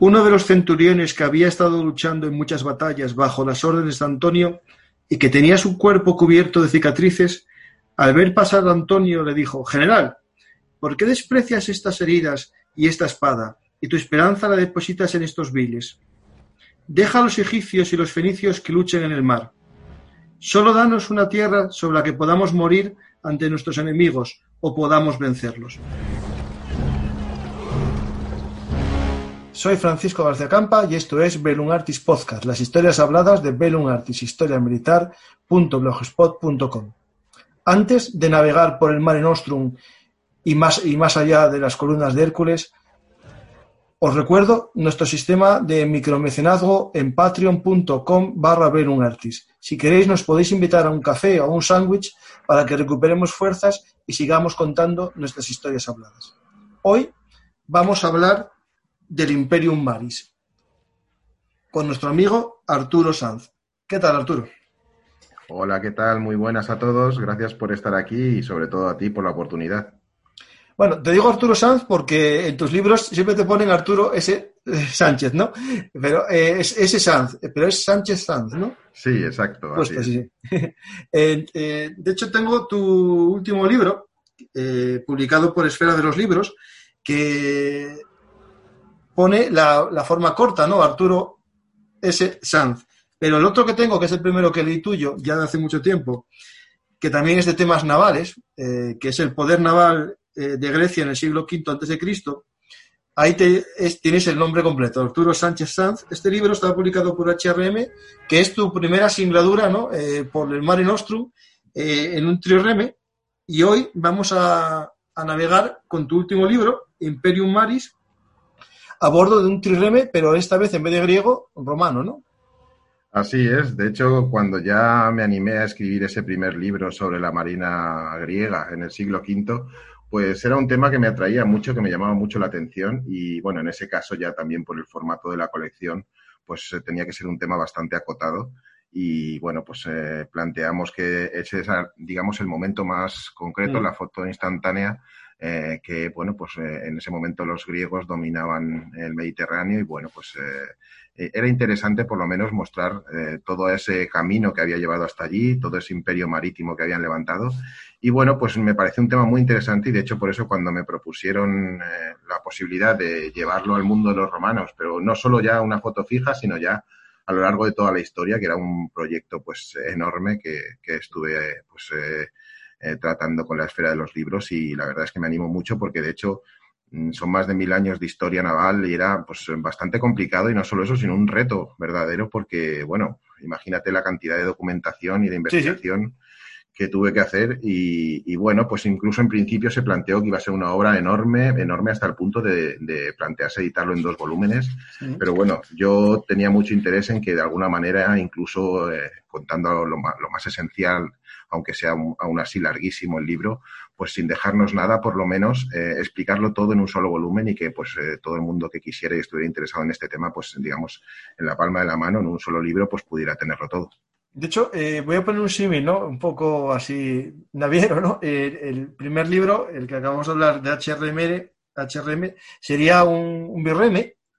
Uno de los centuriones que había estado luchando en muchas batallas bajo las órdenes de Antonio y que tenía su cuerpo cubierto de cicatrices, al ver pasar a Antonio le dijo, General, ¿por qué desprecias estas heridas y esta espada, y tu esperanza la depositas en estos viles? Deja a los egipcios y los fenicios que luchen en el mar. Solo danos una tierra sobre la que podamos morir ante nuestros enemigos o podamos vencerlos. Soy Francisco García Campa y esto es Belun Artis Podcast, las historias habladas de Belun Artis, historiamilitar.blogspot.com. Antes de navegar por el Mare Nostrum y más, y más allá de las columnas de Hércules, os recuerdo nuestro sistema de micromecenazgo en patreon.com barra Artis. Si queréis nos podéis invitar a un café o a un sándwich para que recuperemos fuerzas y sigamos contando nuestras historias habladas. Hoy vamos a hablar del Imperium Maris, con nuestro amigo Arturo Sanz. ¿Qué tal, Arturo? Hola, ¿qué tal? Muy buenas a todos. Gracias por estar aquí y sobre todo a ti por la oportunidad. Bueno, te digo Arturo Sanz porque en tus libros siempre te ponen Arturo S. Eh, Sánchez, ¿no? Pero eh, es ese Sanz, pero es Sánchez Sanz, ¿no? Sí, exacto. Pues, sí. Eh, de hecho, tengo tu último libro, publicado por Esfera de los Libros, que pone la, forma corta, ¿no? Arturo S. Sanz. Pero el otro que tengo, que es el primero que leí tuyo, ya de hace mucho tiempo, que también es de temas navales, eh, que es el poder naval eh, de Grecia en el siglo V Cristo, ahí te, tienes el nombre completo, Arturo Sánchez Sanz. Este libro está publicado por HRM, que es tu primera singladura, ¿no? Eh, por el Mare Nostrum, en un trireme, y hoy vamos a, a navegar con tu último libro, Imperium Maris, a bordo de un trireme, pero esta vez en vez de griego, romano, ¿no? Así es. De hecho, cuando ya me animé a escribir ese primer libro sobre la marina griega en el siglo V, pues era un tema que me atraía mucho, que me llamaba mucho la atención y bueno, en ese caso ya también por el formato de la colección, pues eh, tenía que ser un tema bastante acotado y bueno, pues eh, planteamos que ese es, digamos, el momento más concreto, mm. la foto instantánea eh, que bueno, pues eh, en ese momento los griegos dominaban el Mediterráneo y bueno, pues eh, era interesante por lo menos mostrar todo ese camino que había llevado hasta allí, todo ese imperio marítimo que habían levantado. Y bueno, pues me parece un tema muy interesante y de hecho por eso cuando me propusieron la posibilidad de llevarlo al mundo de los romanos, pero no solo ya una foto fija, sino ya a lo largo de toda la historia, que era un proyecto pues enorme que, que estuve pues tratando con la esfera de los libros y la verdad es que me animo mucho porque de hecho mm, son más de mil años de historia naval y era pues bastante complicado y no solo eso, sino un reto verdadero porque, bueno, imagínate la cantidad de documentación y de investigación que tuve que hacer y, bueno, pues incluso en principio se planteó que iba a ser una obra enorme, enorme hasta el punto de, plantearse editarlo en dos volúmenes, pero bueno, yo tenía mucho interés en que de alguna manera, incluso eh, contando lo más esencial aunque sea aún así larguísimo el libro, pues sin dejarnos nada, por lo menos eh, explicarlo todo en un solo volumen y que pues eh, todo el mundo que quisiera y estuviera interesado en este tema, pues digamos, en la palma de la mano, en un solo libro, pues pudiera tenerlo todo. De hecho, eh, voy a poner un símil, ¿no? Un poco así naviero, ¿no? el primer libro, el que acabamos de hablar de HRM, HRM sería un, un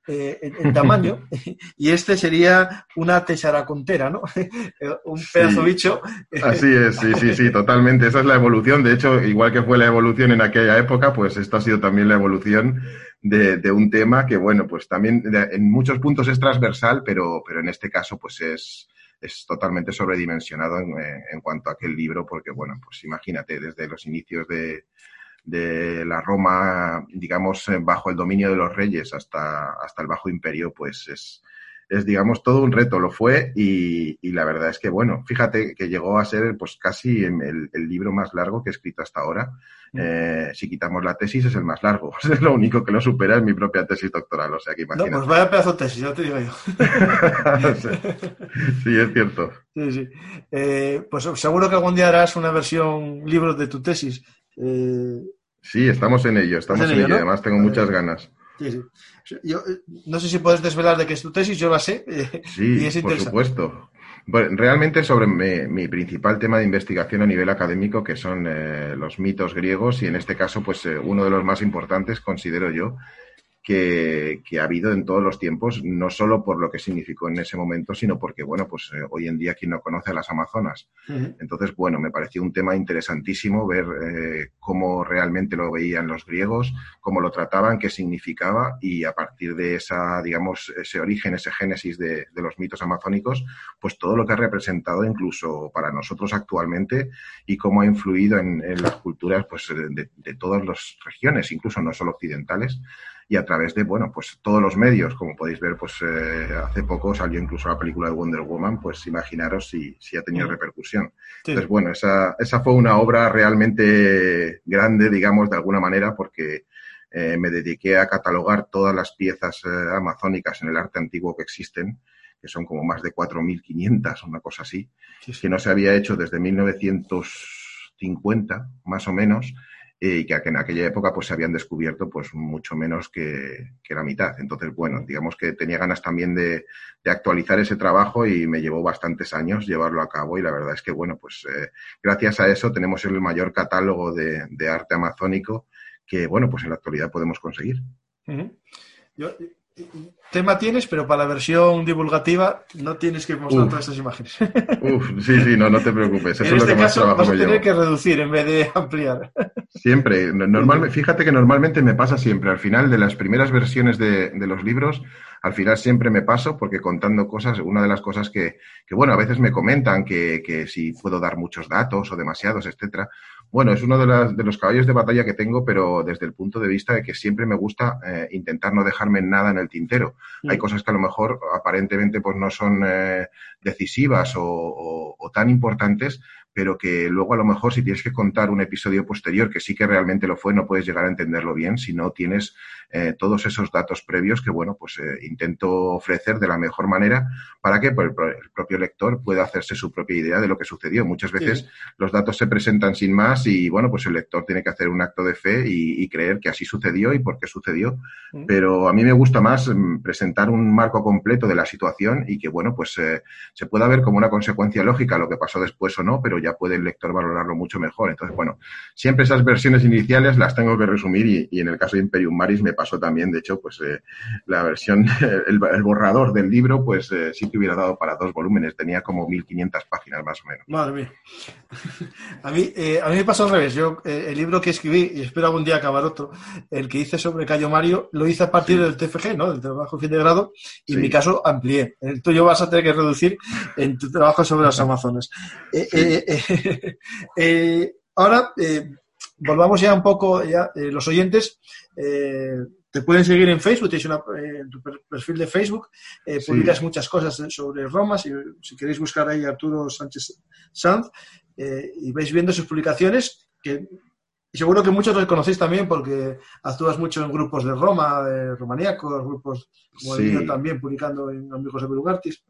eh, en, tamaño y este sería una tesaracontera, ¿no? un pedazo bicho. Así es, sí, sí, sí, totalmente. Esa es la evolución. De hecho, igual que fue la evolución en aquella época, pues esto ha sido también la evolución de, un tema que, bueno, pues también en muchos puntos es transversal, pero, pero en este caso, pues es, es totalmente sobredimensionado en, en cuanto a aquel libro, porque, bueno, pues imagínate, desde los inicios de de la Roma, digamos, eh, bajo el dominio de los reyes hasta, hasta el Bajo Imperio, pues es, es, digamos, todo un reto, lo fue, y, y, la verdad es que, bueno, fíjate que llegó a ser, pues, casi el, el, libro más largo que he escrito hasta ahora. Eh, si quitamos la tesis es el más largo. Es lo único que lo supera es mi propia tesis doctoral. O sea que imagínate. No, pues vaya pedazo de tesis, ya te digo yo. sí, es cierto. Sí, sí. Eh, pues seguro que algún día harás una versión libro de tu tesis. Eh, sí, estamos en ello, estamos en, ello. Además tengo muchas ganas. Sí, sí. Yo, no sé si puedes desvelar de qué es tu tesis, yo la sé. Sí, por supuesto. Bueno, realmente sobre mi, principal tema de investigación a nivel académico, que son eh, los mitos griegos, y en este caso, pues eh, uno de los más importantes, considero yo, que, ha habido en todos los tiempos, no solo por lo que significó en ese momento, sino porque, bueno, pues eh, hoy en día quien no conoce a las Amazonas. Entonces, bueno, me pareció un tema interesantísimo ver eh, cómo realmente lo veían los griegos, cómo lo trataban, qué significaba y a partir de esa, digamos, ese origen, ese génesis de, los mitos amazónicos, pues todo lo que ha representado incluso para nosotros actualmente y cómo ha influido en, las culturas pues, de, de todas las regiones, incluso no solo occidentales y a través de, bueno, pues todos los medios, como podéis ver, pues eh, hace poco salió incluso la película de Wonder Woman, pues imaginaros si, si ha tenido repercusión. Entonces, bueno, esa, esa fue una obra realmente grande, digamos, de alguna manera, porque eh, me dediqué a catalogar todas las piezas eh, amazónicas en el arte antiguo que existen, que son como más de 4.500, una cosa así, que no se había hecho desde 1950, más o menos, y que en aquella época pues se habían descubierto pues mucho menos que, la mitad. Entonces, bueno, digamos que tenía ganas también de, actualizar ese trabajo y me llevó bastantes años llevarlo a cabo y la verdad es que, bueno, pues eh, gracias a eso tenemos el mayor catálogo de, arte amazónico que, bueno, pues en la actualidad podemos conseguir. Yo, tema tienes, pero para la versión divulgativa no tienes que mostrar todas estas imágenes. Uf, sí, sí, no, no te preocupes. en este caso vas a tener que reducir en vez de ampliar. Siempre. Normal, fíjate que normalmente me pasa siempre. Al final de las primeras versiones de, de, los libros, al final siempre me paso porque contando cosas, una de las cosas que, que bueno, a veces me comentan que, que si puedo dar muchos datos o demasiados, etcétera. Bueno, es uno de, de, los caballos de batalla que tengo, pero desde el punto de vista de que siempre me gusta eh, intentar no dejarme nada en el tintero. Hay mm. cosas que a lo mejor aparentemente pues no son eh, decisivas o, o, tan importantes, pero que luego a lo mejor si tienes que contar un episodio posterior que sí que realmente lo fue, no puedes llegar a entenderlo bien si no tienes eh, todos esos datos previos que, bueno, pues eh, intento ofrecer de la mejor manera para que pues, el propio lector pueda hacerse su propia idea de lo que sucedió. Muchas veces los datos se presentan sin más y, bueno, pues el lector tiene que hacer un acto de fe y, creer que así sucedió y por qué sucedió. Mm. Pero a mí me gusta más mm, presentar un marco completo de la situación y que, bueno, pues eh, se pueda ver como una consecuencia lógica lo que pasó después o no, pero ya puede el lector valorarlo mucho mejor. Entonces, bueno, siempre esas versiones iniciales las tengo que resumir y, en el caso de Imperium Maris me pasó también, de hecho, pues eh, la versión, el, borrador del libro, pues eh, sí que hubiera dado para dos volúmenes, tenía como 1500 páginas más o menos. Madre mía. A mí, eh, a mí me pasó al revés. Yo, el libro que escribí, y espero algún día acabar otro, el que hice sobre Cayo Mario, lo hice a partir del TFG, ¿no? Del trabajo fin de grado, y en mi caso amplié. El tuyo vas a tener que reducir en tu trabajo sobre las Amazonas. ahora, volvamos ya un poco, ya, los oyentes te pueden seguir en Facebook, tienes una, eh, tu perfil de Facebook, eh, publicas muchas cosas sobre Roma, si, queréis buscar ahí Arturo Sánchez Sanz, eh, y vais viendo sus publicaciones, que seguro que muchos los conocéis también porque actúas mucho en grupos de Roma, de romaníacos, grupos como el mío también, publicando en Amigos de Belugartis.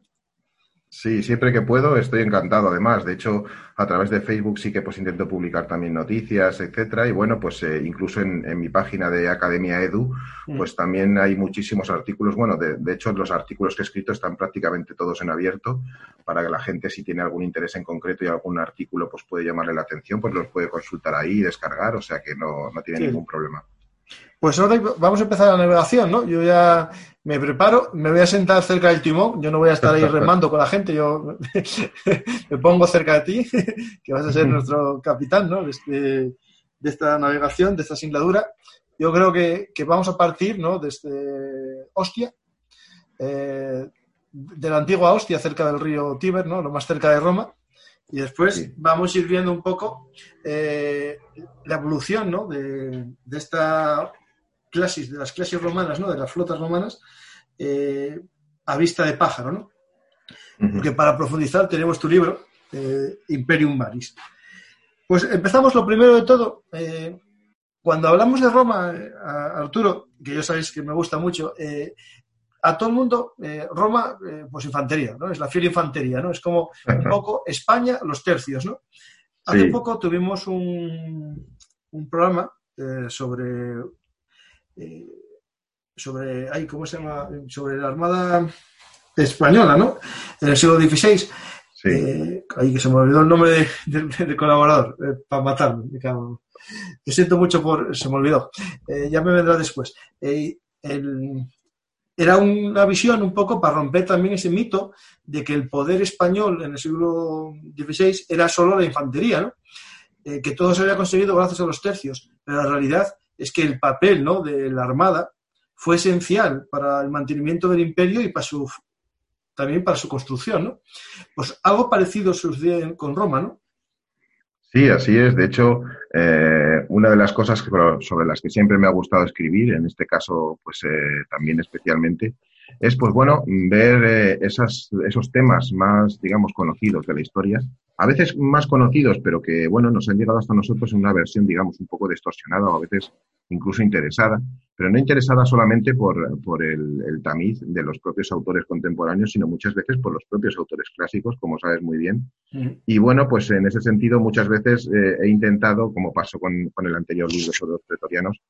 Sí, siempre que puedo estoy encantado. Además, de hecho, a través de Facebook sí que pues intento publicar también noticias, etcétera. Y bueno, pues eh, incluso en, mi página de Academia Edu, mm. pues también hay muchísimos artículos. Bueno, de, de, hecho, los artículos que he escrito están prácticamente todos en abierto para que la gente, si tiene algún interés en concreto y algún artículo, pues puede llamarle la atención, pues los puede consultar ahí y descargar. O sea que no, no tiene ningún problema. Pues ahora vamos a empezar la navegación, ¿no? Yo ya me preparo, me voy a sentar cerca del timón, yo no voy a estar ahí remando con la gente, yo me pongo cerca de ti, que vas a ser nuestro capitán, ¿no? De, este, esta navegación, de esta singladura. Yo creo que, vamos a partir, ¿no? Desde Ostia, eh, de la antigua Ostia, cerca del río Tíber, ¿no? Lo más cerca de Roma. Y después vamos a ir viendo un poco eh, la evolución ¿no? de, de, esta clases, de las clases romanas, ¿no? de las flotas romanas, eh, a vista de pájaro. ¿no? Porque para profundizar tenemos tu libro, eh, Imperium Maris. Pues empezamos lo primero de todo. Eh, cuando hablamos de Roma, Arturo, que ya sabéis que me gusta mucho, a todo el mundo, Roma, pues infantería, ¿no? Es la fiel infantería, ¿no? Es como un poco España, los tercios, ¿no? Hace poco tuvimos un, un programa sobre sobre, ay, ¿cómo se llama? Sobre la Armada Española, ¿no? En el siglo XVI. Sí. Eh, que se me olvidó el nombre del colaborador, eh, para matarme. Me siento mucho por, se me olvidó. Eh, ya me vendrá después. era una visión un poco para romper también ese mito de que el poder español en el siglo XVI era solo la infantería, ¿no? que todo se había conseguido gracias a los tercios, pero la realidad es que el papel ¿no? de la Armada fue esencial para el mantenimiento del imperio y para su, también para su construcción, ¿no? Pues algo parecido sucedió con Roma, ¿no? Sí, así es. De hecho, eh, una de las cosas sobre las que siempre me ha gustado escribir, en este caso, pues eh, también especialmente, es, pues bueno, ver eh, esas, esos temas más, digamos, conocidos de la historia, a veces más conocidos, pero que, bueno, nos han llegado hasta nosotros en una versión, digamos, un poco distorsionada o a veces incluso interesada, pero no interesada solamente por, el, tamiz de los propios autores contemporáneos, sino muchas veces por los propios autores clásicos, como sabes muy bien. Y bueno, pues en ese sentido muchas veces eh, he intentado, como pasó con, el anterior libro sobre los pretorianos,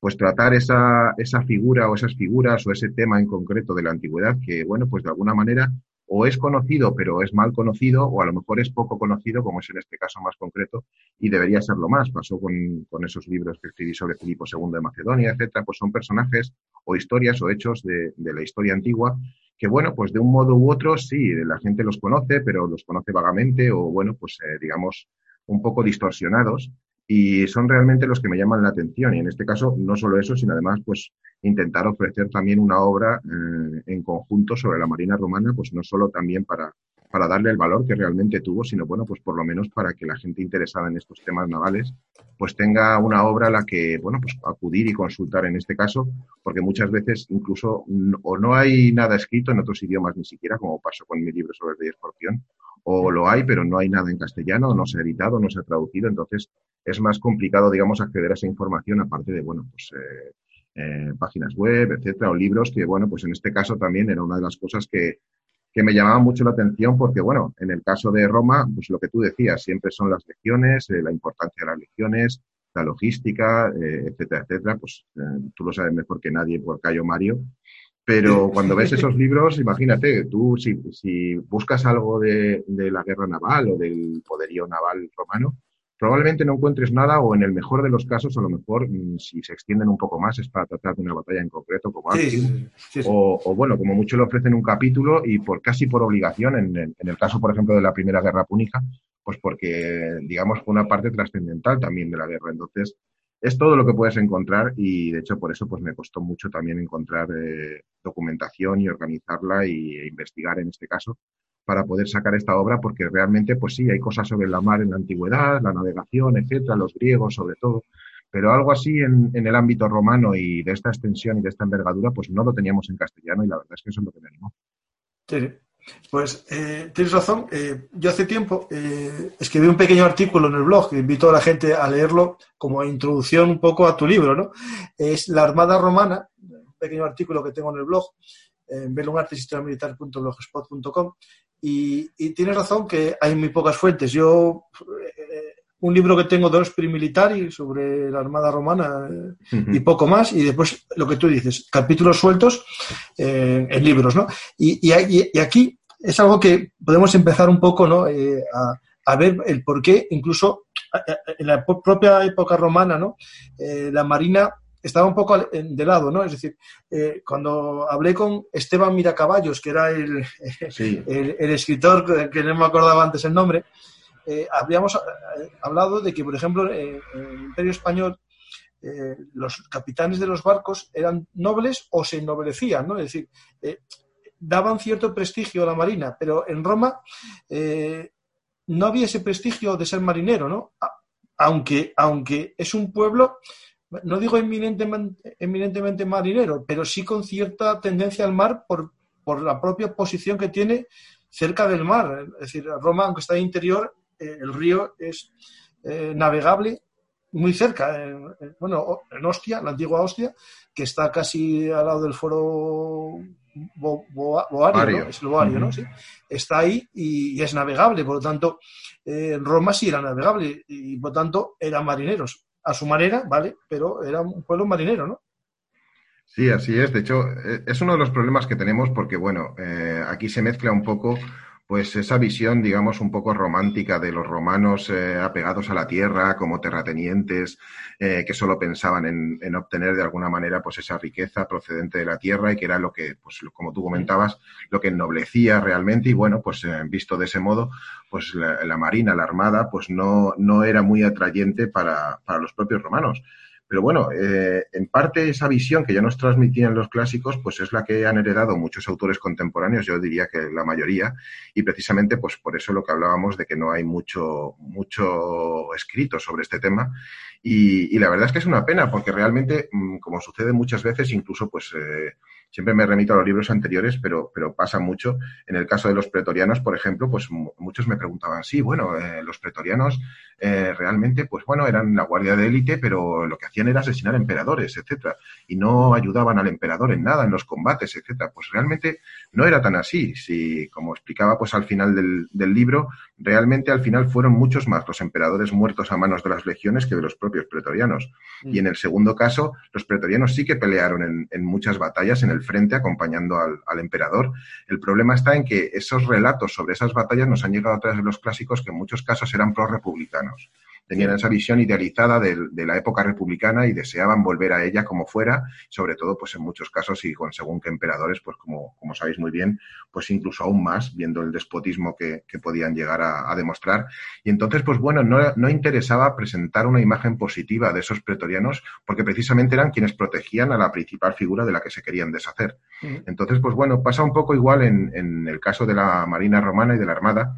pues tratar esa, esa figura o esas figuras o ese tema en concreto de la antigüedad que, bueno, pues de alguna manera o es conocido pero es mal conocido o a lo mejor es poco conocido, como es en este caso más concreto, y debería serlo más. Pasó con, esos libros que escribí sobre Filipo II de Macedonia, etcétera, pues son personajes o historias o hechos de, la historia antigua que, bueno, pues de un modo u otro sí, la gente los conoce, pero los conoce vagamente o, bueno, pues eh, digamos un poco distorsionados y son realmente los que me llaman la atención. Y en este caso, no solo eso, sino además, pues intentar ofrecer también una obra eh, en conjunto sobre la Marina Romana, pues no solo también para, para darle el valor que realmente tuvo, sino bueno, pues por lo menos para que la gente interesada en estos temas navales, pues tenga una obra a la que, bueno, pues acudir y consultar en este caso, porque muchas veces incluso o no hay nada escrito en otros idiomas ni siquiera, como pasó con mi libro sobre el rey escorpión, o lo hay, pero no hay nada en castellano, no se ha editado, no se ha traducido, entonces es más complicado, digamos, acceder a esa información, aparte de, bueno, pues eh, eh, páginas web, etcétera, o libros, que, bueno, pues en este caso también era una de las cosas que, que me llamaba mucho la atención, porque, bueno, en el caso de Roma, pues lo que tú decías, siempre son las legiones, eh, la importancia de las legiones, la logística, etcétera, etcétera, pues tú lo sabes mejor que nadie por Cayo Mario, pero cuando ves esos libros, imagínate, tú si, si buscas algo de, de, la guerra naval o del poderío naval romano, probablemente no encuentres nada o en el mejor de los casos, a lo mejor mm, si se extienden un poco más es para tratar de una batalla en concreto como sí, o, o, bueno, como mucho le ofrecen un capítulo y por casi por obligación, en, en, el caso por ejemplo de la Primera Guerra Púnica, pues porque digamos fue una parte trascendental también de la guerra. Entonces, es todo lo que puedes encontrar y de hecho por eso pues me costó mucho también encontrar eh, documentación y organizarla y, e investigar en este caso para poder sacar esta obra porque realmente pues sí hay cosas sobre la mar en la antigüedad, la navegación, etcétera, los griegos sobre todo, pero algo así en, el ámbito romano y de esta extensión y de esta envergadura pues no lo teníamos en castellano y la verdad es que eso es lo que me animó. Sí. Pues eh, tienes razón. Eh, yo hace tiempo eh, escribí un pequeño artículo en el blog que invito a la gente a leerlo como introducción un poco a tu libro, ¿no? Es La Armada Romana, un pequeño artículo que tengo en el blog, en belungarteshistoriamilitar.blogspot.com y, y tienes razón que hay muy pocas fuentes. Yo, un libro que tengo de Ospri Militari sobre la Armada Romana y poco más, y después lo que tú dices, capítulos sueltos en libros, ¿no? Y, y, y, aquí es algo que podemos empezar un poco ¿no? Eh, a, ver el por qué, incluso en la propia época romana, ¿no? Eh, la Marina estaba un poco de lado, ¿no? Es decir, eh, cuando hablé con Esteban Miracaballos, que era el, el, escritor que no me acordaba antes el nombre, habíamos hablado de que, por ejemplo, en el Imperio Español los capitanes de los barcos eran nobles o se ennoblecían, ¿no? Es decir, daban cierto prestigio a la marina, pero en Roma eh, no había ese prestigio de ser marinero, ¿no? Aunque, aunque es un pueblo, no digo eminentemente, marinero, pero sí con cierta tendencia al mar por, por, la propia posición que tiene cerca del mar. Es decir, Roma, aunque está en interior, eh, el río es eh, navegable muy cerca, en, bueno, en Ostia, la antigua Ostia, que está casi al lado del foro Boario, Es el Boario, ¿no? Sí. Está ahí y, es navegable, por lo tanto, eh, Roma sí era navegable y por lo tanto eran marineros. A su manera, ¿vale? Pero era un pueblo marinero, ¿no? Sí, así es. De hecho, eh, es uno de los problemas que tenemos porque, bueno, eh, aquí se mezcla un poco pues esa visión, digamos, un poco romántica de los romanos eh, apegados a la tierra, como terratenientes, eh, que solo pensaban en, obtener de alguna manera pues esa riqueza procedente de la tierra y que era lo que, pues como tú comentabas, lo que ennoblecía realmente y bueno, pues eh, visto de ese modo, pues la, marina, la armada, pues no, no era muy atrayente para, para los propios romanos. Pero bueno, eh, en parte esa visión que ya nos transmitían los clásicos, pues es la que han heredado muchos autores contemporáneos, yo diría que la mayoría, y precisamente pues por eso lo que hablábamos de que no hay mucho, mucho escrito sobre este tema. Y, la verdad es que es una pena, porque realmente, mm, como sucede muchas veces, incluso pues eh, siempre me remito a los libros anteriores, pero, pero pasa mucho. En el caso de los pretorianos, por ejemplo, pues muchos me preguntaban, sí, bueno, eh, los pretorianos eh, realmente, pues bueno, eran la guardia de élite, pero lo que hacían era asesinar emperadores, etcétera, y no ayudaban al emperador en nada, en los combates, etcétera. Pues realmente no era tan así. Si, como explicaba, pues al final del, del libro, realmente al final fueron muchos más los emperadores muertos a manos de las legiones que de los propios pretorianos. Y en el segundo caso, los pretorianos sí que pelearon en, en muchas batallas en el frente acompañando al, al, emperador. El problema está en que esos relatos sobre esas batallas nos han llegado a través de los clásicos que en muchos casos eran pro-republicanos Tenían esa visión idealizada de, la época republicana y deseaban volver a ella como fuera, sobre todo pues en muchos casos y con según qué emperadores, pues como, como sabéis muy bien, pues incluso aún más, viendo el despotismo que, podían llegar a, demostrar. Y entonces, pues bueno, no, interesaba presentar una imagen positiva de esos pretorianos porque precisamente eran quienes protegían a la principal figura de la que se querían deshacer. Entonces, pues bueno, pasa un poco igual en, en el caso de la Marina Romana y de la Armada,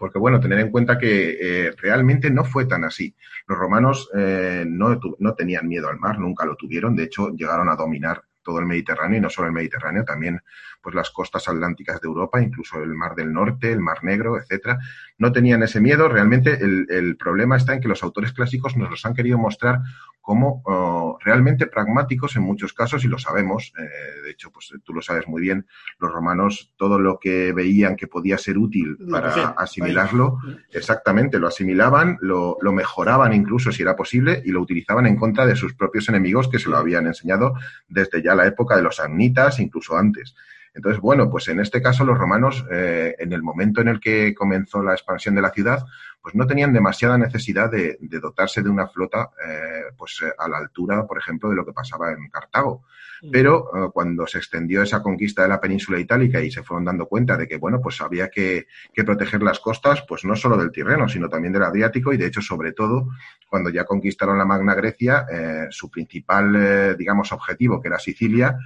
porque bueno, tener en cuenta que eh, realmente no fue tan así. Los romanos eh, no, no tenían miedo al mar, nunca lo tuvieron, de hecho llegaron a dominar todo el Mediterráneo y no solo el Mediterráneo, también pues las costas atlánticas de Europa, incluso el Mar del Norte, el Mar Negro, etcétera. No tenían ese miedo. Realmente el, el problema está en que los autores clásicos nos los han querido mostrar como oh, realmente pragmáticos en muchos casos y lo sabemos. Eh, de hecho, pues tú lo sabes muy bien. Los romanos todo lo que veían que podía ser útil para asimilarlo, exactamente, lo asimilaban, lo, lo mejoraban incluso si era posible y lo utilizaban en contra de sus propios enemigos que se lo habían enseñado desde ya la época de los samnitas, incluso antes. Entonces, bueno, pues en este caso los romanos, eh, en el momento en el que comenzó la expansión de la ciudad, pues no tenían demasiada necesidad de, dotarse de una flota eh, pues eh, a la altura, por ejemplo, de lo que pasaba en Cartago. Mm. Pero cuando se extendió esa conquista de la península itálica y se fueron dando cuenta de que, bueno, pues había que, que proteger las costas, pues no solo del Tirreno, sino también del Adriático y, de hecho, sobre todo, cuando ya conquistaron la Magna Grecia, su principal, digamos, objetivo, que era Sicilia,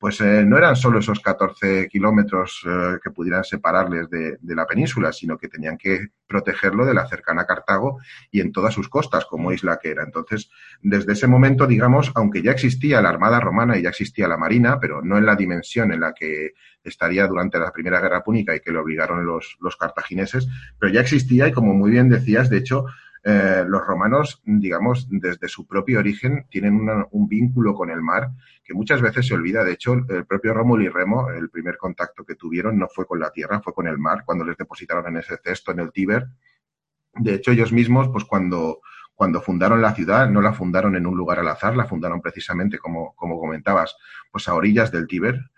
pues eh, no eran solo esos 14 kilómetros eh, que pudieran separarles de, la península, sino que tenían que protegerlo de la cercana Cartago y en todas sus costas, como isla que era. Entonces, desde ese momento, digamos, aunque ya existía la Armada Romana y ya existía la Marina, pero no en la dimensión en la que estaría durante la Primera Guerra Púnica y que lo obligaron los cartagineses, pero ya existía y, como muy bien decías, de hecho, eh, los romanos, digamos, desde su propio origen, tienen un vínculo con el mar que muchas veces se olvida. De hecho, el propio Rómulo y Remo, el primer contacto que tuvieron no fue con la tierra, fue con el mar, cuando les depositaron en ese cesto, en el Tíber. De hecho, ellos mismos, pues cuando, cuando fundaron la ciudad, no la fundaron en un lugar al azar, la fundaron precisamente, como, como comentabas, pues a orillas del Tíber,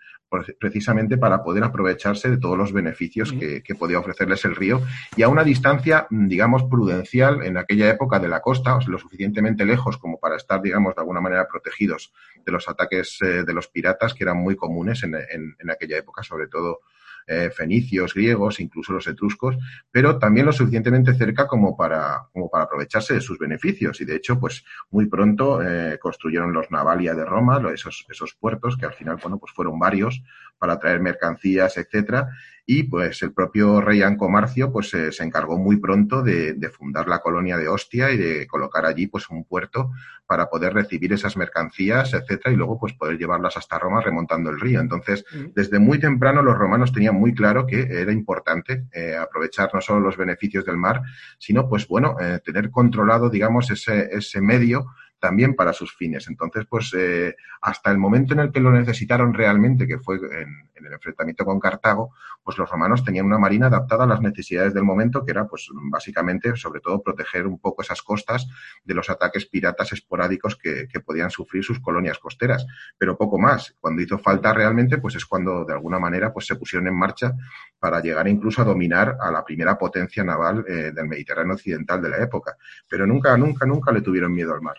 precisamente para poder aprovecharse de todos los beneficios que, podía ofrecerles el río. Y a una distancia, mm, digamos, prudencial en aquella época de la costa, lo suficientemente lejos como para estar, digamos, de alguna manera protegidos de los ataques eh, de los piratas que eran muy comunes en, en aquella época, sobre todo eh, fenicios, griegos, incluso los etruscos, pero también lo suficientemente cerca como para, como para aprovecharse de sus beneficios. Y de hecho, pues muy pronto eh, construyeron los Navalia de Roma, esos, esos puertos que al final, bueno, pues fueron varios para traer mercancías, etcétera. Y pues el propio rey Anco Marcio pues eh, se encargó muy pronto de, fundar la colonia de Ostia y de colocar allí pues un puerto para poder recibir esas mercancías, etcétera, y luego pues poder llevarlas hasta Roma remontando el río. Entonces, desde muy temprano los romanos tenían muy claro que era importante eh, aprovechar no solo los beneficios del mar, sino pues bueno, eh, tener controlado, digamos, ese, ese medio también para sus fines. Entonces, pues eh, hasta el momento en el que lo necesitaron realmente, que fue en, el enfrentamiento con Cartago, pues los romanos tenían una marina adaptada a las necesidades del momento, que era pues básicamente, sobre todo, proteger un poco esas costas de los ataques piratas esporádicos que, que podían sufrir sus colonias costeras. Pero poco más. Cuando hizo falta realmente, pues es cuando de alguna manera pues se pusieron en marcha para llegar incluso a dominar a la primera potencia naval eh, del Mediterráneo occidental de la época. Pero nunca, nunca, nunca le tuvieron miedo al mar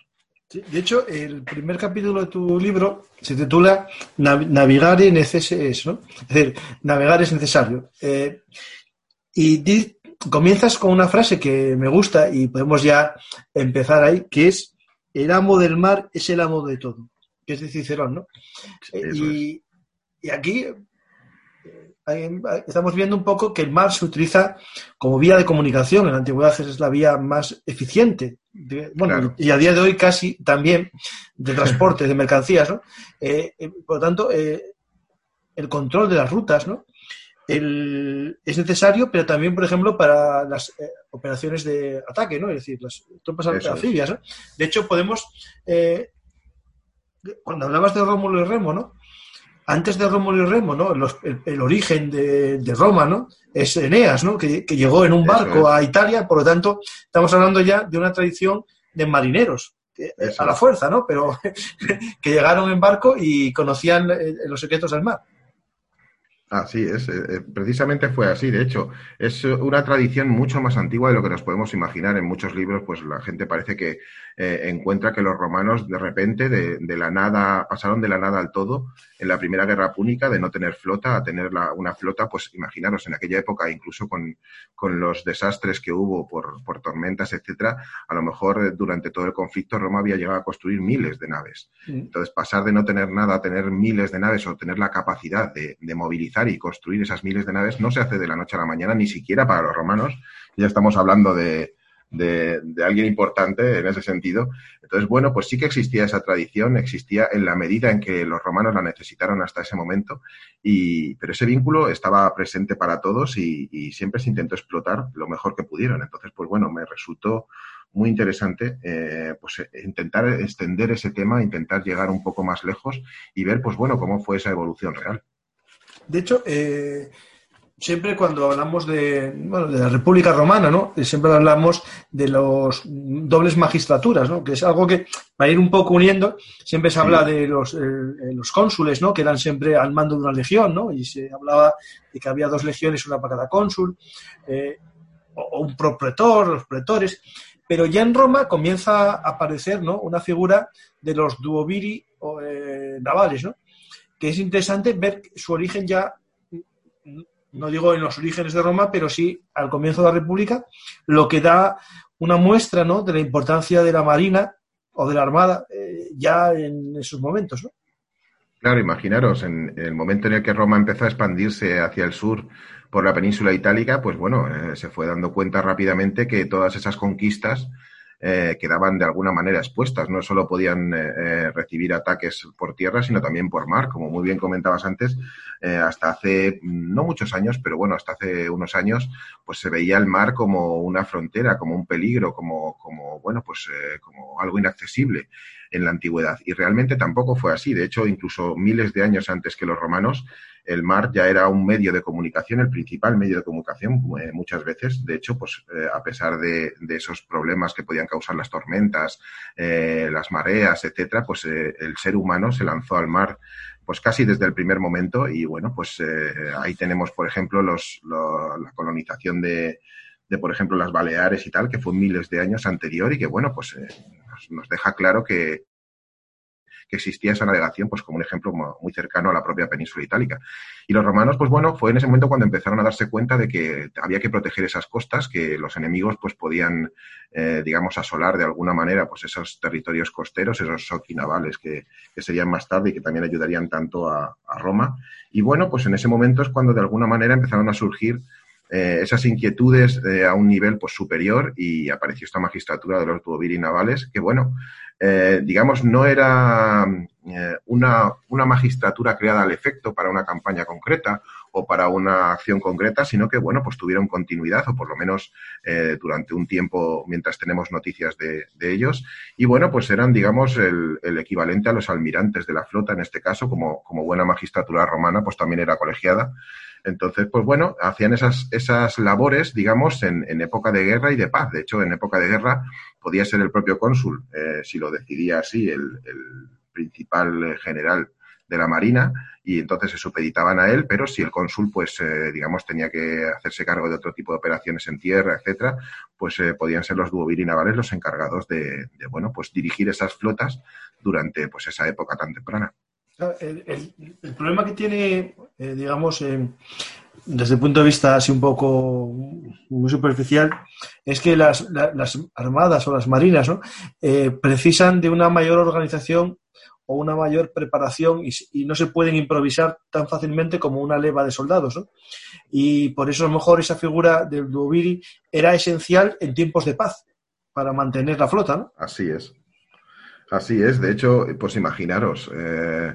de hecho, el primer capítulo de tu libro se titula Navegar es, ¿no? Es decir, navegar es necesario. Eh, y comienzas con una frase que me gusta y podemos ya empezar ahí, que es el amo del mar es el amo de todo, que es de Cicerón, ¿no? y, y, aquí estamos viendo un poco que el mar se utiliza como vía de comunicación. En la antigüedad es la vía más eficiente. bueno, y a día de hoy casi también de transporte de mercancías, ¿no? Eh, eh, por lo tanto, eh, el control de las rutas, ¿no? es necesario, pero también, por ejemplo, para las operaciones de ataque, ¿no? Es decir, las tropas anfibias, ¿no? De hecho, podemos, cuando hablabas de Rómulo y Remo, ¿no? Antes de Rómulo y Remo, ¿no? el, origen de, Roma, ¿no? Es Eneas, ¿no? Que, llegó en un barco a Italia, por lo tanto, estamos hablando ya de una tradición de marineros, a la fuerza, ¿no? Pero que llegaron en barco y conocían eh, los secretos del mar. Así es, eh, eh, precisamente fue así. De hecho, es una tradición mucho más antigua de lo que nos podemos imaginar. En muchos libros, pues la gente parece que eh, encuentra que los romanos de repente, de, la nada, pasaron de la nada al todo en la primera guerra púnica, de no tener flota a tener una flota, pues imaginaros, en aquella época, incluso con, los desastres que hubo por, tormentas, etcétera, a lo mejor durante todo el conflicto Roma había llegado a construir miles de naves. Entonces, pasar de no tener nada a tener miles de naves o tener la capacidad de movilizar y construir esas miles de naves no se hace de la noche a la mañana, ni siquiera para los romanos. Ya estamos hablando de, de, alguien importante en ese sentido. Entonces, bueno, pues sí que existía esa tradición, existía en la medida en que los romanos la necesitaron hasta ese momento, y, pero ese vínculo estaba presente para todos y, siempre se intentó explotar lo mejor que pudieron. Entonces, pues bueno, me resultó muy interesante eh, pues intentar extender ese tema, intentar llegar un poco más lejos y ver, pues bueno, cómo fue esa evolución real. De hecho, eh, siempre cuando hablamos de, bueno, de la República Romana, ¿no? Siempre hablamos de los dobles magistraturas, ¿no? Que es algo que, para ir un poco uniendo, siempre se habla de los, eh, los cónsules, ¿no? Que eran siempre al mando de una legión, ¿no? Y se hablaba de que había dos legiones, una para cada cónsul, eh, o, un propretor, los pretores. Pero ya en Roma comienza a aparecer, ¿no? Una figura de los duoviri navales, ¿no? que es interesante ver su origen ya, no digo en los orígenes de Roma, pero sí al comienzo de la República, lo que da una muestra ¿no? de la importancia de la Marina o de la Armada eh, ya en esos momentos. ¿no? Claro, imaginaros, en, el momento en el que Roma empezó a expandirse hacia el sur por la península itálica, pues bueno, eh, se fue dando cuenta rápidamente que todas esas conquistas eh, quedaban de alguna manera expuestas. No solo podían eh, eh, recibir ataques por tierra, sino también por mar. Como muy bien comentabas antes, hasta hace no muchos años, pero bueno, hasta hace unos años, pues se veía el mar como una frontera, como un peligro, como, como bueno, pues como algo inaccesible en la antigüedad. Y realmente tampoco fue así. De hecho, incluso miles de años antes que los romanos, el mar ya era un medio de comunicación, el principal medio de comunicación eh, muchas veces. De hecho, pues eh, a pesar de, esos problemas que podían causar las tormentas, eh, las mareas, etcétera, pues el ser humano se lanzó al mar pues casi desde el primer momento y bueno, pues ahí tenemos, por ejemplo, los, la colonización de, de, por ejemplo, las Baleares y tal, que fue miles de años anterior y que, bueno, pues nos, deja claro que, que existía esa navegación, pues como un ejemplo muy cercano a la propia península itálica. Y los romanos, pues bueno, fue en ese momento cuando empezaron a darse cuenta de que había que proteger esas costas, que los enemigos pues podían, eh, digamos, asolar de alguna manera pues esos territorios costeros, esos soki navales que, que, serían más tarde y que también ayudarían tanto a Roma. Y bueno, pues en ese momento es cuando de alguna manera empezaron a surgir eh, esas inquietudes eh, a un nivel pues, superior y apareció esta magistratura de los duoviri navales, que bueno, eh, digamos, no era una, una, magistratura creada al efecto para una campaña concreta o para una acción concreta, sino que, bueno, pues tuvieron continuidad o por lo menos durante un tiempo mientras tenemos noticias de, ellos. Y bueno, pues eran, digamos, el, equivalente a los almirantes de la flota en este caso, como, como buena magistratura romana, pues también era colegiada. Entonces, pues bueno, hacían esas, esas labores, digamos, en, época de guerra y de paz. De hecho, en época de guerra podía ser el propio cónsul, eh, si lo decidía así, el, el, principal general de la Marina, y entonces se supeditaban a él, pero si el cónsul, pues, eh, digamos, tenía que hacerse cargo de otro tipo de operaciones en tierra, etcétera, pues eh, podían ser los duoviri navales los encargados de, bueno, pues dirigir esas flotas durante, pues, esa época tan temprana. El, el, problema que tiene, eh, digamos, desde el punto de vista así un poco muy superficial, es que las, la, las armadas o las marinas ¿no? precisan de una mayor organización o una mayor preparación y, no se pueden improvisar tan fácilmente como una leva de soldados. ¿no? Y por eso a lo mejor esa figura del Duoviri era esencial en tiempos de paz para mantener la flota. ¿no? Así es. Así es, de hecho, pues imaginaros, eh,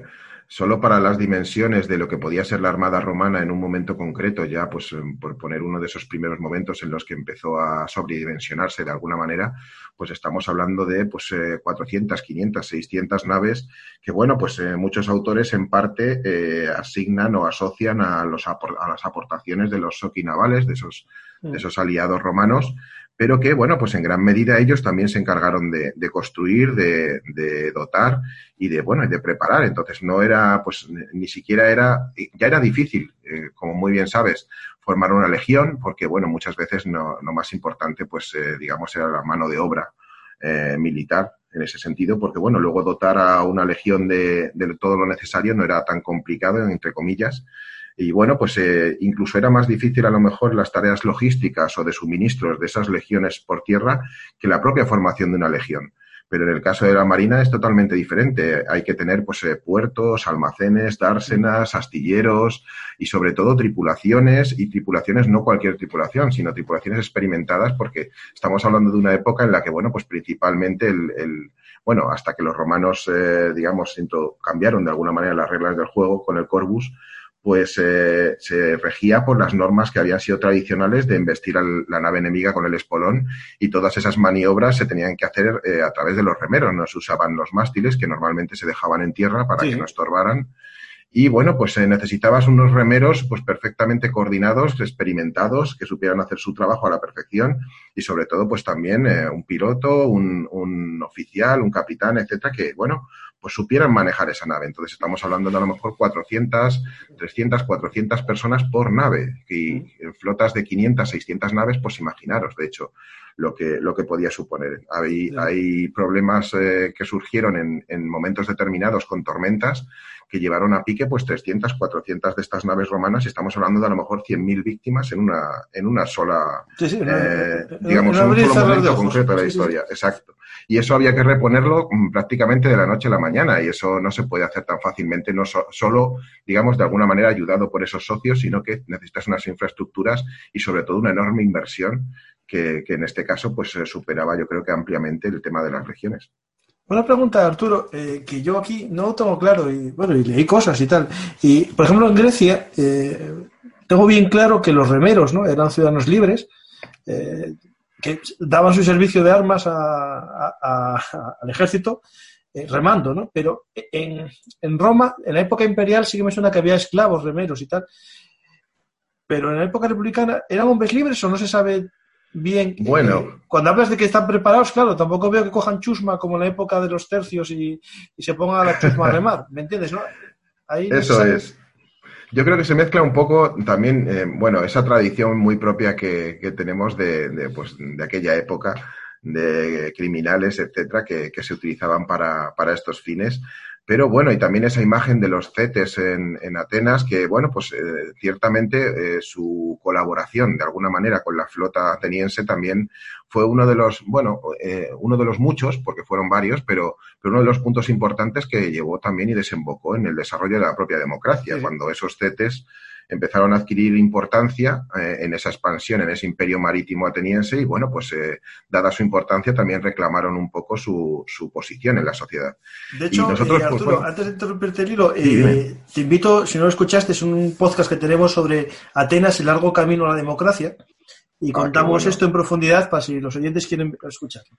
solo para las dimensiones de lo que podía ser la Armada Romana en un momento concreto, ya pues por poner uno de esos primeros momentos en los que empezó a sobredimensionarse de alguna manera, pues estamos hablando de pues eh, 400, 500, 600 naves que, bueno, pues eh, muchos autores en parte eh, asignan o asocian a, los, a las aportaciones de los soki navales, de esos, de esos aliados romanos, pero que, bueno, pues en gran medida ellos también se encargaron de, construir, de, dotar y de, bueno, y de preparar. Entonces no era, pues ni siquiera era, ya era difícil, eh, como muy bien sabes, formar una legión, porque, bueno, muchas veces no, lo más importante, pues, eh, digamos, era la mano de obra eh, militar en ese sentido, porque, bueno, luego dotar a una legión de todo lo necesario no era tan complicado, entre comillas, y bueno, pues eh, incluso era más difícil a lo mejor las tareas logísticas o de suministros de esas legiones por tierra que la propia formación de una legión. Pero en el caso de la Marina es totalmente diferente. Hay que tener pues eh, puertos, almacenes, dársenas, astilleros y sobre todo tripulaciones y tripulaciones no cualquier tripulación, sino tripulaciones experimentadas porque estamos hablando de una época en la que bueno, pues principalmente el, el bueno, hasta que los romanos eh, digamos cambiaron de alguna manera las reglas del juego con el Corvus, pues eh, se regía por las normas que habían sido tradicionales de investir a la nave enemiga con el espolón y todas esas maniobras se tenían que hacer eh, a través de los remeros, no se usaban los mástiles que normalmente se dejaban en tierra para sí. que no estorbaran. Y bueno, pues eh, necesitabas unos remeros pues perfectamente coordinados, experimentados, que supieran hacer su trabajo a la perfección y sobre todo pues también eh, un piloto, un, un oficial, un capitán, etcétera, que bueno, pues supieran manejar esa nave. Entonces estamos hablando de a lo mejor 400, 300, 400 personas por nave y en flotas de 500, 600 naves, pues imaginaros, de hecho, lo que, lo que podía suponer. Hay, hay problemas eh, que surgieron en, en momentos determinados con tormentas que llevaron a pique pues 300, 400 de estas naves romanas y estamos hablando de a lo mejor 100.000 víctimas en una, en una sola, sí, sí, eh, no, digamos, en un solo momento concreto de la historia. Exacto. Y eso había que reponerlo mm, prácticamente de la noche a la mañana y eso no se puede hacer tan fácilmente, no so solo, digamos, de alguna manera ayudado por esos socios, sino que necesitas unas infraestructuras y sobre todo una enorme inversión que, que en este caso pues superaba yo creo que ampliamente el tema de las regiones. Una pregunta, Arturo, eh, que yo aquí no tengo claro, y bueno, y leí cosas y tal. Y, por ejemplo, en Grecia, eh, tengo bien claro que los remeros, ¿no? Eran ciudadanos libres, eh, que daban su servicio de armas al ejército, remando, ¿no? Pero en, en, Roma, en la época imperial, sí que me suena que había esclavos, remeros y tal. Pero en la época republicana, ¿eran hombres libres o no se sabe bien. Bueno. Eh, cuando hablas de que están preparados, claro, tampoco veo que cojan chusma como en la época de los tercios y, y se pongan a la chusma a remar, ¿me entiendes? No? Ahí Eso es. Yo creo que se mezcla un poco también, eh, bueno, esa tradición muy propia que, que tenemos de, de, pues, de aquella época de criminales, etcétera, que, que se utilizaban para, para estos fines. Pero bueno, y también esa imagen de los cetes en, en Atenas, que bueno, pues eh, ciertamente eh, su colaboración de alguna manera con la flota ateniense también fue uno de los, bueno, eh, uno de los muchos, porque fueron varios, pero, pero uno de los puntos importantes que llevó también y desembocó en el desarrollo de la propia democracia, cuando esos cetes empezaron a adquirir importancia eh, en esa expansión, en ese imperio marítimo ateniense y bueno, pues eh, dada su importancia también reclamaron un poco su, su posición en la sociedad. De hecho, nosotros, eh, pues, Arturo, antes de interrumpirte el hilo, te invito, si no lo escuchaste, es un podcast que tenemos sobre Atenas, el largo camino a la democracia y ah, contamos esto en profundidad para si los oyentes quieren escucharlo.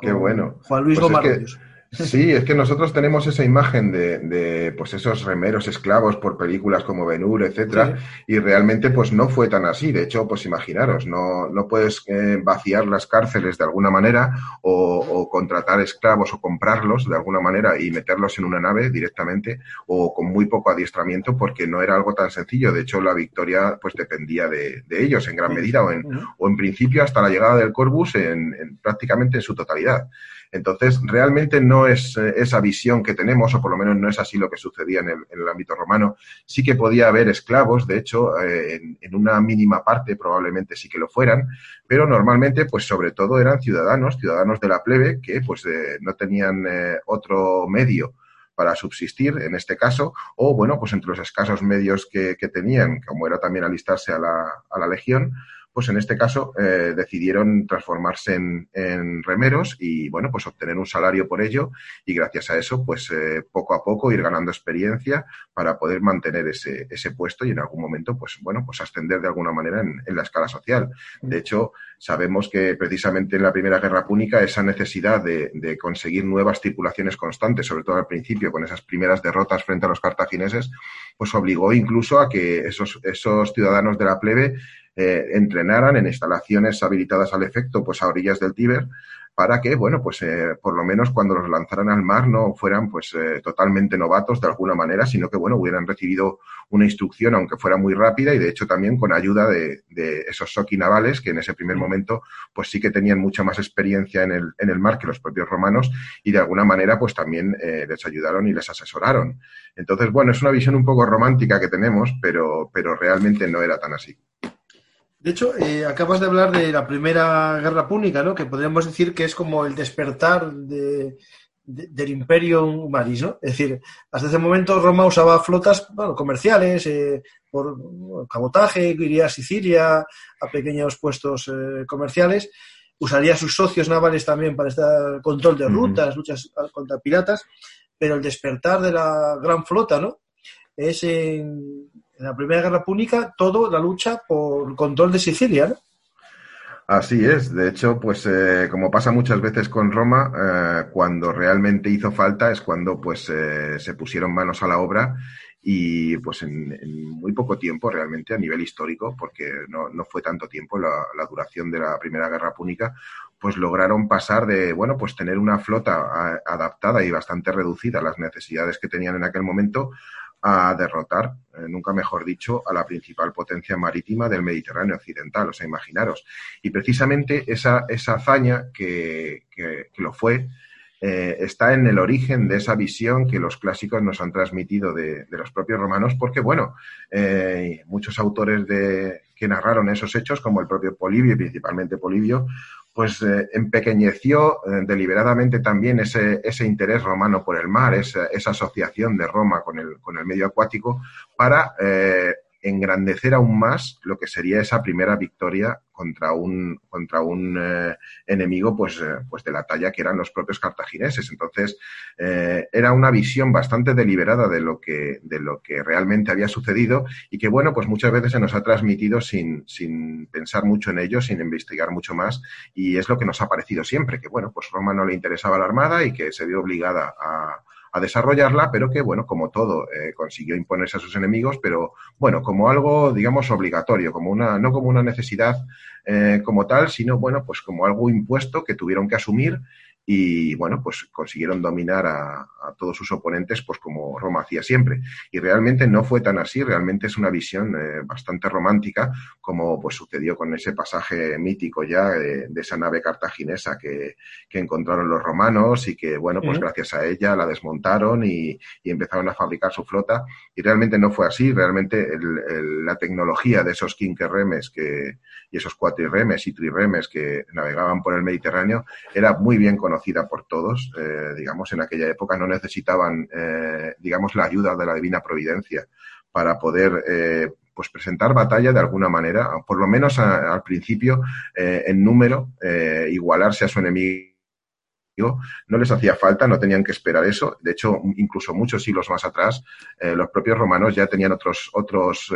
Qué bueno. Juan Luis pues Sí, es que nosotros tenemos esa imagen de, de, pues esos remeros esclavos por películas como Ben-Hur, etcétera, y realmente pues no fue tan así. De hecho, pues imaginaros, no, no puedes eh, vaciar las cárceles de alguna manera o, contratar esclavos o comprarlos de alguna manera y meterlos en una nave directamente o con muy poco adiestramiento porque no era algo tan sencillo. De hecho, la victoria pues dependía de, de ellos en gran medida o en, o en principio hasta la llegada del Corvus en, en prácticamente en su totalidad. Entonces, realmente no es eh, esa visión que tenemos, o por lo menos no es así lo que sucedía en el, ámbito romano. Sí que podía haber esclavos, de hecho, eh, en, una mínima parte probablemente sí que lo fueran, pero normalmente, pues sobre todo eran ciudadanos, ciudadanos de la plebe, que pues eh, no tenían otro medio para subsistir en este caso, o bueno, pues entre los escasos medios que, tenían, como era también alistarse a la, a la legión, pues en este caso eh, decidieron transformarse en, remeros y, bueno, pues obtener un salario por ello y gracias a eso, pues eh, poco a poco ir ganando experiencia para poder mantener ese, ese puesto y en algún momento, pues bueno, pues ascender de alguna manera en, la escala social. De hecho, sabemos que precisamente en la Primera Guerra Púnica esa necesidad de, de conseguir nuevas tripulaciones constantes, sobre todo al principio con esas primeras derrotas frente a los cartagineses, pues obligó incluso a que esos, esos ciudadanos de la plebe eh, entrenaran en instalaciones habilitadas al efecto, pues a orillas del Tíber, para que, bueno, pues eh, por lo menos cuando los lanzaran al mar no fueran pues eh, totalmente novatos de alguna manera, sino que, bueno, hubieran recibido una instrucción, aunque fuera muy rápida y de hecho también con ayuda de, de esos soki navales que en ese primer momento pues sí que tenían mucha más experiencia en el, en el mar que los propios romanos y de alguna manera pues también eh, les ayudaron y les asesoraron. Entonces, bueno, es una visión un poco romántica que tenemos, pero, pero realmente no era tan así. De hecho, eh, acabas de hablar de la Primera Guerra Púnica, ¿no? Que podríamos decir que es como el despertar de, del Imperio Humanis, ¿no? Es decir, hasta ese momento Roma usaba flotas bueno, comerciales, eh, por cabotaje, iría a Sicilia, a pequeños puestos eh, comerciales, usaría sus socios navales también para este control de rutas, luchas contra piratas, pero el despertar de la gran flota, ¿no? Es en, en la Primera Guerra Púnica todo la lucha por control de Sicilia, ¿no? Así es, de hecho, pues eh, como pasa muchas veces con Roma, eh, cuando realmente hizo falta es cuando pues eh, se pusieron manos a la obra y pues en, muy poco tiempo realmente a nivel histórico, porque no, no fue tanto tiempo la, la, duración de la Primera Guerra Púnica, pues lograron pasar de, bueno, pues tener una flota adaptada y bastante reducida a las necesidades que tenían en aquel momento a derrotar, eh, nunca mejor dicho, a la principal potencia marítima del Mediterráneo occidental, o sea, imaginaros. Y precisamente esa, esa hazaña que, que, lo fue, eh, está en el origen de esa visión que los clásicos nos han transmitido de, de los propios romanos, porque, bueno, eh, muchos autores de, que narraron esos hechos, como el propio Polibio, principalmente Polibio, pues eh, empequeñeció eh, deliberadamente también ese, ese, interés romano por el mar, esa, esa, asociación de Roma con el, con el medio acuático, para eh, engrandecer aún más lo que sería esa primera victoria contra un, contra un eh, enemigo pues, eh, pues de la talla que eran los propios cartagineses. Entonces, eh, era una visión bastante deliberada de lo, que, de lo que realmente había sucedido y que, bueno, pues muchas veces se nos ha transmitido sin, sin pensar mucho en ello, sin investigar mucho más y es lo que nos ha parecido siempre, que, bueno, pues Roma no le interesaba la armada y que se vio obligada a a desarrollarla, pero que, bueno, como todo, eh, consiguió imponerse a sus enemigos, pero, bueno, como algo, digamos, obligatorio, como una, no como una necesidad eh, como tal, sino, bueno, pues como algo impuesto que tuvieron que asumir y bueno, pues consiguieron dominar a, todos sus oponentes, pues como Roma hacía siempre. Y realmente no fue tan así, realmente es una visión eh, bastante romántica, como pues sucedió con ese pasaje mítico ya de, esa nave cartaginesa que, encontraron los romanos y que, bueno, pues gracias a ella la desmontaron y, empezaron a fabricar su flota. Y realmente no fue así, realmente la tecnología de esos quinquerremes que, y esos cuatrirremes y trirremes que navegaban por el Mediterráneo era muy bien conocida por todos, eh, digamos, en aquella época no necesitaban, eh, digamos, la ayuda de la divina providencia para poder eh, pues presentar batalla de alguna manera, por lo menos al principio, en número, igualarse a su enemigo no les hacía falta, no tenían que esperar eso. De hecho, incluso muchos siglos más atrás, los propios romanos ya tenían otros, otros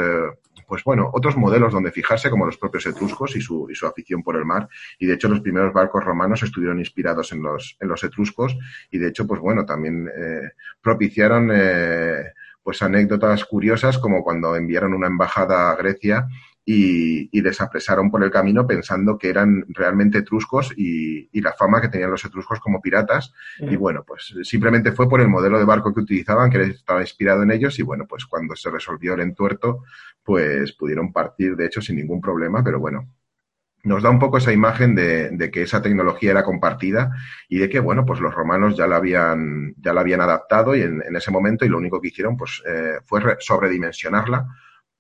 pues bueno, otros modelos donde fijarse, como los propios etruscos y su, y su afición por el mar. Y de hecho, los primeros barcos romanos estuvieron inspirados en los, en los etruscos y de hecho, pues bueno, también eh, propiciaron eh, pues anécdotas curiosas como cuando enviaron una embajada a Grecia y, y, les apresaron por el camino pensando que eran realmente etruscos y, y la fama que tenían los etruscos como piratas. Y bueno, pues simplemente fue por el modelo de barco que utilizaban, que estaba inspirado en ellos. Y bueno, pues cuando se resolvió el entuerto, pues pudieron partir, de hecho, sin ningún problema. Pero bueno, nos da un poco esa imagen de, de, que esa tecnología era compartida y de que, bueno, pues los romanos ya la habían, ya la habían adaptado y en, en ese momento y lo único que hicieron pues eh, fue sobredimensionarla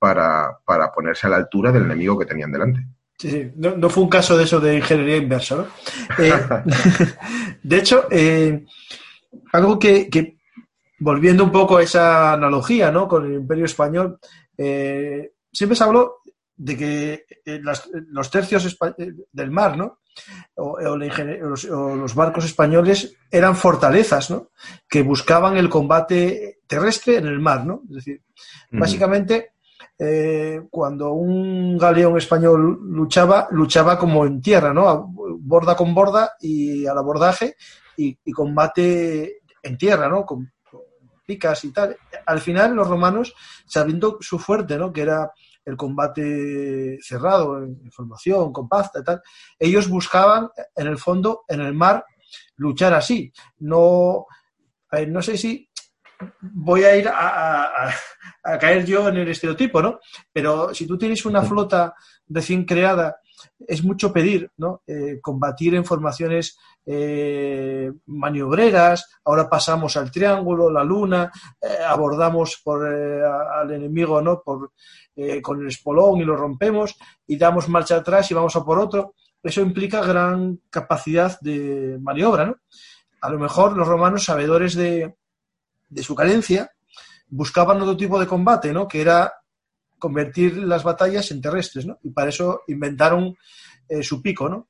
para, para ponerse a la altura del enemigo que tenían delante. Sí, sí. No, fue un caso de eso de ingeniería inversa, ¿no? Eh, de hecho, eh, algo que, que, volviendo un poco a esa analogía, ¿no? Con el Imperio Español, eh, siempre se habló de que los tercios del mar, ¿no? O, los, barcos españoles eran fortalezas, ¿no? Que buscaban el combate terrestre en el mar, ¿no? Es decir, básicamente eh, cuando un galeón español luchaba, luchaba como en tierra, ¿no? borda con borda y al abordaje y, combate en tierra, ¿no? Con, picas y tal. Al final los romanos, sabiendo su fuerte, ¿no? Que era el combate cerrado, en formación, con pasta y tal, ellos buscaban, en el fondo, en el mar, luchar así. No, no sé si voy a ir a, caer yo en el estereotipo, ¿no? Pero si tú tienes una flota recién creada, es mucho pedir, ¿no? Eh, combatir en formaciones eh, maniobreras, ahora pasamos al triángulo, la luna, eh, abordamos por, al enemigo, ¿no? Por, con el espolón y lo rompemos y damos marcha atrás y vamos a por otro. Eso implica gran capacidad de maniobra, ¿no? A lo mejor los romanos, sabedores de, de su carencia, buscaban otro tipo de combate, ¿no? Que era convertir las batallas en terrestres, ¿no? Y para eso inventaron eh, su pico, ¿no?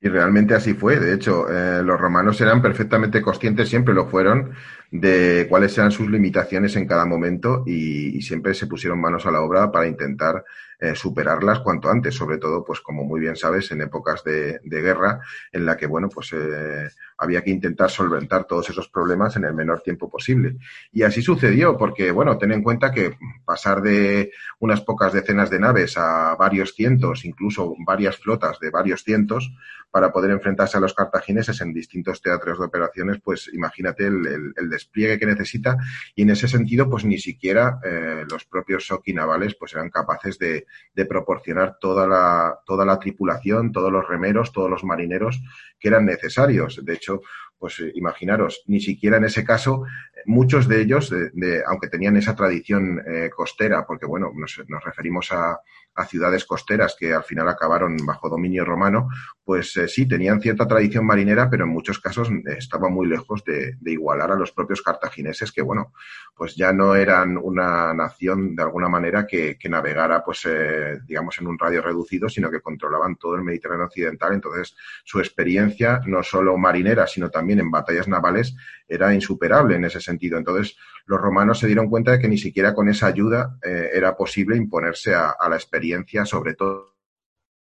Y realmente así fue. De hecho, eh, los romanos eran perfectamente conscientes, siempre lo fueron, de cuáles eran sus limitaciones en cada momento y, siempre se pusieron manos a la obra para intentar eh, superarlas cuanto antes, sobre todo, pues como muy bien sabes, en épocas de, guerra en la que, bueno, pues eh, había que intentar solventar todos esos problemas en el menor tiempo posible. Y así sucedió, porque, bueno, ten en cuenta que pasar de unas pocas decenas de naves a varios cientos, incluso varias flotas de varios cientos, para poder enfrentarse a los cartagineses en distintos teatros de operaciones, pues imagínate el, despliegue que necesita y en ese sentido, pues ni siquiera eh, los propios Shoki navales pues eran capaces de, de, proporcionar toda la, toda la tripulación, todos los remeros, todos los marineros que eran necesarios. De hecho, pues eh, imaginaros, ni siquiera en ese caso, muchos de ellos, de, aunque tenían esa tradición eh, costera, porque bueno, nos, referimos a, ciudades costeras que al final acabaron bajo dominio romano, pues eh, sí, tenían cierta tradición marinera, pero en muchos casos eh, estaban muy lejos de, igualar a los propios cartagineses, que bueno, pues ya no eran una nación de alguna manera que, navegara, pues eh, digamos, en un radio reducido, sino que controlaban todo el Mediterráneo occidental. Entonces, su experiencia, no solo marinera, sino también en batallas navales, era insuperable en ese sentido. Entonces, los romanos se dieron cuenta de que ni siquiera con esa ayuda era posible imponerse a la experiencia, sobre todo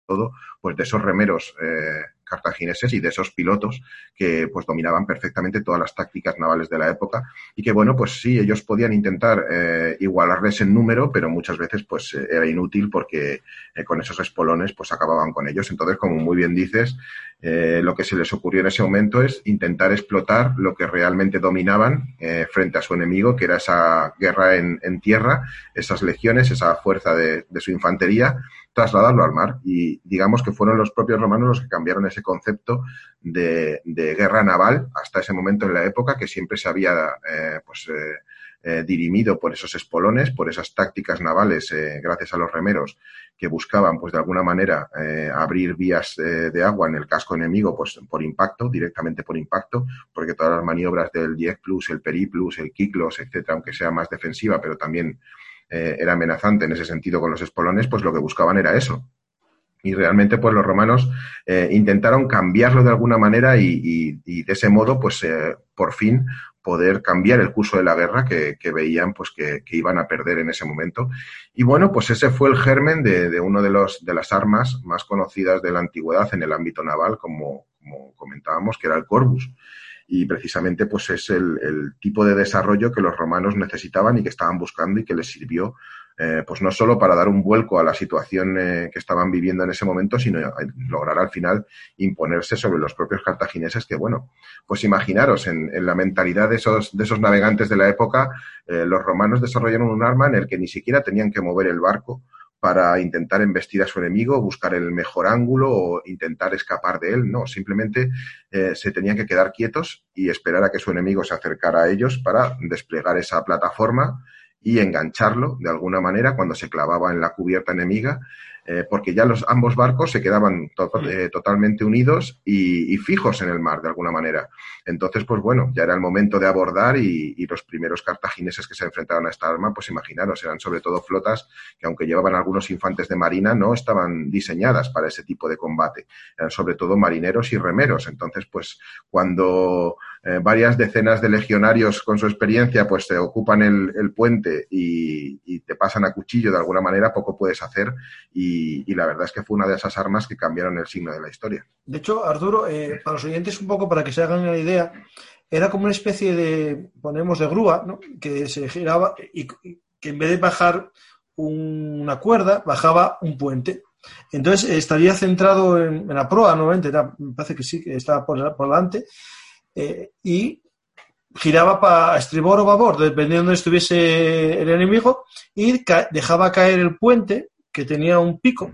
todo, pues de esos remeros eh, cartagineses y de esos pilotos que pues dominaban perfectamente todas las tácticas navales de la época y que bueno, pues sí, ellos podían intentar eh, igualarles en número, pero muchas veces pues eh, era inútil porque eh, con esos espolones pues acababan con ellos. Entonces, como muy bien dices, lo que se les ocurrió en ese momento es intentar explotar lo que realmente dominaban frente a su enemigo, que era esa guerra en, tierra, esas legiones, esa fuerza de su infantería trasladarlo al mar. Y digamos que fueron los propios romanos los que cambiaron ese concepto de, guerra naval hasta ese momento en la época que siempre se había eh, pues, eh, eh, dirimido por esos espolones, por esas tácticas navales, gracias a los remeros que buscaban, pues de alguna manera, abrir vías de agua en el casco enemigo, pues por impacto, directamente por impacto, porque todas las maniobras del Jet Plus, el Periplus, el Kiklos, etcétera, aunque sea más defensiva, pero también eh, era amenazante en ese sentido con los espolones, pues lo que buscaban era eso. Y realmente, pues los romanos eh, intentaron cambiarlo de alguna manera y, de ese modo, pues eh, por fin poder cambiar el curso de la guerra que, veían pues que, iban a perder en ese momento. Y bueno, pues ese fue el germen de, uno de, los, de las armas más conocidas de la antigüedad en el ámbito naval, como, como comentábamos, que era el Corvus y precisamente pues es el, tipo de desarrollo que los romanos necesitaban y que estaban buscando y que les sirvió eh, pues no solo para dar un vuelco a la situación eh, que estaban viviendo en ese momento, sino lograr al final imponerse sobre los propios cartagineses que, bueno, pues imaginaros en, la mentalidad de esos, de esos navegantes de la época, eh, los romanos desarrollaron un arma en el que ni siquiera tenían que mover el barco, para intentar embestir a su enemigo, buscar el mejor ángulo o intentar escapar de él. No, simplemente eh, se tenían que quedar quietos y esperar a que su enemigo se acercara a ellos para desplegar esa plataforma y engancharlo de alguna manera cuando se clavaba en la cubierta enemiga eh, porque ya los ambos barcos se quedaban eh, totalmente unidos y, fijos en el mar de alguna manera. Entonces, pues bueno, ya era el momento de abordar y, los primeros cartagineses que se enfrentaron a esta arma, pues imaginaros, eran sobre todo flotas que aunque llevaban algunos infantes de marina, no estaban diseñadas para ese tipo de combate. Eran sobre todo marineros y remeros. Entonces, pues cuando eh, varias decenas de legionarios con su experiencia pues te ocupan el, puente y, y, te pasan a cuchillo de alguna manera, poco puedes hacer y, la verdad es que fue una de esas armas que cambiaron el signo de la historia. De hecho, Arturo, eh, para los oyentes un poco para que se hagan una idea, era como una especie de, ponemos, de grúa, ¿no? que se giraba y, que en vez de bajar una cuerda, bajaba un puente. Entonces estaría centrado en, la proa, nuevamente, me parece que sí, que estaba por, por delante, eh, y giraba para estribor o babor, dependiendo de donde estuviese el enemigo, y dejaba caer el puente que tenía un pico,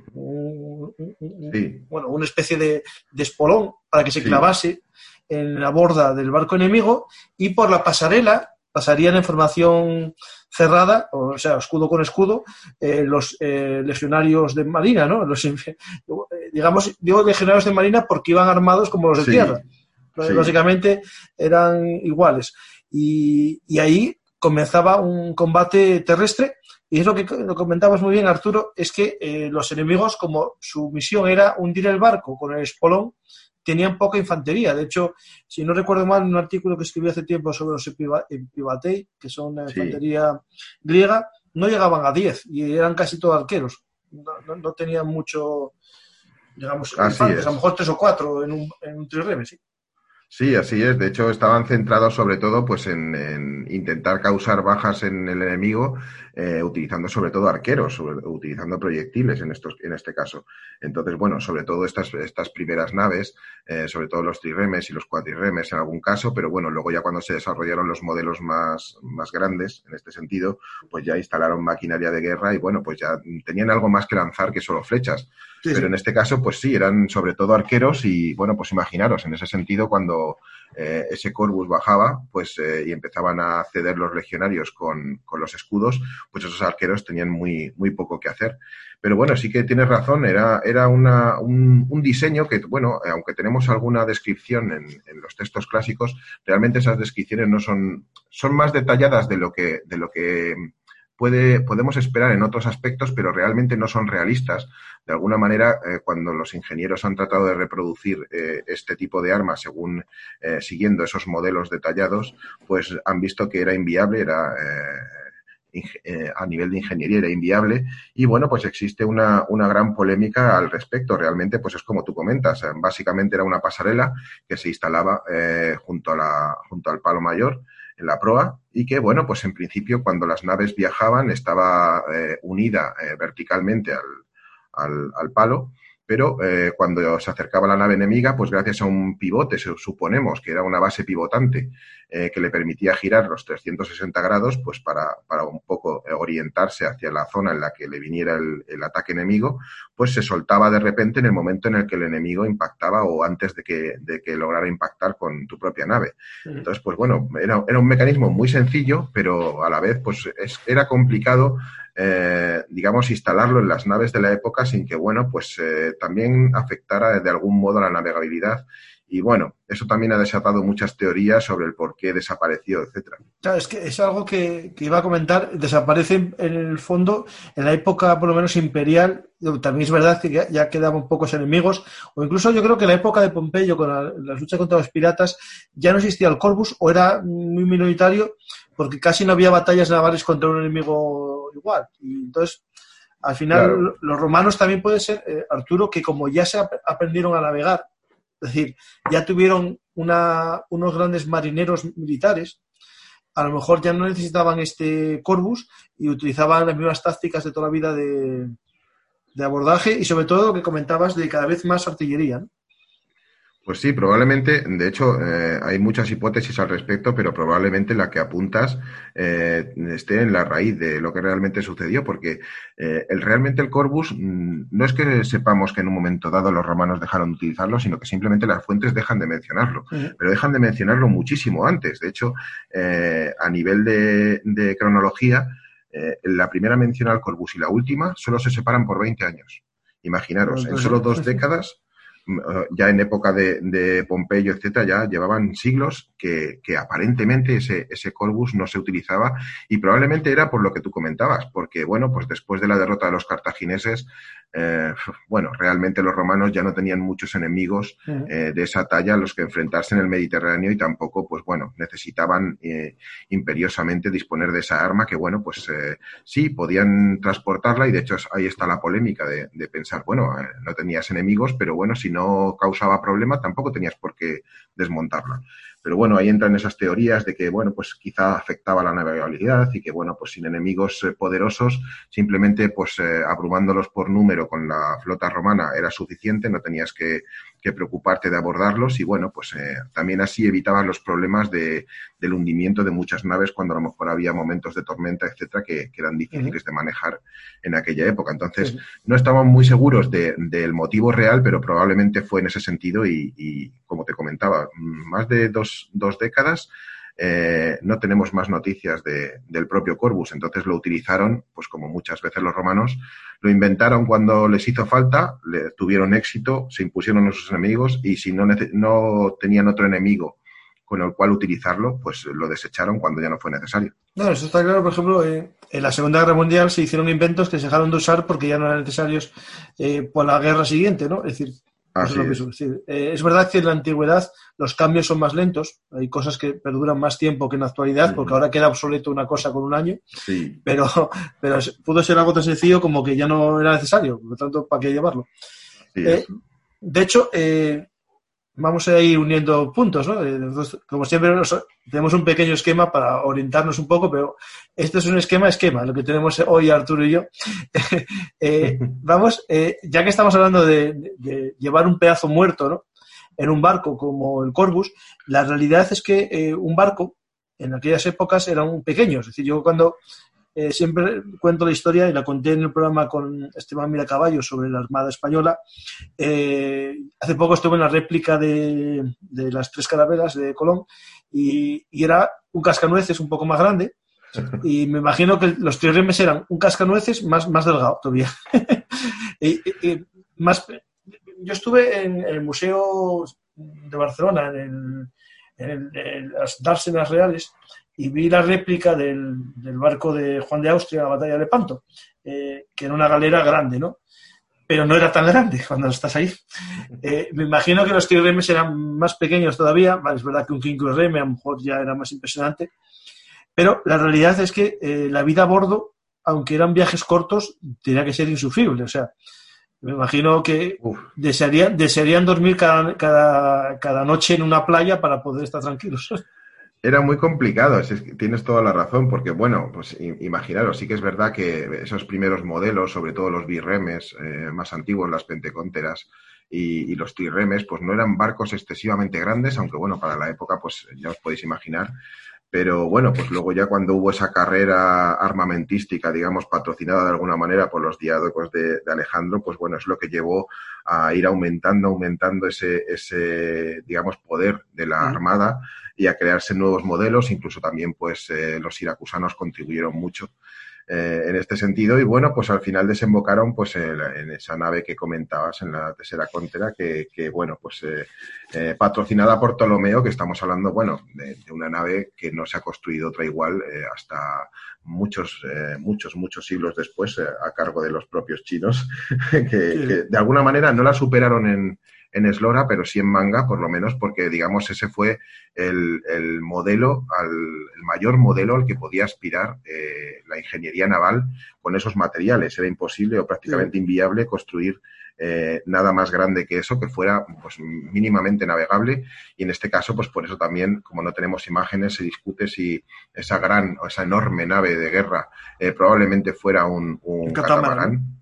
bueno, una especie de, espolón para que se clavase en la borda del barco enemigo y por la pasarela pasarían en formación cerrada, o sea, escudo con escudo, eh, los eh, legionarios de marina, ¿no? Los, digamos, digo legionarios de marina porque iban armados como los de tierra. Básicamente eran iguales. Y, y ahí comenzaba un combate terrestre y es lo que lo comentabas muy bien, Arturo, es que eh, los enemigos, como su misión era hundir el barco con el espolón, tenían poca infantería. De hecho, si no recuerdo mal, un artículo que escribí hace tiempo sobre los epibatei, que son la infantería griega, no llegaban a 10 y eran casi todos arqueros. No, tenían mucho, digamos, infantes, a lo mejor tres o cuatro en un, en un trireme, sí. Sí, así es. De hecho, estaban centrados sobre todo pues, en, intentar causar bajas en el enemigo, eh, utilizando sobre todo arqueros, utilizando proyectiles en, estos, en este caso. Entonces, bueno, sobre todo estas, estas primeras naves, eh, sobre todo los triremes y los cuatriremes en algún caso, pero bueno, luego ya cuando se desarrollaron los modelos más, más grandes, en este sentido, pues ya instalaron maquinaria de guerra y bueno, pues ya tenían algo más que lanzar que solo flechas. Pero en este caso, pues sí, eran sobre todo arqueros y bueno, pues imaginaros, en ese sentido, cuando eh, ese Corvus bajaba, pues eh, y empezaban a ceder los legionarios con, con, los escudos, pues esos arqueros tenían muy, muy poco que hacer. Pero bueno, sí que tienes razón, era, era una, un, un, diseño que, bueno, aunque tenemos alguna descripción en, en, los textos clásicos, realmente esas descripciones no son, son más detalladas de lo que, de lo que podemos esperar en otros aspectos, pero realmente no son realistas. De alguna manera, eh, cuando los ingenieros han tratado de reproducir eh, este tipo de armas según eh, siguiendo esos modelos detallados, pues han visto que era inviable, era eh, a nivel de ingeniería era inviable y bueno, pues existe una, una gran polémica al respecto. Realmente, pues es como tú comentas, básicamente era una pasarela que se instalaba junto, a la, junto al palo mayor la proa y que, bueno, pues en principio cuando las naves viajaban estaba unida verticalmente al, al, al, palo pero eh, cuando se acercaba la nave enemiga, pues gracias a un pivote, suponemos que era una base pivotante eh, que le permitía girar los 360 grados, pues para, para, un poco orientarse hacia la zona en la que le viniera el, el, ataque enemigo, pues se soltaba de repente en el momento en el que el enemigo impactaba o antes de que, de que lograra impactar con tu propia nave. Entonces, pues bueno, era, era un mecanismo muy sencillo, pero a la vez, pues es, era complicado eh, digamos, instalarlo en las naves de la época sin que, bueno, pues eh, también afectara de algún modo la navegabilidad. Y bueno, eso también ha desatado muchas teorías sobre el por qué desapareció, etcétera. Claro, es que es algo que, iba a comentar. Desaparece en el fondo en la época, por lo menos imperial. También es verdad que ya, quedaban pocos enemigos. O incluso yo creo que en la época de Pompeyo, con la, la lucha contra los piratas, ya no existía el Corvus o era muy minoritario porque casi no había batallas navales contra un enemigo igual. Y entonces, al final, los romanos también puede ser, eh, Arturo, que como ya se aprendieron a navegar, es decir, ya tuvieron una, unos grandes marineros militares, a lo mejor ya no necesitaban este Corvus y utilizaban las mismas tácticas de toda la vida de, de abordaje y sobre todo lo que comentabas de cada vez más artillería. ¿no? Pues sí, probablemente, de hecho, eh, hay muchas hipótesis al respecto, pero probablemente la que apuntas eh, esté en la raíz de lo que realmente sucedió, porque eh, el, realmente el Corvus mm, no es que sepamos que en un momento dado los romanos dejaron de utilizarlo, sino que simplemente las fuentes dejan de mencionarlo, pero dejan de mencionarlo muchísimo antes. De hecho, a nivel de, de cronología, la primera mención al Corvus y la última solo se separan por 20 años. Imaginaros, en solo dos décadas eh, ya en época de, de Pompeyo, etcétera, ya llevaban siglos que, que, aparentemente ese, ese Corvus no se utilizaba y probablemente era por lo que tú comentabas, porque bueno, pues después de la derrota de los cartagineses, eh, bueno, realmente los romanos ya no tenían muchos enemigos eh, de esa talla a los que enfrentarse en el Mediterráneo y tampoco, pues bueno, necesitaban eh, imperiosamente disponer de esa arma que, bueno, pues eh, sí, podían transportarla y de hecho ahí está la polémica de, de pensar, bueno, eh, no tenías enemigos, pero bueno, si no causaba problema tampoco tenías por qué desmontarla. Pero bueno, ahí entran esas teorías de que, bueno, pues quizá afectaba la navegabilidad y que, bueno, pues sin enemigos eh, poderosos, simplemente pues eh, abrumándolos por número con la flota romana era suficiente, no tenías que, que preocuparte de abordarlos y, bueno, pues eh, también así evitaban los problemas de, del hundimiento de muchas naves cuando a lo mejor había momentos de tormenta, etcétera, que, que eran difíciles uh -huh. de manejar en aquella época. Entonces, uh -huh. no estaban muy seguros de, del motivo real, pero probablemente fue en ese sentido y, y como te comentaba, más de dos dos, décadas, eh, no tenemos más noticias de, del propio Corvus. Entonces lo utilizaron, pues como muchas veces los romanos, lo inventaron cuando les hizo falta, le, tuvieron éxito, se impusieron a sus enemigos y si no, no tenían otro enemigo con el cual utilizarlo, pues lo desecharon cuando ya no fue necesario. No, eso está claro. Por ejemplo, en la Segunda Guerra Mundial se hicieron inventos que se dejaron de usar porque ya no eran necesarios eh, por la guerra siguiente, ¿no? Es decir, es, es. Eh, es, verdad que en la antigüedad los cambios son más lentos, hay cosas que perduran más tiempo que en la actualidad, sí. porque ahora queda obsoleto una cosa con un año, sí. pero, pero pudo ser algo tan sencillo como que ya no era necesario, por lo tanto, ¿para qué llevarlo? Eh, de hecho, eh, vamos a ir uniendo puntos, ¿no? Entonces, como siempre, tenemos un pequeño esquema para orientarnos un poco, pero este es un esquema esquema, lo que tenemos hoy Arturo y yo. eh, vamos, eh, ya que estamos hablando de, llevar un pedazo muerto, ¿no? En un barco como el Corvus, la realidad es que eh, un barco en aquellas épocas era un pequeño, es decir, yo cuando eh, siempre cuento la historia y la conté en el programa con Esteban Miracaballo sobre la Armada Española. Eh, hace poco estuve en la réplica de, de las tres carabelas de Colón y, y, era un cascanueces un poco más grande. Y me imagino que los trirremes eran un cascanueces más, más delgado todavía. y, y, más, yo estuve en el Museo de Barcelona, en, el, en, en las dársenas reales, y vi la réplica del, del, barco de Juan de Austria, la batalla de Lepanto, eh, que era una galera grande, ¿no? Pero no era tan grande cuando estás ahí. Eh, me imagino que los trirremes eran más pequeños todavía, vale, es verdad que un quinquerreme a lo mejor ya era más impresionante, Pero la realidad es que eh, la vida a bordo, aunque eran viajes cortos, tenía que ser insufrible. O sea, me imagino que desearían, desearían dormir cada, cada, cada noche en una playa para poder estar tranquilos. Era muy complicado, tienes toda la razón, porque bueno, pues imaginaros, sí que es verdad que esos primeros modelos, sobre todo los birremes eh, más antiguos, las penteconteras y, y, los triremes, pues no eran barcos excesivamente grandes, aunque bueno, para la época, pues ya os podéis imaginar. Pero bueno, pues luego ya cuando hubo esa carrera armamentística, digamos, patrocinada de alguna manera por los diádocos de, de Alejandro, pues bueno, es lo que llevó a ir aumentando, aumentando ese, ese digamos, poder de la Armada y a crearse nuevos modelos, incluso también pues eh, los siracusanos contribuyeron mucho eh, en este sentido. Y bueno, pues al final desembocaron pues en, esa nave que comentabas, en la tercera contera, que, que bueno, pues eh, patrocinada por Ptolomeo, que estamos hablando, bueno, de, una nave que no se ha construido otra igual hasta muchos, muchos, muchos siglos después, a cargo de los propios chinos, que, que de alguna manera no la superaron en en Eslora, pero sí en manga, por lo menos, porque, digamos, ese fue el, el modelo, al, el mayor modelo al que podía aspirar eh, la ingeniería naval con esos materiales. Era imposible o prácticamente inviable construir eh, nada más grande que eso, que fuera pues, mínimamente navegable. Y en este caso, pues por eso también, como no tenemos imágenes, se discute si esa gran o esa enorme nave de guerra eh, probablemente fuera un, un catamarán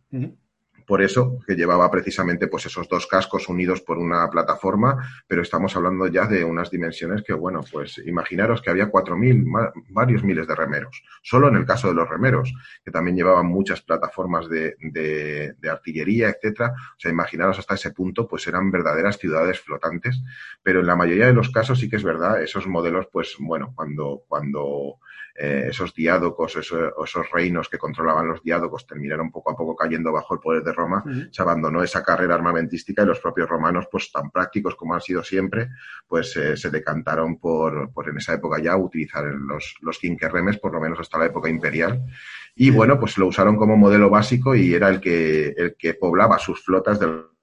por eso que llevaba precisamente pues esos dos cascos unidos por una plataforma, pero estamos hablando ya de unas dimensiones que, bueno, pues imaginaros que había cuatro mil, varios miles de remeros, solo en el caso de los remeros, que también llevaban muchas plataformas de, de, artillería, etcétera. O sea, imaginaros hasta ese punto, pues eran verdaderas ciudades flotantes, pero en la mayoría de los casos sí que es verdad, esos modelos, pues bueno, cuando, cuando eh, esos diádocos, esos, esos, reinos que controlaban los diádocos terminaron poco a poco cayendo bajo el poder de Roma, se abandonó esa carrera armamentística y los propios romanos, pues tan prácticos como han sido siempre, pues eh, se decantaron por, por, en esa época ya utilizar los, los quinquerremes, por lo menos hasta la época imperial. Y bueno, pues lo usaron como modelo básico y era el que, el que poblaba sus flotas del de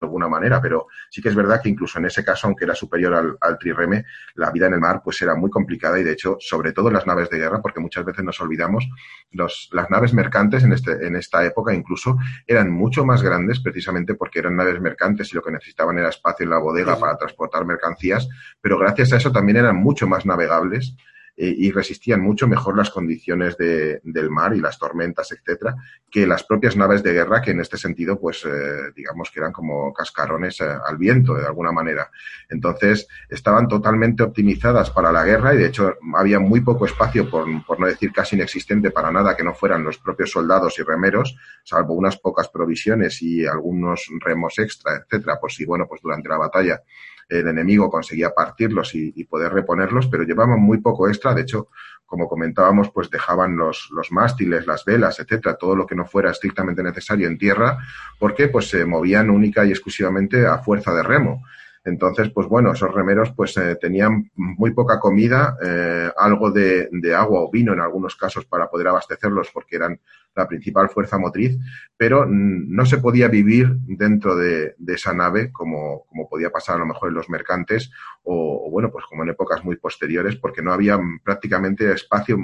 alguna manera, pero sí que es verdad que incluso en ese caso, aunque era superior al, al, trireme, la vida en el mar pues era muy complicada y de hecho, sobre todo en las naves de guerra, porque muchas veces nos olvidamos, los, las naves mercantes en, este, en esta época incluso eran mucho más grandes precisamente porque eran naves mercantes y lo que necesitaban era espacio en la bodega sí. para transportar mercancías, pero gracias a eso también eran mucho más navegables eh, y resistían mucho mejor las condiciones de, del mar y las tormentas, etcétera, que las propias naves de guerra, que en este sentido, pues eh, digamos que eran como cascarones eh, al viento, de alguna manera. Entonces, estaban totalmente optimizadas para la guerra y, de hecho, había muy poco espacio, por, por no decir casi inexistente, para nada que no fueran los propios soldados y remeros, salvo unas pocas provisiones y algunos remos extra, etcétera, por si, bueno, pues durante la batalla el enemigo conseguía partirlos y, poder reponerlos, pero llevaban muy poco extra. De hecho, como comentábamos, pues dejaban los, los mástiles, las velas, etcétera, todo lo que no fuera estrictamente necesario en tierra, porque pues se movían única y exclusivamente a fuerza de remo. Entonces, pues bueno, esos remeros pues eh, tenían muy poca comida, eh, algo de, agua o vino en algunos casos para poder abastecerlos porque eran la principal fuerza motriz, pero no se podía vivir dentro de, de esa nave como, como, podía pasar a lo mejor en los mercantes o, bueno, pues como en épocas muy posteriores porque no había prácticamente espacio,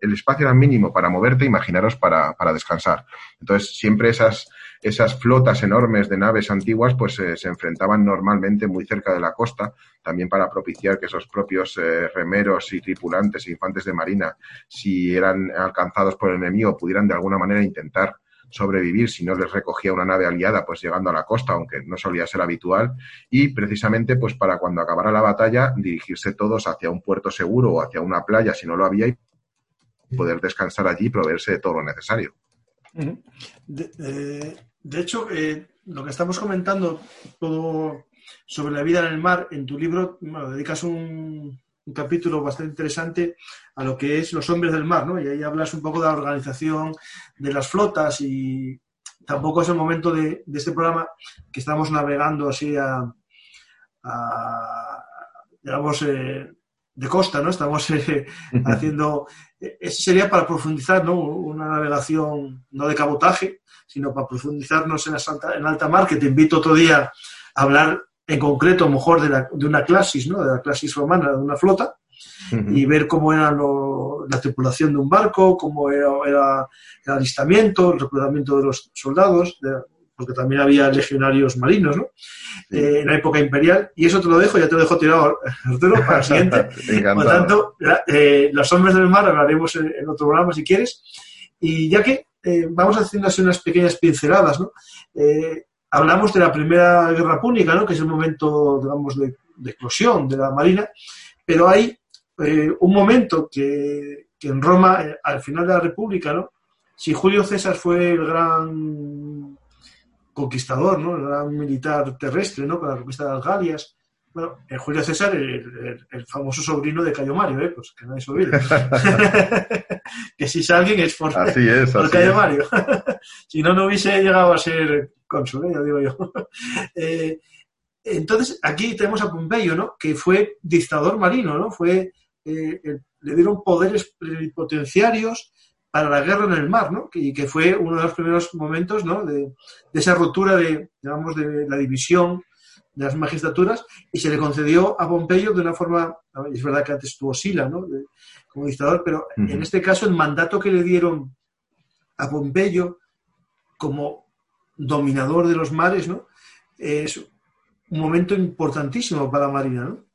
el espacio era mínimo para moverte, imaginaros, para, para descansar. Entonces, siempre esas esas flotas enormes de naves antiguas pues eh, se enfrentaban normalmente muy cerca de la costa, también para propiciar que esos propios eh, remeros y tripulantes e infantes de marina, si eran alcanzados por el enemigo, pudieran de alguna manera intentar sobrevivir si no les recogía una nave aliada, pues llegando a la costa, aunque no solía ser habitual, y precisamente pues para cuando acabara la batalla dirigirse todos hacia un puerto seguro o hacia una playa si no lo había y poder descansar allí y proveerse de todo lo necesario. De, hecho, eh, lo que estamos comentando todo sobre la vida en el mar, en tu libro dedicas un, un, capítulo bastante interesante a lo que es los hombres del mar, ¿no? Y ahí hablas un poco de la organización de las flotas y tampoco es el momento de, de este programa que estamos navegando así a, a digamos, eh, de costa, ¿no? Estamos eh, haciendo, eso sería para profundizar, ¿no? Una navegación no de cabotaje, sino para profundizarnos en, la alta, en alta mar, que te invito otro día a hablar en concreto, a lo mejor, de, la, de una clasis, ¿no? De la clasis romana, de una flota. y ver cómo era la tripulación de un barco, cómo era, el alistamiento, el reclutamiento de los soldados, porque también había legionarios marinos, ¿no? Eh, en la época imperial. Y eso te lo dejo, ya te lo dejo tirado, Arturo, para el siguiente. Por tanto, eh, los hombres del mar hablaremos en, otro programa si quieres. Y ya que eh, vamos haciendo así unas pequeñas pinceladas, ¿no? Hablamos de la Primera Guerra Púnica, ¿no? Que es el momento, digamos, de, de explosión de la Marina, pero hay un momento que, que en Roma, al final de la República, ¿no? Si Julio César fue el gran conquistador, ¿no? El gran militar terrestre, ¿no? Con la conquista de las Galias. Bueno, en Julio César, el, famoso sobrino de Cayo Mario, ¿eh? Pues que nadie se olvide. que si es alguien es por, Cayo Mario. si no, no hubiese llegado a ser cónsul, ¿eh? ya digo yo. Eh, entonces, aquí tenemos a Pompeyo, ¿no? Que fue dictador marino, ¿no? Fue, eh, le dieron poderes plenipotenciarios para la guerra en el mar, ¿no? Y que fue uno de los primeros momentos, ¿no? De, esa ruptura de, digamos, de la división de las magistraturas y se le concedió a Pompeyo de una forma, es verdad que antes estuvo Sila, ¿no? como dictador, pero en este caso el mandato que le dieron a Pompeyo como dominador de los mares, ¿no? Es un momento importantísimo para la Marina, ¿no?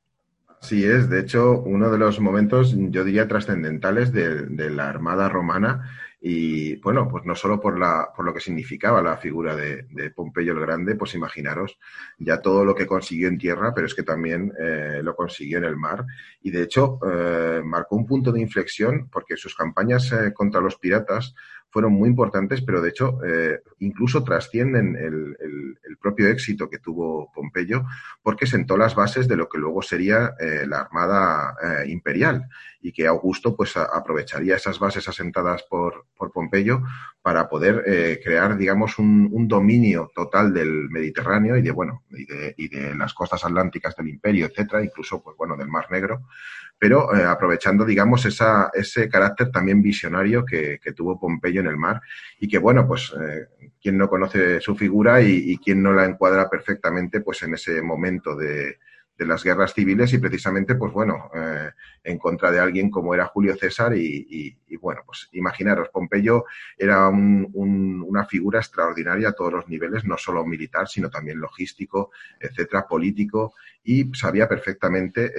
Sí, es. De hecho, uno de los momentos, yo diría, trascendentales de, la Armada Romana y, bueno, pues no solo por, la, por lo que significaba la figura de, Pompeyo el Grande, pues imaginaros ya todo lo que consiguió en tierra, pero es que también eh, lo consiguió en el mar. Y, de hecho, eh, marcó un punto de inflexión porque sus campañas eh, contra los piratas fueron muy importantes, pero de hecho eh, incluso trascienden el, propio éxito que tuvo Pompeyo, porque sentó las bases de lo que luego sería eh, la Armada eh, Imperial y que Augusto pues aprovecharía esas bases asentadas por, por Pompeyo para poder crear, digamos, un, un, dominio total del Mediterráneo y de, bueno, y de, y de las costas atlánticas del Imperio, etcétera, incluso, pues bueno, del Mar Negro pero eh, aprovechando, digamos, esa, ese carácter también visionario que, tuvo Pompeyo en el mar y que, bueno, pues eh, quien no conoce su figura y, quien no la encuadra perfectamente, pues en ese momento de, las guerras civiles y precisamente, pues bueno, eh, en contra de alguien como era Julio César y, bueno, pues imaginaros, Pompeyo era una figura extraordinaria a todos los niveles, no solo militar, sino también logístico, etcétera, político y sabía perfectamente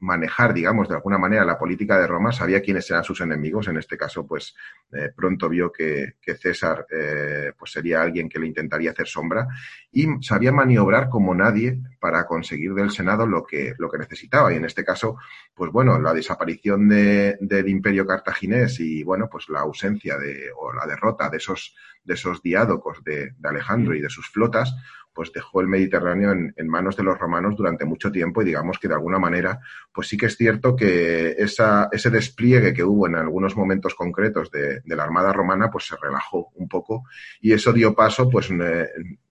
manejar, digamos, de alguna manera la política de Roma, sabía quiénes eran sus enemigos. En este caso, pues eh, pronto vio que, César eh, pues sería alguien que le intentaría hacer sombra y sabía maniobrar como nadie para conseguir del Senado lo que, lo que necesitaba. Y en este caso, pues bueno, la desaparición de, del imperio cartaginés y bueno, pues la ausencia de, o la derrota de esos, de esos diádocos de, de Alejandro y de sus flotas, pues dejó el Mediterráneo en, manos de los romanos durante mucho tiempo y digamos que de alguna manera, pues sí que es cierto que ese despliegue que hubo en algunos momentos concretos de, la Armada Romana, pues se relajó un poco y eso dio paso, pues, eh,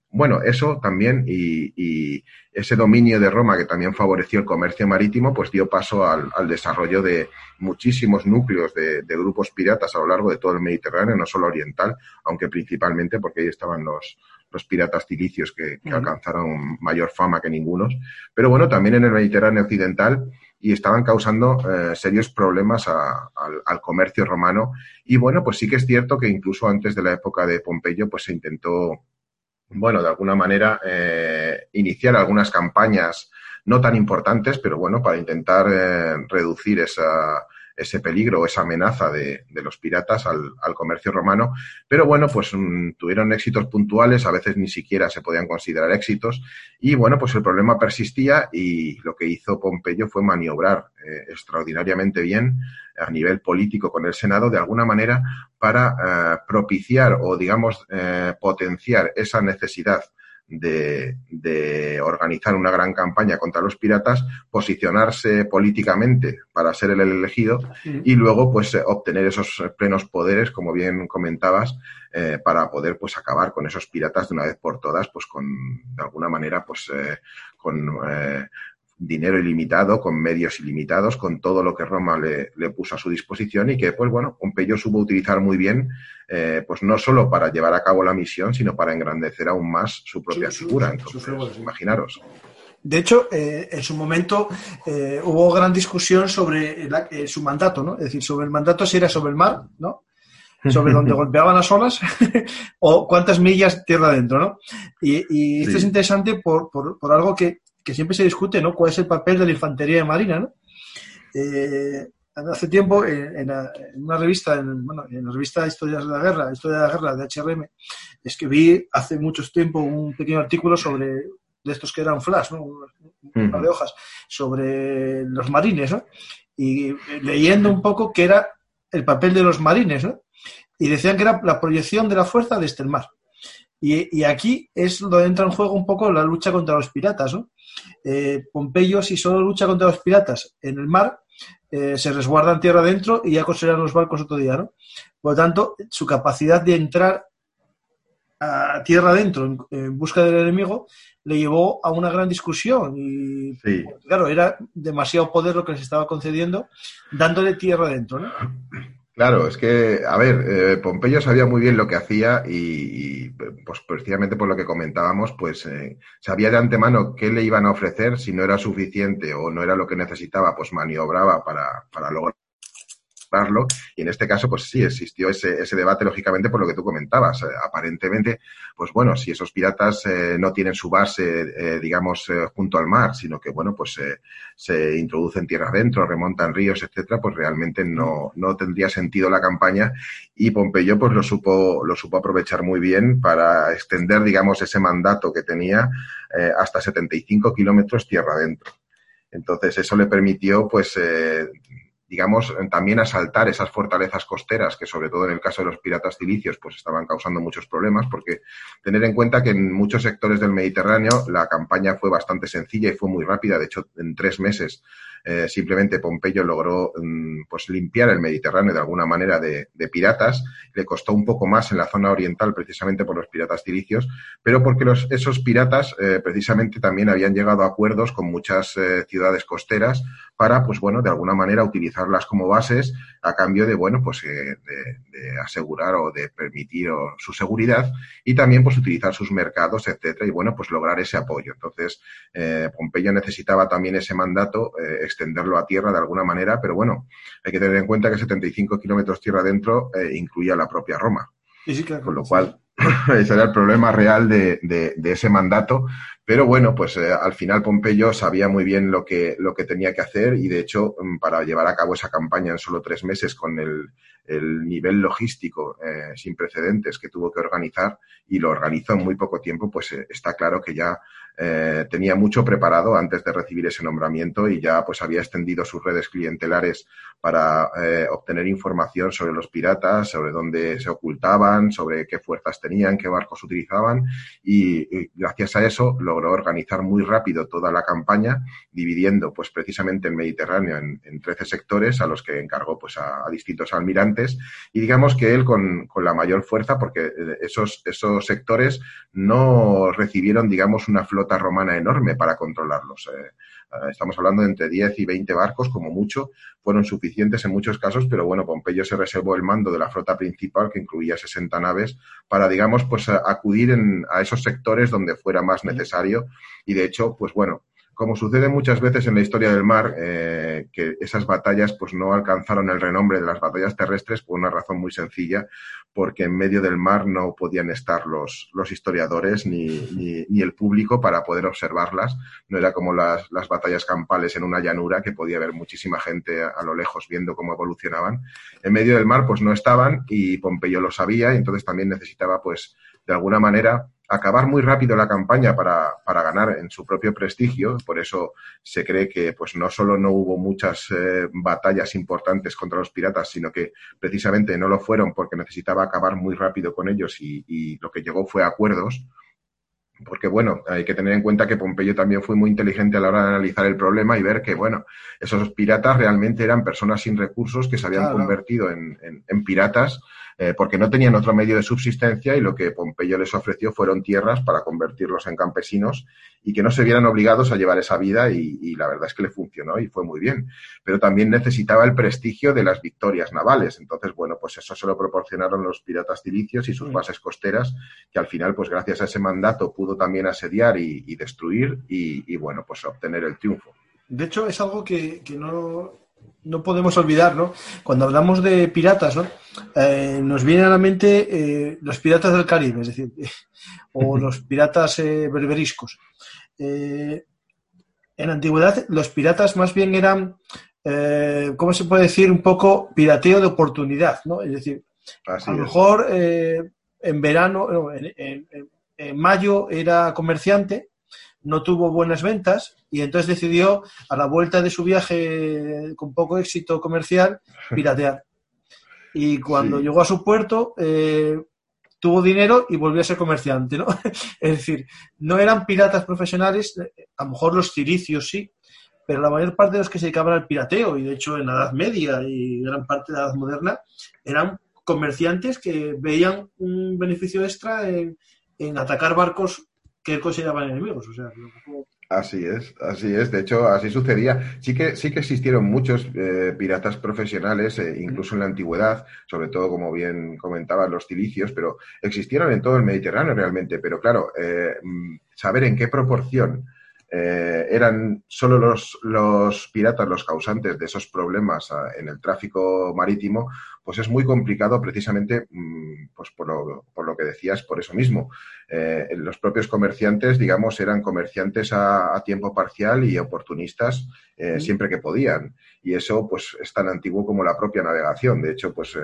bueno, eso también y, ese dominio de Roma que también favoreció el comercio marítimo, pues dio paso al, desarrollo de muchísimos núcleos de, de, grupos piratas a lo largo de todo el Mediterráneo, no solo oriental, aunque principalmente porque ahí estaban los, los piratas cilicios que, alcanzaron mayor fama que ningunos. Pero bueno, también en el Mediterráneo occidental y estaban causando eh, serios problemas al, comercio romano. Y bueno, pues sí que es cierto que incluso antes de la época de Pompeyo, pues se intentó, bueno, de alguna manera eh, iniciar algunas campañas no tan importantes, pero bueno, para intentar eh, reducir esa, ese peligro, esa amenaza de, los piratas al, comercio romano. Pero bueno, pues mm, tuvieron éxitos puntuales, a veces ni siquiera se podían considerar éxitos. Y bueno, pues el problema persistía y lo que hizo Pompeyo fue maniobrar eh, extraordinariamente bien a nivel político con el Senado de alguna manera para eh, propiciar o digamos eh, potenciar esa necesidad de, organizar una gran campaña contra los piratas, posicionarse políticamente para ser el elegido y luego pues obtener esos plenos poderes, como bien comentabas, eh, para poder pues acabar con esos piratas de una vez por todas, pues con de alguna manera pues eh, con eh, dinero ilimitado, con medios ilimitados, con todo lo que Roma le, puso a su disposición y que, pues bueno, Pompeyo supo utilizar muy bien, eh, pues no solo para llevar a cabo la misión, sino para engrandecer aún más su propia figura. Entonces, imaginaros. De hecho, eh, en su momento eh, hubo gran discusión sobre eh, su mandato, ¿no? Es decir, sobre el mandato si era sobre el mar, ¿no? Sobre donde golpeaban las olas o cuántas millas tierra adentro, ¿no? Y, esto es interesante por, algo que, siempre se discute, ¿no? ¿Cuál es el papel de la infantería marina, ¿no? hace tiempo, en, una revista, en, bueno, en la revista Historias de la Guerra, Historia de la Guerra de HRM, escribí hace mucho tiempo un pequeño artículo sobre de estos que eran flash, ¿no? un par de hojas, sobre los marines, ¿no? y leyendo un poco qué era el papel de los marines, ¿no? y decían que era la proyección de la fuerza desde el mar. Y, aquí es donde entra en juego un poco la lucha contra los piratas. ¿no? Eh, Pompeyo, si solo lucha contra los piratas en el mar, eh, se resguardan tierra adentro y ya consideran los barcos otro día. ¿no? Por lo tanto, su capacidad de entrar a tierra adentro en, busca del enemigo le llevó a una gran discusión y claro, era demasiado poder lo que les estaba concediendo dándole tierra adentro, ¿no? Claro, es que, a ver, eh, Pompeyo sabía muy bien lo que hacía y, pues precisamente por lo que comentábamos, pues eh, sabía de antemano qué le iban a ofrecer, si no era suficiente o no era lo que necesitaba, pues maniobraba para, para lograr y en este caso, pues sí, existió ese, ese debate, lógicamente, por lo que tú comentabas. Eh, aparentemente, pues bueno, si esos piratas eh, no tienen su base, eh, digamos, junto al mar, sino que, bueno, pues se introducen tierra adentro, remontan ríos, etcétera, pues realmente no, no tendría sentido la campaña y Pompeyo, pues lo supo, lo supo aprovechar muy bien para extender, digamos, ese mandato que tenía hasta 75 kilómetros tierra adentro. Entonces, eso le permitió, pues, digamos, también asaltar esas fortalezas costeras que, sobre todo en el caso de los piratas cilicios, pues estaban causando muchos problemas, porque tener en cuenta que en muchos sectores del Mediterráneo la campaña fue bastante sencilla y fue muy rápida. De hecho, en tres meses eh, simplemente Pompeyo logró mm, pues limpiar el Mediterráneo de alguna manera de, piratas. Le costó un poco más en la zona oriental precisamente por los piratas cilicios, pero porque los, esos piratas eh, precisamente también habían llegado a acuerdos con muchas eh, ciudades costeras para, pues bueno, de alguna manera utilizarlas como bases a cambio de, bueno, pues de, asegurar o de permitir su seguridad y también pues utilizar sus mercados, etcétera, y bueno, pues lograr ese apoyo. Entonces, Pompeyo necesitaba también ese mandato extenderlo a tierra de alguna manera, pero bueno, hay que tener en cuenta que 75 kilómetros tierra adentro eh, incluía la propia Roma. Con lo cual, ese era el problema real de, ese mandato. Pero bueno, pues eh, al final Pompeyo sabía muy bien lo que, lo que tenía que hacer y de hecho mm, para llevar a cabo esa campaña en solo tres meses con el, nivel logístico eh, sin precedentes que tuvo que organizar y lo organizó en muy poco tiempo, pues está claro que ya eh, tenía mucho preparado antes de recibir ese nombramiento y ya pues había extendido sus redes clientelares para eh, obtener información sobre los piratas, sobre dónde se ocultaban, sobre qué fuerzas tenían, qué barcos utilizaban y, gracias a eso logró organizar muy rápido toda la campaña, dividiendo pues precisamente el Mediterráneo en, en 13 sectores a los que encargó pues a, distintos almirantes y digamos que él con, con la mayor fuerza porque eh, esos, esos sectores no recibieron digamos una flota romana enorme para controlarlos. Eh, estamos hablando de entre 10 y 20 barcos, como mucho, fueron suficientes en muchos casos, pero bueno, Pompeyo se reservó el mando de la flota principal, que incluía 60 naves, para, digamos, pues acudir a esos sectores donde fuera más necesario. Y de hecho, pues bueno, como sucede muchas veces en la historia del mar, eh, que esas batallas pues no alcanzaron el renombre de las batallas terrestres por una razón muy sencilla, porque en medio del mar no podían estar los, los historiadores ni, ni, el público para poder observarlas. No era como las, las, batallas campales en una llanura que podía haber muchísima gente a, lo lejos viendo cómo evolucionaban. En medio del mar pues no estaban y Pompeyo lo sabía y entonces también necesitaba pues de alguna manera acabar muy rápido la campaña para, para, ganar en su propio prestigio. Por eso se cree que pues no solo no hubo muchas eh, batallas importantes contra los piratas, sino que precisamente no lo fueron porque necesitaba acabar muy rápido con ellos y, y lo que llegó fue acuerdos. Porque, bueno, hay que tener en cuenta que Pompeyo también fue muy inteligente a la hora de analizar el problema y ver que, bueno, esos piratas realmente eran personas sin recursos que se habían convertido en, en, en piratas eh, porque no tenían otro medio de subsistencia y lo que Pompeyo les ofreció fueron tierras para convertirlos en campesinos y que no se vieran obligados a llevar esa vida y, la verdad es que le funcionó y fue muy bien. Pero también necesitaba el prestigio de las victorias navales. Entonces, bueno, pues eso se lo proporcionaron los piratas cilicios y sus mm. bases costeras, que al final, pues gracias a ese mandato pudo también asediar y, destruir y, bueno, pues obtener el triunfo. De hecho, es algo que, no, no podemos olvidar, ¿no? Cuando hablamos de piratas, ¿no? Eh, nos vienen a la mente eh, los piratas del Caribe, es decir, o los piratas eh, berberiscos. en la antigüedad, los piratas más bien eran, ¿cómo se puede decir? Un poco pirateo de oportunidad, ¿no? Es decir, a lo mejor en verano, en, en mayo era comerciante, no tuvo buenas ventas y entonces decidió, a la vuelta de su viaje con poco éxito comercial, piratear. Y cuando llegó a su puerto, eh, tuvo dinero y volvió a ser comerciante, ¿no? es decir, no eran piratas profesionales, a lo mejor los cilicios sí, pero la mayor parte de los que se dedicaban al pirateo, y de hecho en la Edad Media y gran parte de la Edad Moderna, eran comerciantes que veían un beneficio extra en, en atacar barcos que consideraban enemigos. O sea, Así es, así es. De hecho, así sucedía. Sí que, sí que existieron muchos eh, piratas profesionales, eh, incluso en la antigüedad, sobre todo, como bien comentaban, los cilicios, pero existieron en todo el Mediterráneo realmente. Pero claro, eh, mm, saber en qué proporción eh, eran solo los, los, piratas los causantes de esos problemas ah, en el tráfico marítimo, pues es muy complicado precisamente mm, pues por, lo, por lo que decías, por eso mismo. Eh, los propios comerciantes, digamos, eran comerciantes a, tiempo parcial y oportunistas eh, siempre que podían. Y eso pues es tan antiguo como la propia navegación. De hecho, pues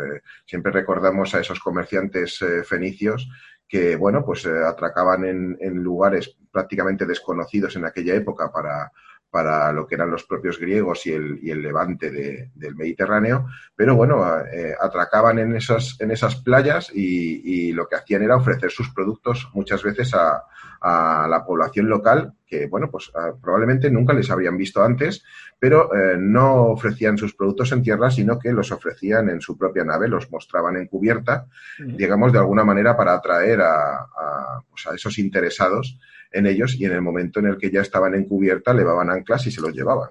siempre recordamos a esos comerciantes fenicios que, bueno, pues atracaban en, en lugares prácticamente desconocidos en aquella época para, para lo que eran los propios griegos y el, y el levante del Mediterráneo, pero bueno, eh, atracaban en esas, en esas playas y, lo que hacían era ofrecer sus productos muchas veces a, la población local, que bueno, pues probablemente nunca les habrían visto antes, pero eh, no ofrecían sus productos en tierra, sino que los ofrecían en su propia nave, los mostraban en cubierta, digamos, de alguna manera para atraer a, a, pues a esos interesados en ellos y en el momento en el que ya estaban en cubierta levaban anclas y se los llevaban.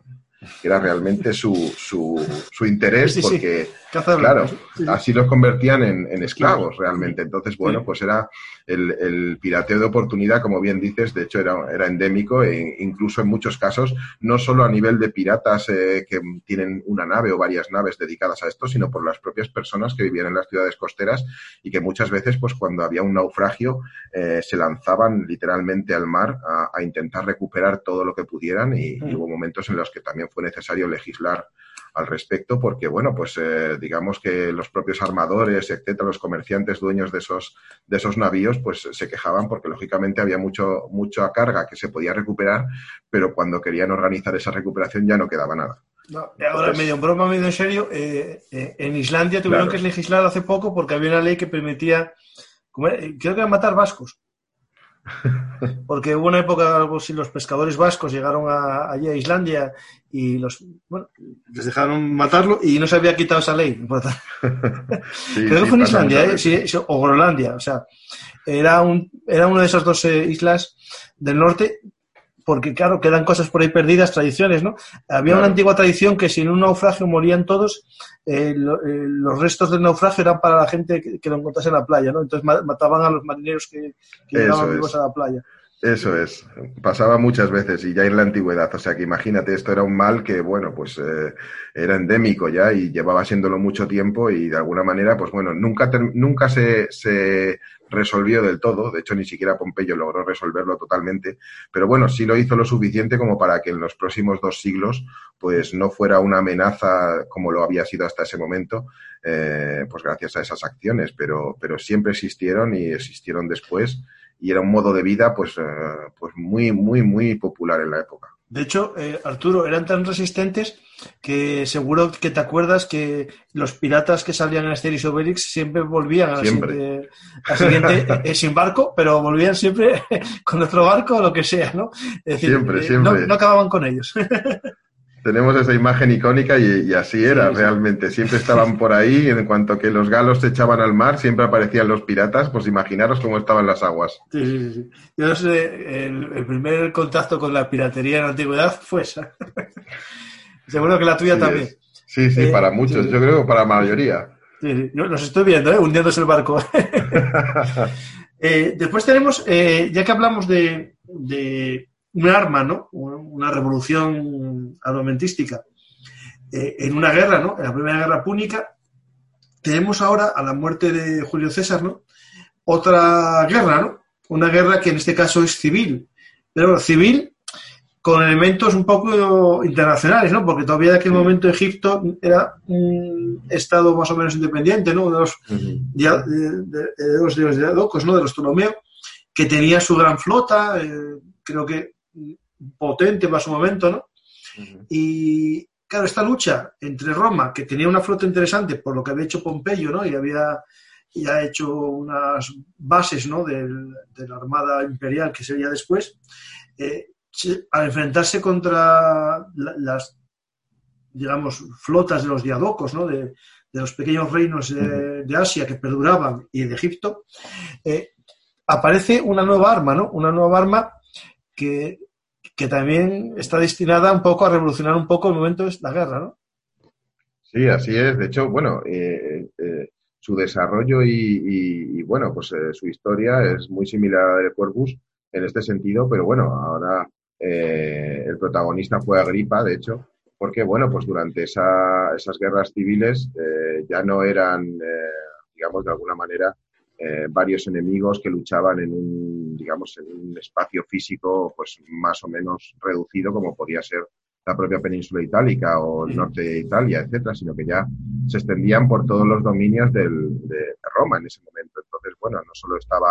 Era realmente su, su, su interés porque, claro, así los convertían en, esclavos realmente. Entonces, bueno, pues era el, pirateo de oportunidad, como bien dices, de hecho era, era endémico e incluso en muchos casos, no solo a nivel de piratas eh, que tienen una nave o varias naves dedicadas a esto, sino por las propias personas que vivían en las ciudades costeras y que muchas veces, pues cuando había un naufragio, eh, se lanzaban literalmente al mar a, intentar recuperar todo lo que pudieran y, y hubo momentos en los que también fue necesario legislar al respecto, porque, bueno, pues eh, digamos que los propios armadores, etcétera, los comerciantes dueños de esos, de esos navíos, pues se quejaban porque, lógicamente, había mucho, mucha carga que se podía recuperar, pero cuando querían organizar esa recuperación ya no quedaba nada. ahora, medio en broma, medio en serio, eh, eh, en Islandia tuvieron que legislar hace poco porque había una ley que permitía, creo que era matar vascos. Porque hubo una época, algo si los pescadores vascos llegaron allí a Islandia y los, bueno, les dejaron matarlo y no se había quitado esa ley. Creo que fue en Islandia, ¿eh? sí, o Groenlandia, o sea, era, un, era una de esas dos eh, islas del norte porque claro, quedan cosas por ahí perdidas, tradiciones, ¿no? Había una antigua tradición que si en un naufragio morían todos, eh, eh, los restos del naufragio eran para la gente que, lo encontrase en la playa, ¿no? Entonces mataban a los marineros que, llegaban vivos a la playa. Eso es, pasaba muchas veces y ya en la antigüedad, o sea que imagínate, esto era un mal que, bueno, pues eh, era endémico ya y llevaba siéndolo mucho tiempo y de alguna manera, pues bueno, nunca, nunca se, se resolvió del todo, de hecho ni siquiera Pompeyo logró resolverlo totalmente, pero bueno, sí lo hizo lo suficiente como para que en los próximos dos siglos, pues no fuera una amenaza como lo había sido hasta ese momento, eh, pues gracias a esas acciones, pero, pero siempre existieron y existieron después y era un modo de vida pues, eh, pues muy, muy, muy popular en la época. De hecho, eh, Arturo, eran tan resistentes que seguro que te acuerdas que los piratas que salían en Asterix Obelix siempre volvían al siguiente, siguiente eh, sin barco, pero volvían siempre con otro barco o lo que sea, ¿no? siempre, siempre. No, no, acababan con ellos. Tenemos esa imagen icónica y, así era realmente. Siempre estaban por ahí, en cuanto que los galos se echaban al mar, siempre aparecían los piratas, pues imaginaros cómo estaban las aguas. Sí, sí, sí. Yo sé, el, primer contacto con la piratería en la antigüedad fue esa. Seguro que la tuya también. Sí, sí, para eh, muchos, yo creo que para la mayoría. Sí, Yo los estoy viendo, ¿eh? hundiéndose el barco. Eh, después tenemos, eh, ya que hablamos de, de un arma, ¿no? Una revolución armamentística eh, en una guerra, ¿no? En la primera guerra púnica, tenemos ahora, a la muerte de Julio César, ¿no? Otra guerra, ¿no? Una guerra que en este caso es civil, pero civil con elementos un poco internacionales, ¿no? Porque todavía en aquel momento Egipto era un estado más o menos independiente, ¿no? De los, de, los ¿no? De los Ptolomeos, que tenía su gran flota, eh, creo que potente para su momento, ¿no? Y claro, esta lucha entre Roma, que tenía una flota interesante por lo que había hecho Pompeyo, ¿no? Y había ya hecho unas bases, ¿no? de la Armada Imperial que sería después, eh, al enfrentarse contra las, digamos, flotas de los diadocos, ¿no? De, los pequeños reinos de, Asia que perduraban y de Egipto, eh, aparece una nueva arma, ¿no? Una nueva arma que, también está destinada un poco a revolucionar un poco el momento de la guerra, ¿no? Sí, así es. De hecho, bueno, eh, eh, su desarrollo y, bueno, pues eh, su historia es muy similar a la de Corvus en este sentido, pero bueno, ahora el protagonista fue Agripa, de hecho, porque bueno, pues durante esas guerras civiles ya no eran, digamos, de alguna manera, eh, varios enemigos que luchaban en un, digamos, en un espacio físico pues más o menos reducido como podía ser la propia península itálica o el norte de Italia, etcétera, sino que ya se extendían por todos los dominios del, de Roma en ese momento. Entonces, bueno, no solo estaba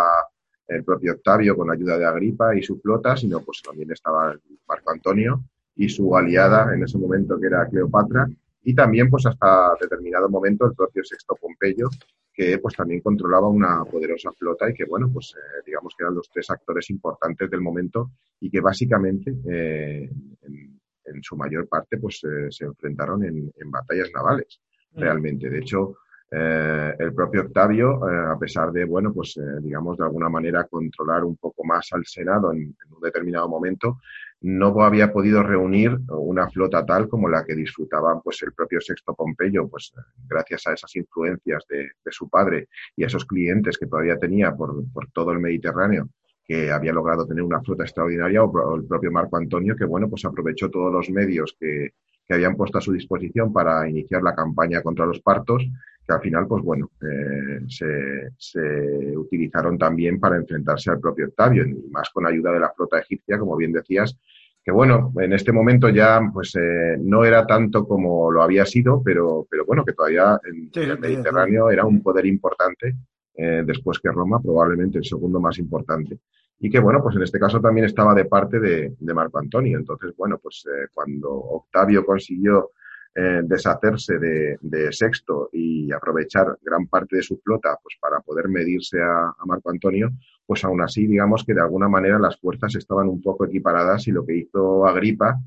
el propio Octavio con la ayuda de Agripa y su flota, sino pues también estaba Marco Antonio y su aliada en ese momento que era Cleopatra y también pues hasta determinado momento el propio Sexto Pompeyo que pues también controlaba una poderosa flota y que bueno pues eh, digamos que eran los tres actores importantes del momento y que básicamente eh, en, su mayor parte pues eh, se enfrentaron en, batallas navales mm. realmente de hecho el propio Octavio a pesar de bueno pues digamos de alguna manera controlar un poco más al Senado en un determinado momento no había podido reunir una flota tal como la que disfrutaba pues el propio Sexto Pompeyo, pues gracias a esas influencias de, su padre y a esos clientes que todavía tenía por, todo el Mediterráneo, que había logrado tener una flota extraordinaria, o, el propio Marco Antonio, que bueno, pues aprovechó todos los medios que, habían puesto a su disposición para iniciar la campaña contra los partos, que al final, pues bueno, eh, se, se, utilizaron también para enfrentarse al propio Octavio, y más con ayuda de la flota egipcia, como bien decías, que bueno, en este momento ya pues eh, no era tanto como lo había sido, pero, pero bueno, que todavía en, el Mediterráneo era un poder importante, eh, después que Roma, probablemente el segundo más importante. Y que bueno, pues en este caso también estaba de parte de, Marco Antonio. Entonces, bueno, pues eh, cuando Octavio consiguió deshacerse de, Sexto y aprovechar gran parte de su flota pues para poder medirse a Marco Antonio, pues aún así, digamos que de alguna manera las fuerzas estaban un poco equiparadas y lo que hizo Agripa,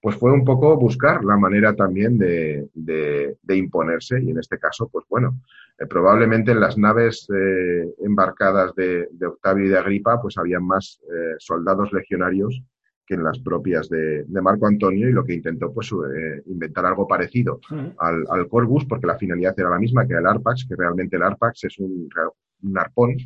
pues fue un poco buscar la manera también de, imponerse y en este caso, pues bueno, eh, probablemente en las naves eh, embarcadas de, Octavio y de Agripa, pues había más eh, soldados legionarios que en las propias de, Marco Antonio y lo que intentó pues inventar algo parecido al, al, Corvus porque la finalidad era la misma que el Arpax, que realmente el Arpax es un, un arpón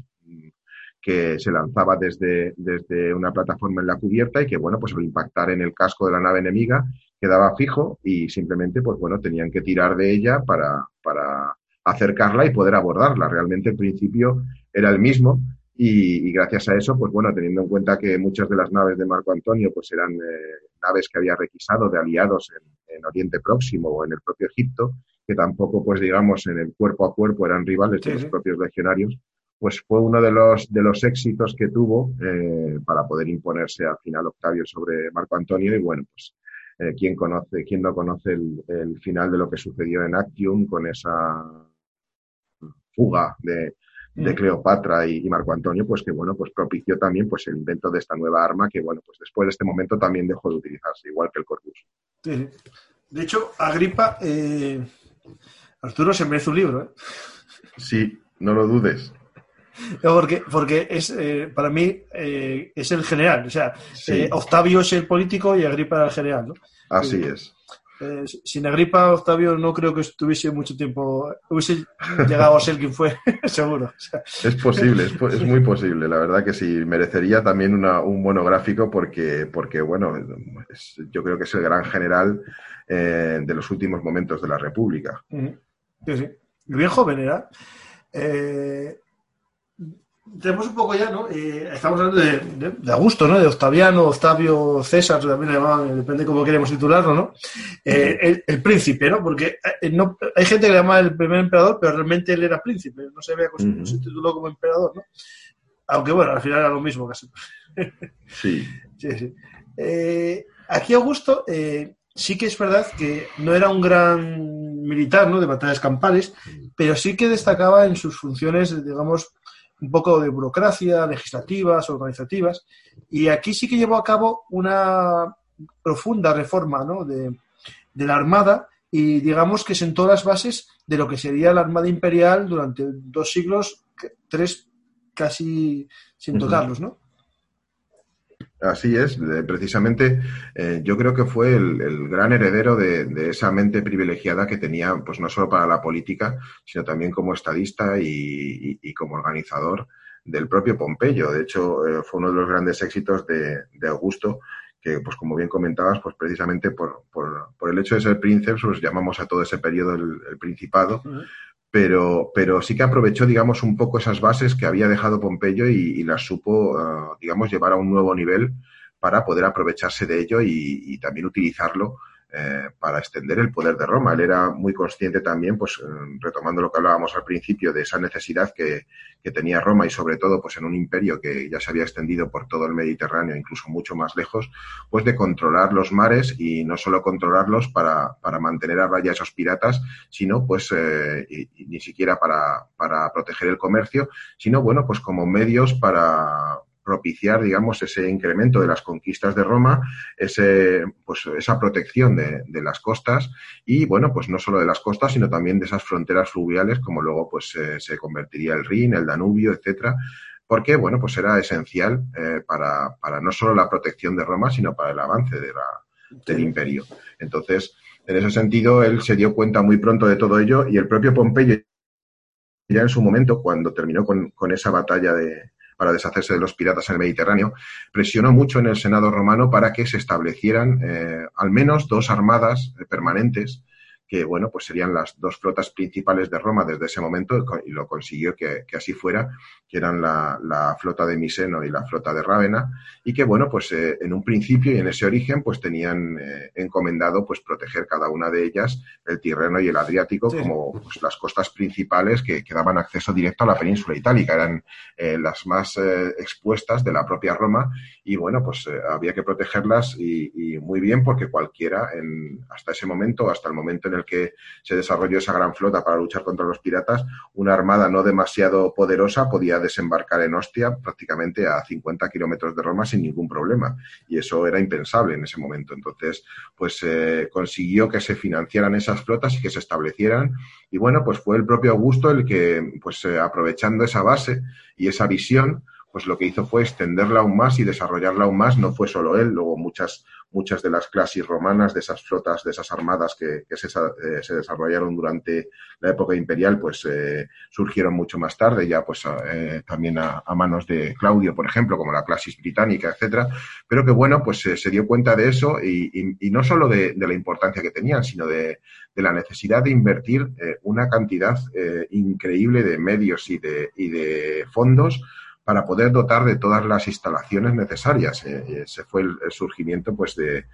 que se lanzaba desde, desde una plataforma en la cubierta y que, bueno, pues al impactar en el casco de la nave enemiga quedaba fijo y simplemente, pues bueno, tenían que tirar de ella para, para acercarla y poder abordarla. Realmente el principio era el mismo y, gracias a eso, pues bueno, teniendo en cuenta que muchas de las naves de Marco Antonio pues eran eh, naves que había requisado de aliados en, Oriente Próximo o en el propio Egipto, que tampoco, pues digamos, en el cuerpo a cuerpo eran rivales de los propios legionarios, pues fue uno de los, de los éxitos que tuvo eh, para poder imponerse al final Octavio sobre Marco Antonio. Y bueno, pues eh, ¿quién, conoce, quién no conoce el, final de lo que sucedió en Actium con esa fuga de, de mm. Cleopatra y, Marco Antonio, pues que bueno, pues propició también pues el invento de esta nueva arma que bueno, pues después de este momento también dejó de utilizarse, igual que el Corpus. De hecho, Agripa, eh, Arturo se merece un libro. ¿eh? Sí, no lo dudes. porque, porque es eh, para mí es el general. O sea, Octavio es el político y Agripa era el general. ¿no? Así es. Eh, sin Agripa, Octavio no creo que estuviese mucho tiempo, hubiese llegado a ser quien fue, seguro. es posible, es, muy posible. La verdad que sí, merecería también un monográfico porque, porque bueno, yo creo que es el gran general eh, de los últimos momentos de la República. Sí, sí. bien joven era. Eh, tenemos un poco ya, ¿no? Eh, estamos hablando de, de, Augusto, ¿no? De Octaviano, Octavio, César, también le llamaban, depende cómo queremos titularlo, ¿no? Eh, el, príncipe, ¿no? Porque eh, no, hay gente que le llama el primer emperador, pero realmente él era príncipe, no se, no se tituló como emperador, ¿no? Aunque bueno, al final era lo mismo casi. Sí. sí, sí. aquí Augusto sí que es verdad que no era un gran militar, ¿no? De batallas campales, pero sí que destacaba en sus funciones, digamos, un poco de burocracia, legislativas, organizativas, y aquí sí que llevó a cabo una profunda reforma ¿no? de, la Armada y digamos que sentó las bases de lo que sería la Armada Imperial durante dos siglos, tres casi sin tocarlos, ¿no? Así es, precisamente eh, yo creo que fue el, gran heredero de, esa mente privilegiada que tenía, pues no solo para la política, sino también como estadista y, como organizador del propio Pompeyo. De hecho, eh, fue uno de los grandes éxitos de, Augusto, que, pues como bien comentabas, pues precisamente por, el hecho de ser príncipe, pues llamamos a todo ese periodo el, Principado, pero, pero sí que aprovechó, digamos, un poco esas bases que había dejado Pompeyo y, las supo, ah, digamos, llevar a un nuevo nivel para poder aprovecharse de ello y también utilizarlo eh, para extender el poder de Roma. Él era muy consciente también, pues eh, retomando lo que hablábamos al principio, de esa necesidad que, tenía Roma y sobre todo pues en un imperio que ya se había extendido por todo el Mediterráneo, incluso mucho más lejos, pues de controlar los mares y no solo controlarlos para, para mantener a raya esos piratas, sino pues eh, ni siquiera para, para proteger el comercio, sino bueno, pues como medios para, propiciar, digamos, ese incremento de las conquistas de Roma, ese, pues, esa protección de, de, las costas y, bueno, pues no solo de las costas, sino también de esas fronteras fluviales, como luego pues se convertiría el Rin, el Danubio, etcétera, porque, bueno, pues era esencial eh, para, para, no solo la protección de Roma, sino para el avance de la, del imperio. Entonces, en ese sentido, él se dio cuenta muy pronto de todo ello y el propio Pompeyo ya en su momento, cuando terminó con, con esa batalla de, para deshacerse de los piratas en el Mediterráneo, presionó mucho en el Senado romano para que se establecieran eh, al menos dos armadas permanentes que bueno, pues serían las dos flotas principales de Roma desde ese momento y lo consiguió que, así fuera, que eran la, flota de Miseno y la flota de Rávena y que bueno, pues eh, en un principio y en ese origen pues tenían eh, encomendado pues proteger cada una de ellas el Tirreno y el Adriático como pues, las costas principales que, que, daban acceso directo a la península itálica, eran eh, las más expuestas de la propia Roma y bueno, pues había que protegerlas y, y, muy bien porque cualquiera en, hasta ese momento, hasta el momento en el que se desarrolló esa gran flota para luchar contra los piratas, una armada no demasiado poderosa podía desembarcar en Ostia prácticamente a 50 kilómetros de Roma sin ningún problema. Y eso era impensable en ese momento. Entonces, pues eh, consiguió que se financiaran esas flotas y que se establecieran. Y bueno, pues fue el propio Augusto el que, pues eh, aprovechando esa base y esa visión, pues lo que hizo fue extenderla aún más y desarrollarla aún más. No fue solo él, luego muchas muchas de las clases romanas, de esas flotas, de esas armadas que, que se, eh, desarrollaron durante la época imperial, pues eh, surgieron mucho más tarde, ya pues eh, también a, manos de Claudio, por ejemplo, como la clasis británica, etcétera, pero que bueno, pues se dio cuenta de eso y, y, no solo de, de, la importancia que tenían, sino de, de la necesidad de invertir una cantidad increíble de medios y de, y de fondos para poder dotar de todas las instalaciones necesarias. Eh, ese fue el, surgimiento pues, de,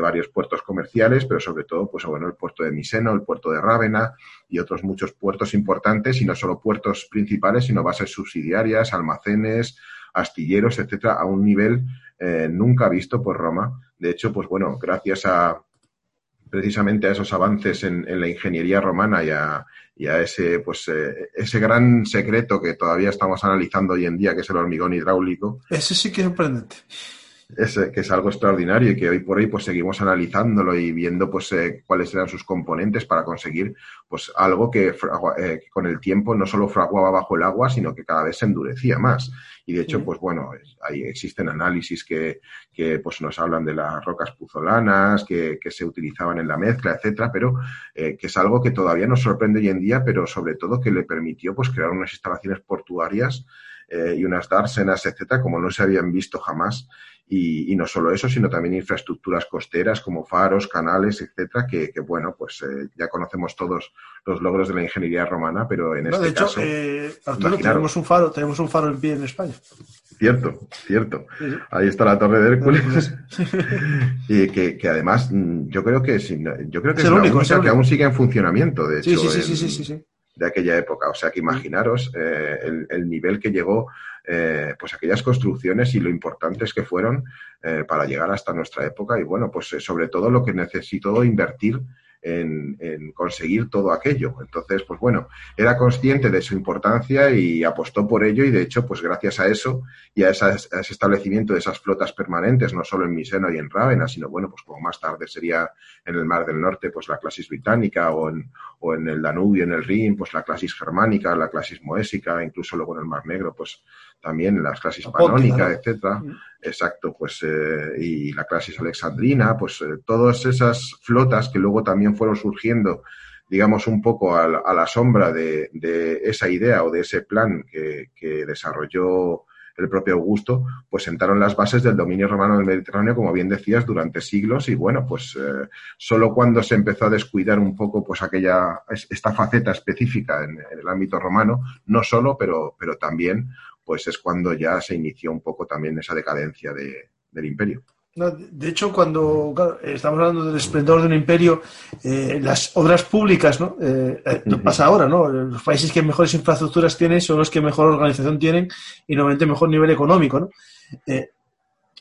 varios puertos comerciales, pero sobre todo pues, bueno, el puerto de Miseno, el puerto de Rávena y otros muchos puertos importantes, y no solo puertos principales, sino bases subsidiarias, almacenes, astilleros, etcétera, a un nivel eh, nunca visto por Roma. De hecho, pues bueno, gracias a, precisamente a esos avances en, la ingeniería romana y a, ese, pues, eh, ese gran secreto que todavía estamos analizando hoy en día, que es el hormigón hidráulico. Ese sí que es sorprendente. Es, que es algo extraordinario y que hoy por hoy pues seguimos analizándolo y viendo pues eh, cuáles eran sus componentes para conseguir pues algo que, eh, con el tiempo no solo fraguaba bajo el agua, sino que cada vez se endurecía más. Y de hecho, pues bueno, ahí existen análisis que, que, pues nos hablan de las rocas puzolanas, que, que se utilizaban en la mezcla, etcétera, pero eh, que es algo que todavía nos sorprende hoy en día, pero sobre todo que le permitió pues crear unas instalaciones portuarias eh, y unas dársenas, etcétera, como no se habían visto jamás. Y, no solo eso, sino también infraestructuras costeras como faros, canales, etcétera, que, bueno, pues eh, ya conocemos todos los logros de la ingeniería romana, pero en este de hecho, caso, eh, Arturo, tenemos un faro, tenemos un faro en pie en España. Cierto, cierto. Ahí está la Torre de Hércules. y que, que, además, mm, yo creo que, yo creo que es, una única que aún sigue en funcionamiento, de hecho. sí, sí, sí, sí, sí de aquella época. O sea que imaginaros eh, el, el, nivel que llegó eh, pues aquellas construcciones y lo importantes que fueron eh, para llegar hasta nuestra época y bueno, pues eh, sobre todo lo que necesitó invertir en, conseguir todo aquello. Entonces, pues bueno, era consciente de su importancia y apostó por ello y de hecho, pues gracias a eso y a, ese establecimiento de esas flotas permanentes, no solo en Miseno y en Rávena, sino bueno, pues como más tarde sería en el Mar del Norte, pues la clasis británica o en, o en el Danubio, en el Rin, pues la clasis germánica, la clasis moésica, incluso luego en el Mar Negro, pues también las clases panónica, etcétera. Mm. Exacto, pues eh, y la clasis alexandrina, pues eh, todas esas flotas que luego también fueron surgiendo, digamos, un poco a la, sombra de, esa idea o de ese plan que, desarrolló el propio Augusto, pues sentaron las bases del dominio romano del Mediterráneo, como bien decías, durante siglos y bueno, pues eh, solo cuando se empezó a descuidar un poco pues aquella, esta faceta específica en, en el ámbito romano, no solo, pero, pero también pues es cuando ya se inició un poco también esa decadencia de, del imperio. de hecho, cuando estamos hablando del esplendor de un imperio, eh, las obras públicas, ¿no? Eh, eh pasa ahora, ¿no? Los países que mejores infraestructuras tienen son los que mejor organización tienen y normalmente mejor nivel económico, ¿no?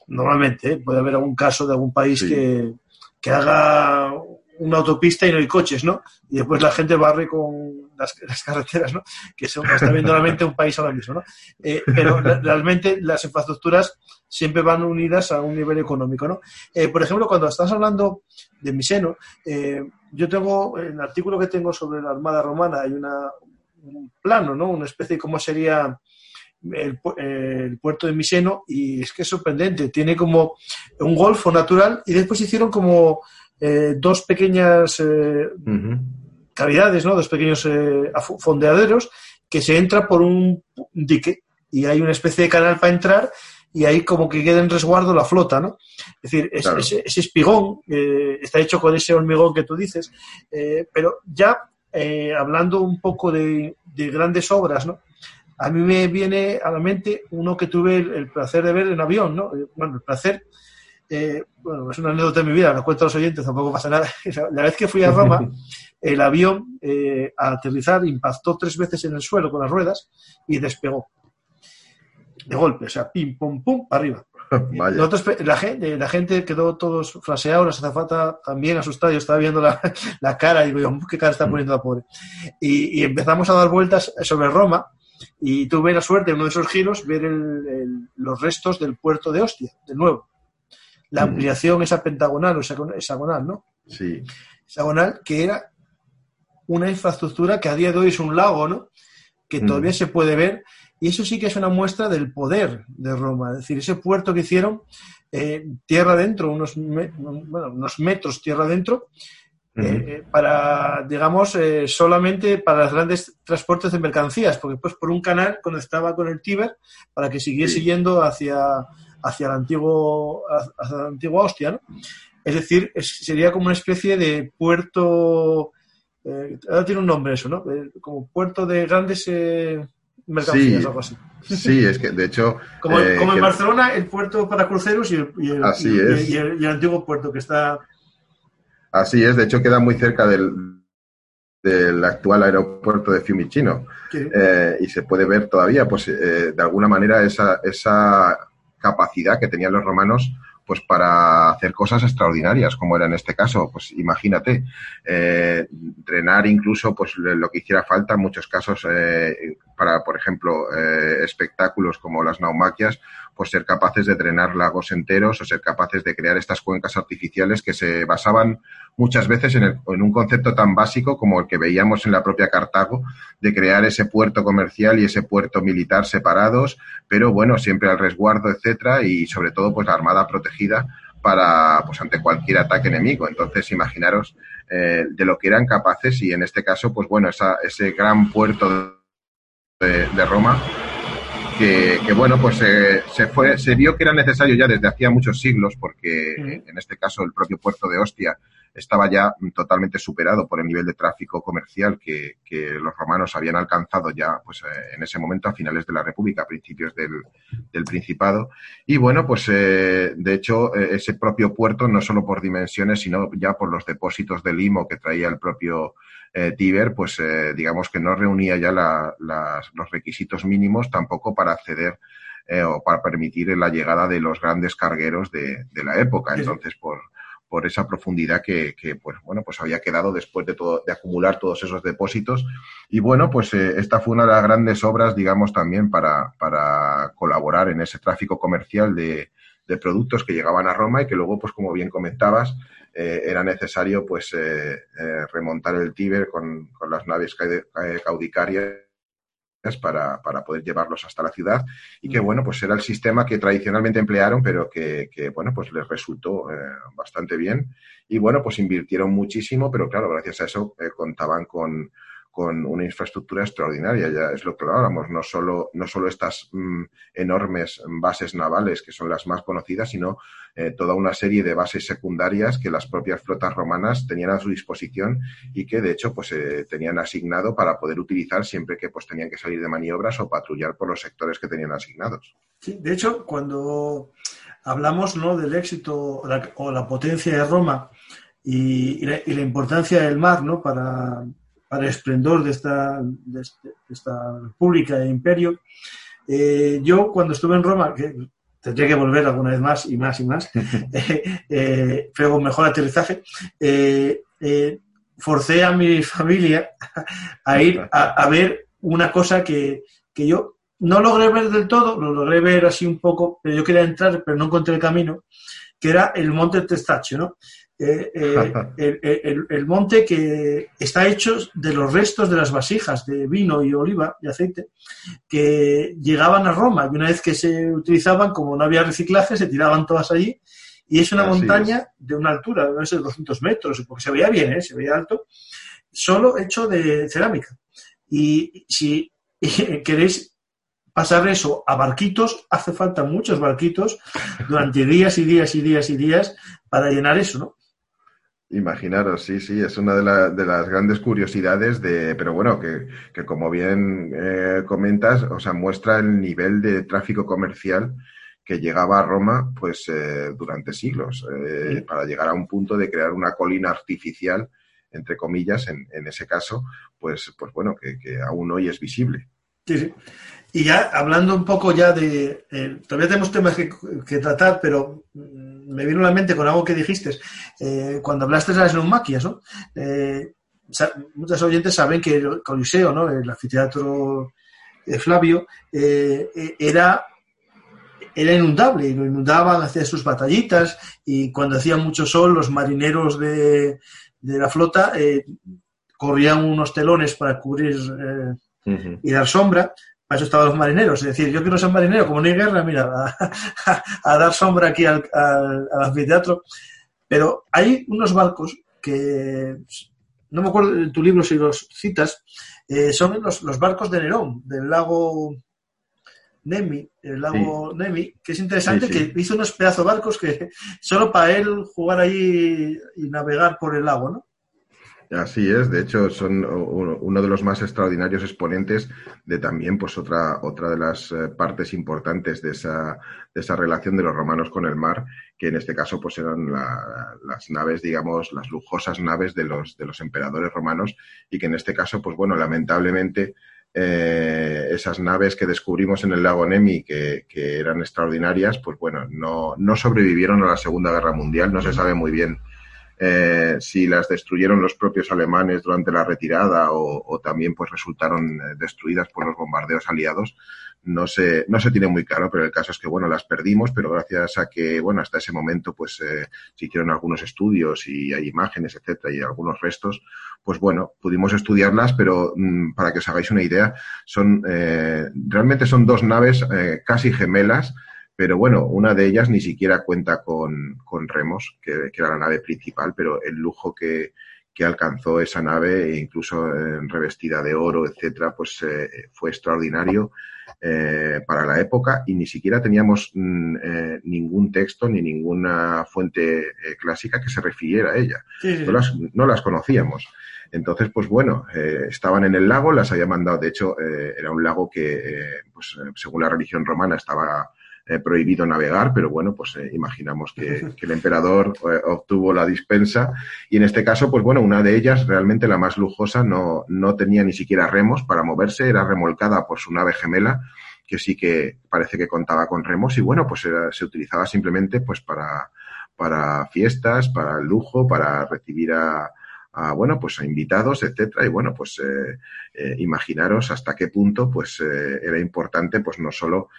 Normalmente, puede haber algún caso de algún país que, que haga una autopista y no hay coches, ¿no? Y después la gente barre con las, carreteras, ¿no? Que son, está viendo realmente un país ahora mismo, ¿no? Eh, pero realmente las infraestructuras siempre van unidas a un nivel económico, ¿no? Eh, por ejemplo, cuando estás hablando de Miseno, eh, yo tengo, en el artículo que tengo sobre la Armada Romana, hay una, un plano, ¿no? Una especie de cómo sería el, el, puerto de Miseno y es que es sorprendente. Tiene como un golfo natural y después hicieron como eh, dos pequeñas eh, cavidades, ¿no? dos pequeños eh, fondeaderos que se entra por un dique y hay una especie de canal para entrar y ahí como que queda en resguardo la flota, ¿no? Es decir, ese, espigón está hecho con ese hormigón que tú dices, pero ya hablando un poco de, grandes obras, ¿no? A mí me viene a la mente uno que tuve el, el placer de ver en avión, ¿no? Bueno, el placer, eh, bueno, es una anécdota de mi vida, lo cuento a los oyentes, tampoco pasa nada. La vez que fui a Roma, el avión eh, a aterrizar impactó tres veces en el suelo con las ruedas y despegó. De golpe, o sea, pim, pum, pum, arriba. la, gente, la gente quedó todos fraseados, la azafata también asustada, yo estaba viendo la, cara y digo, ¿qué cara está poniendo la pobre? Y, empezamos a dar vueltas sobre Roma y tuve la suerte en uno de esos giros ver los restos del puerto de Ostia, de nuevo la mm. ampliación esa pentagonal o hexagonal, ¿no? Sí. Hexagonal, que era una infraestructura que a día de hoy es un lago, ¿no? Que mm. todavía se puede ver. Y eso sí que es una muestra del poder de Roma. Es decir, ese puerto que hicieron eh, tierra adentro, unos, unos metros tierra adentro, eh, eh, para, digamos, solamente para los grandes transportes de mercancías, porque pues por un canal conectaba con el Tíber para que siguiese yendo hacia, hacia el antiguo, hacia la antigua Ostia, ¿no? Es decir, sería como una especie de puerto, eh, ahora tiene un nombre eso, ¿no? Eh, como puerto de grandes eh, mercancías, algo así. Sí, es que de hecho... como, en Barcelona, el puerto para cruceros y el, así y, el, antiguo puerto que está... Así es, de hecho queda muy cerca del, del actual aeropuerto de Fiumicino y se puede ver todavía, pues de alguna manera esa, esa capacidad que tenían los romanos pues para hacer cosas extraordinarias, como era en este caso. Pues imagínate, eh, drenar incluso pues lo que hiciera falta en muchos casos eh, para, por ejemplo, eh, espectáculos como las naumaquias, pues ser capaces de drenar lagos enteros o ser capaces de crear estas cuencas artificiales que se basaban muchas veces en, en, un concepto tan básico como el que veíamos en la propia Cartago, de crear ese puerto comercial y ese puerto militar separados, pero bueno, siempre al resguardo, etcétera, y sobre todo pues la armada protegida para pues ante cualquier ataque enemigo. Entonces, imaginaros eh, de lo que eran capaces y en este caso, pues bueno, esa, ese gran puerto de Roma que, que, bueno, pues eh, se fue, se vio que era necesario ya desde hacía muchos siglos, porque en este caso el propio puerto de Ostia estaba ya totalmente superado por el nivel de tráfico comercial que, que los romanos habían alcanzado ya pues, eh, en ese momento a finales de la República, a principios del, del Principado. Y bueno, pues eh, de hecho eh, ese propio puerto, no solo por dimensiones, sino ya por los depósitos de limo que traía el propio eh, Tiber, pues eh, digamos que no reunía ya la, las, los requisitos mínimos tampoco para acceder eh, o para permitir la llegada de los grandes cargueros de, de la época. Entonces, por, por esa profundidad que, que, pues bueno pues había quedado después de todo de acumular todos esos depósitos y bueno pues eh, esta fue una de las grandes obras digamos también para, para colaborar en ese tráfico comercial de, de, productos que llegaban a Roma y que luego pues como bien comentabas eh, era necesario pues eh, eh, remontar el Tíber con, con las naves caudicarias para, para, poder llevarlos hasta la ciudad y que, bueno, pues era el sistema que tradicionalmente emplearon, pero que, que bueno, pues les resultó eh, bastante bien. Y, bueno, pues invirtieron muchísimo, pero claro, gracias a eso eh, contaban con, con una infraestructura extraordinaria, ya es lo que hablábamos, no solo, no solo estas mmm, enormes bases navales que son las más conocidas, sino eh, toda una serie de bases secundarias que las propias flotas romanas tenían a su disposición y que de hecho pues eh, tenían asignado para poder utilizar siempre que pues tenían que salir de maniobras o patrullar por los sectores que tenían asignados. Sí, de hecho, cuando hablamos ¿no? del éxito o la potencia de Roma y, la, y la importancia del mar ¿no? para para el esplendor de esta, de, este, de esta república e imperio. Eh, yo cuando estuve en Roma, que tendría que volver alguna vez más y más y más, eh, eh, fue un mejor aterrizaje, eh, eh, forcé a mi familia a ir a, a ver una cosa que, que, yo no logré ver del todo, lo logré ver así un poco, pero yo quería entrar, pero no encontré el camino, que era el Monte Testaccio, ¿no? Eh, eh, el, el, el, monte que está hecho de los restos de las vasijas de vino y oliva y aceite que llegaban a Roma y una vez que se utilizaban, como no había reciclaje, se tiraban todas allí y es una Así montaña es. de una altura, no sé, 200 metros, porque se veía bien, ¿eh? se veía alto, solo hecho de cerámica. Y si queréis pasar eso a barquitos, hace falta muchos barquitos durante días y días y días y días para llenar eso, ¿no? Imaginaros, sí, sí, es una de, la, de, las grandes curiosidades de, pero bueno, que, que como bien eh, comentas, o sea, muestra el nivel de tráfico comercial que llegaba a Roma, pues, eh, durante siglos, eh, sí. para llegar a un punto de crear una colina artificial, entre comillas, en, en ese caso, pues, pues bueno, que, que aún hoy es visible. Sí, sí. Y ya hablando un poco ya de... Eh, todavía tenemos temas que, que, tratar, pero me vino a la mente con algo que dijiste eh, cuando hablaste de las neumaquias, ¿no? Eh, muchos oyentes saben que el Coliseo, ¿no? El anfiteatro de Flavio, eh, era era inundable y lo inundaban, hacían sus batallitas y cuando hacía mucho sol los marineros de, de la flota eh, corrían unos telones para cubrir uh -huh. y dar sombra, para eso estaban los marineros. Es decir, yo quiero ser marinero, como no hay guerra, mira, a, a, a dar sombra aquí al, al, al, anfiteatro. Pero hay unos barcos que, no me acuerdo en tu libro si los citas, eh, son los, los, barcos de Nerón, del lago Nemi, el lago sí. Nemi, que es interesante, sí, sí. que hizo unos pedazos barcos que solo para él jugar ahí y navegar por el lago, ¿no? Así es, de hecho son uno de los más extraordinarios exponentes de también pues otra, otra de las eh, partes importantes de esa, de esa relación de los romanos con el mar, que en este caso pues eran la, las naves, digamos, las lujosas naves de los, de los emperadores romanos y que en este caso pues bueno, lamentablemente eh, esas naves que descubrimos en el lago Nemi que, que eran extraordinarias, pues bueno, no, no sobrevivieron a la Segunda Guerra Mundial, no se sabe muy bien eh, si las destruyeron los propios alemanes durante la retirada o, o también pues resultaron eh, destruidas por los bombardeos aliados. no se, no se tiene muy claro, pero el caso es que, bueno, las perdimos, pero gracias a que, bueno, hasta ese momento, pues, eh, se hicieron algunos estudios y hay imágenes, etcétera, y algunos restos, pues bueno, pudimos estudiarlas, pero mm, para que os hagáis una idea, son, eh, realmente son dos naves eh, casi gemelas, pero bueno, una de ellas ni siquiera cuenta con, con remos, que, que, era la nave principal, pero el lujo que, que alcanzó esa nave, e incluso revestida de oro, etcétera, pues eh, fue extraordinario eh, para la época y ni siquiera teníamos mm, eh, ningún texto ni ninguna fuente eh, clásica que se refiriera a ella. Sí, sí. No, las, no, las, conocíamos. Entonces, pues bueno, eh, estaban en el lago, las había mandado, de hecho, era un lago que, pues según la religión romana, estaba eh, prohibido navegar, pero bueno, pues eh, imaginamos que, que, el emperador eh, obtuvo la dispensa. Y en este caso, pues bueno, una de ellas, realmente la más lujosa, no, no tenía ni siquiera remos para moverse, era remolcada por su nave gemela, que sí que parece que contaba con remos. Y bueno, pues era, se utilizaba simplemente pues para, para fiestas, para lujo, para recibir a, a, bueno, pues a invitados, etcétera. Y bueno, pues eh, eh, imaginaros hasta qué punto pues eh, era importante pues no solo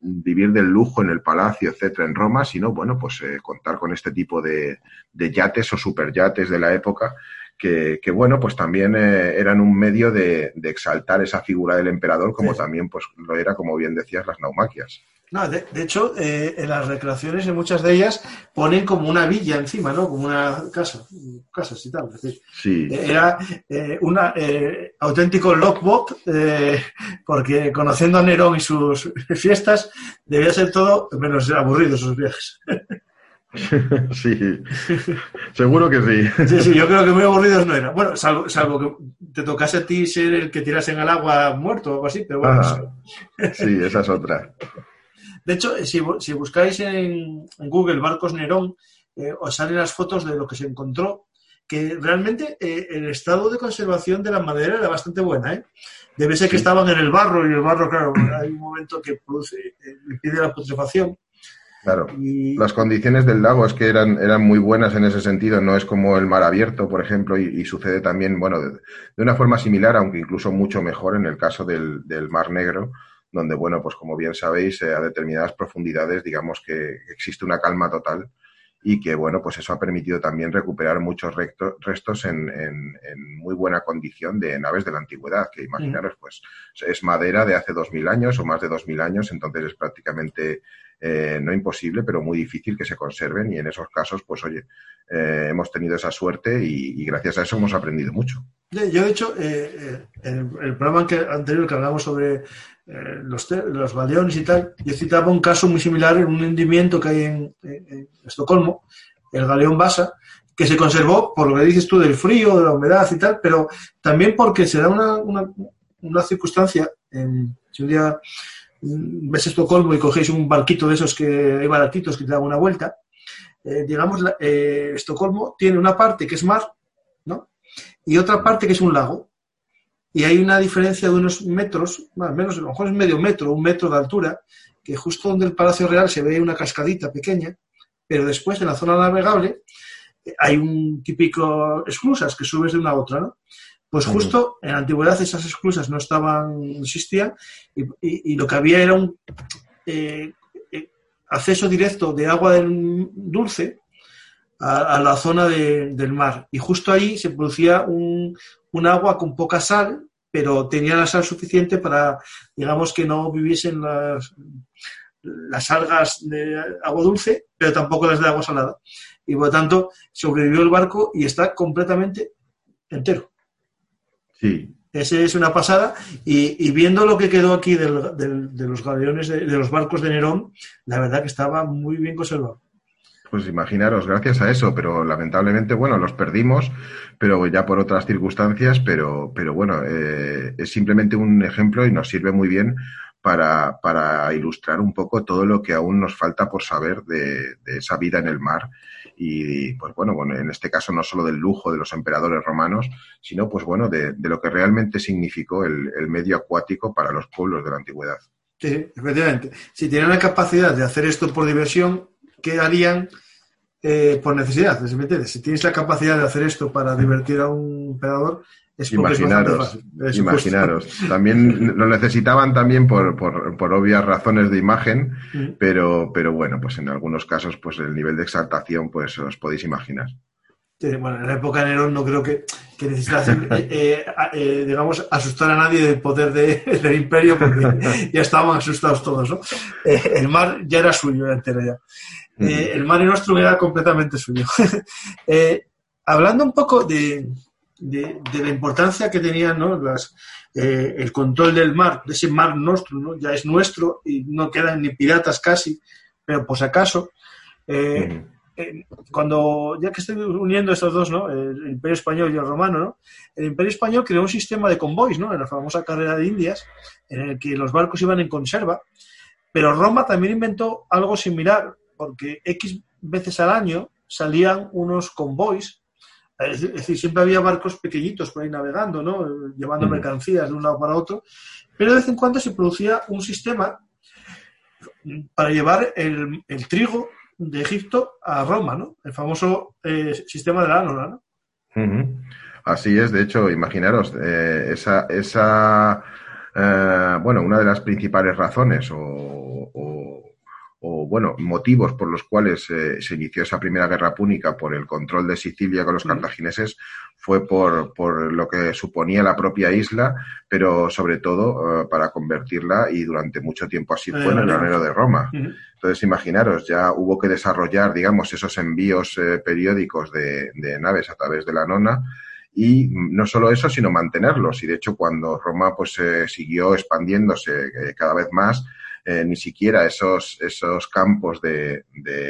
vivir del lujo en el palacio, etcétera, en Roma, sino bueno, pues contar con este tipo de, de, yates o superyates de la época que, que, bueno, pues también eh, eran un medio de, de, exaltar esa figura del emperador, como sí. también pues lo era, como bien decías, las naumaquias. No, de, de hecho, eh, en las recreaciones, en muchas de ellas, ponen como una villa encima, ¿no? Como una casa, casas y tal. Es decir, sí. Era eh, un eh, auténtico lockbot, eh, porque conociendo a Nerón y sus fiestas, debía ser todo menos aburrido sus viajes. Sí, seguro que sí. Sí, sí, yo creo que muy aburridos no era. Bueno, salvo, salvo que te tocase a ti ser el que tirasen al agua muerto o algo así, pero bueno. Ah, sí, esa es otra. De hecho, si, si buscáis en, en, Google Barcos Nerón, eh, os salen las fotos de lo que se encontró, que realmente eh, el estado de conservación de la madera era bastante buena. ¿eh? Debe ser que estaban en el barro y el barro, claro, hay un momento que produce, eh, pide la putrefacción. Claro. Y... Las condiciones del lago es que eran, eran muy buenas en ese sentido, no es como el mar abierto, por ejemplo, y, y sucede también, bueno, de, de, una forma similar, aunque incluso mucho mejor en el caso del, del Mar Negro, donde, bueno, pues como bien sabéis, eh, a determinadas profundidades, digamos que existe una calma total y que, bueno, pues eso ha permitido también recuperar muchos restos en, en, muy buena condición de naves de la antigüedad, que imaginaros, pues es madera de hace dos mil años o más de dos mil años, entonces es prácticamente eh, no imposible, pero muy difícil que se conserven y en esos casos, pues oye, eh, hemos tenido esa suerte y, gracias a eso hemos aprendido mucho. Yo, de hecho, eh, el programa anterior que hablamos sobre eh, los, los galeones y tal, yo citaba un caso muy similar en un hundimiento que hay en, Estocolmo, el galeón Basa, que se conservó por lo que dices tú del frío, de la humedad y tal, pero también porque se da una, una, una circunstancia, si un día ves Estocolmo y cogéis un barquito de esos que hay baratitos que te dan una vuelta, eh, digamos, eh, Estocolmo tiene una parte que es mar, ¿no? Y otra parte que es un lago. Y hay una diferencia de unos metros, más o menos, a lo mejor es medio metro, un metro de altura, que justo donde el Palacio Real se ve una cascadita pequeña, pero después en la zona navegable eh, hay un típico esclusas que subes de una a otra, ¿no? Pues justo en la antigüedad esas esclusas no estaban, no existían, y, y, y, lo que había era un eh, acceso directo de agua del, dulce a, a la zona de, del mar. Y justo ahí se producía un, un, agua con poca sal, pero tenía la sal suficiente para, digamos, que no viviesen las, las algas de agua dulce, pero tampoco las de agua salada. Y por lo tanto, sobrevivió el barco y está completamente entero. Sí. Ese es una pasada. Y, y viendo lo que quedó aquí del, del, de los galeones, de, de, los barcos de Nerón, la verdad que estaba muy bien conservado. Pues imaginaros, gracias a eso, pero lamentablemente, bueno, los perdimos, pero ya por otras circunstancias, pero, pero bueno, eh, es simplemente un ejemplo y nos sirve muy bien para, para, ilustrar un poco todo lo que aún nos falta por saber de, esa vida en el mar y pues bueno, bueno, en este caso no solo del lujo de los emperadores romanos, sino pues bueno, de, de lo que realmente significó el, el, medio acuático para los pueblos de la antigüedad. Sí, efectivamente. Si tienen la capacidad de hacer esto por diversión, ¿qué harían eh, por necesidad, ¿me entiendes? Si tienes la capacidad de hacer esto para divertir a un emperador, es imaginaros, es fácil. imaginaros. También lo necesitaban también por, por, por obvias razones de imagen, Mm. pero, pero bueno, pues en algunos casos, pues el nivel de exaltación, pues os podéis imaginar. Sí, bueno, en la época de Nerón no creo que, que necesitasen, eh, eh, a- eh, digamos, asustar a nadie del poder de- del imperio porque ya estaban asustados todos, ¿no? Eh, el mar ya era suyo entero ya. Eh, el Mare Nostrum era completamente suyo. Eh, hablando un poco de, de- de la importancia que tenían ¿no? Las, eh, el control del mar, de ese mar Nostrum, ¿no? ya es nuestro y no quedan ni piratas casi, pero por si acaso, eh, eh, cuando, ya que estoy uniendo estos dos, ¿no? el Imperio Español y el Romano, ¿no? el Imperio Español creó un sistema de convoys, ¿no? en la famosa carrera de Indias, en el que los barcos iban en conserva, pero Roma también inventó algo similar, porque X veces al año salían unos convoys, es es decir, siempre había barcos pequeñitos por ahí navegando, ¿no? Eh, llevando Ujú. mercancías de un lado para otro, pero de vez en cuando se producía un sistema para llevar el, el trigo de Egipto a Roma, ¿no? El famoso eh, sistema de la ánora, ¿no? Así es, de hecho, imaginaros, eh, esa, esa eh, bueno, una de las principales razones o, o- o, bueno, motivos por los cuales eh, se inició esa primera guerra púnica por el control de Sicilia con los cartagineses fue por, por lo que suponía la propia isla, pero sobre todo eh, para convertirla, y durante mucho tiempo así fue, en el granero. de Roma. Entonces, imaginaros, ya hubo que desarrollar, digamos, esos envíos eh, periódicos de, de naves a través de la nona y no solo eso, sino mantenerlos. Y de hecho, cuando Roma pues eh, siguió expandiéndose eh, cada vez más, eh, ni siquiera esos, esos campos de,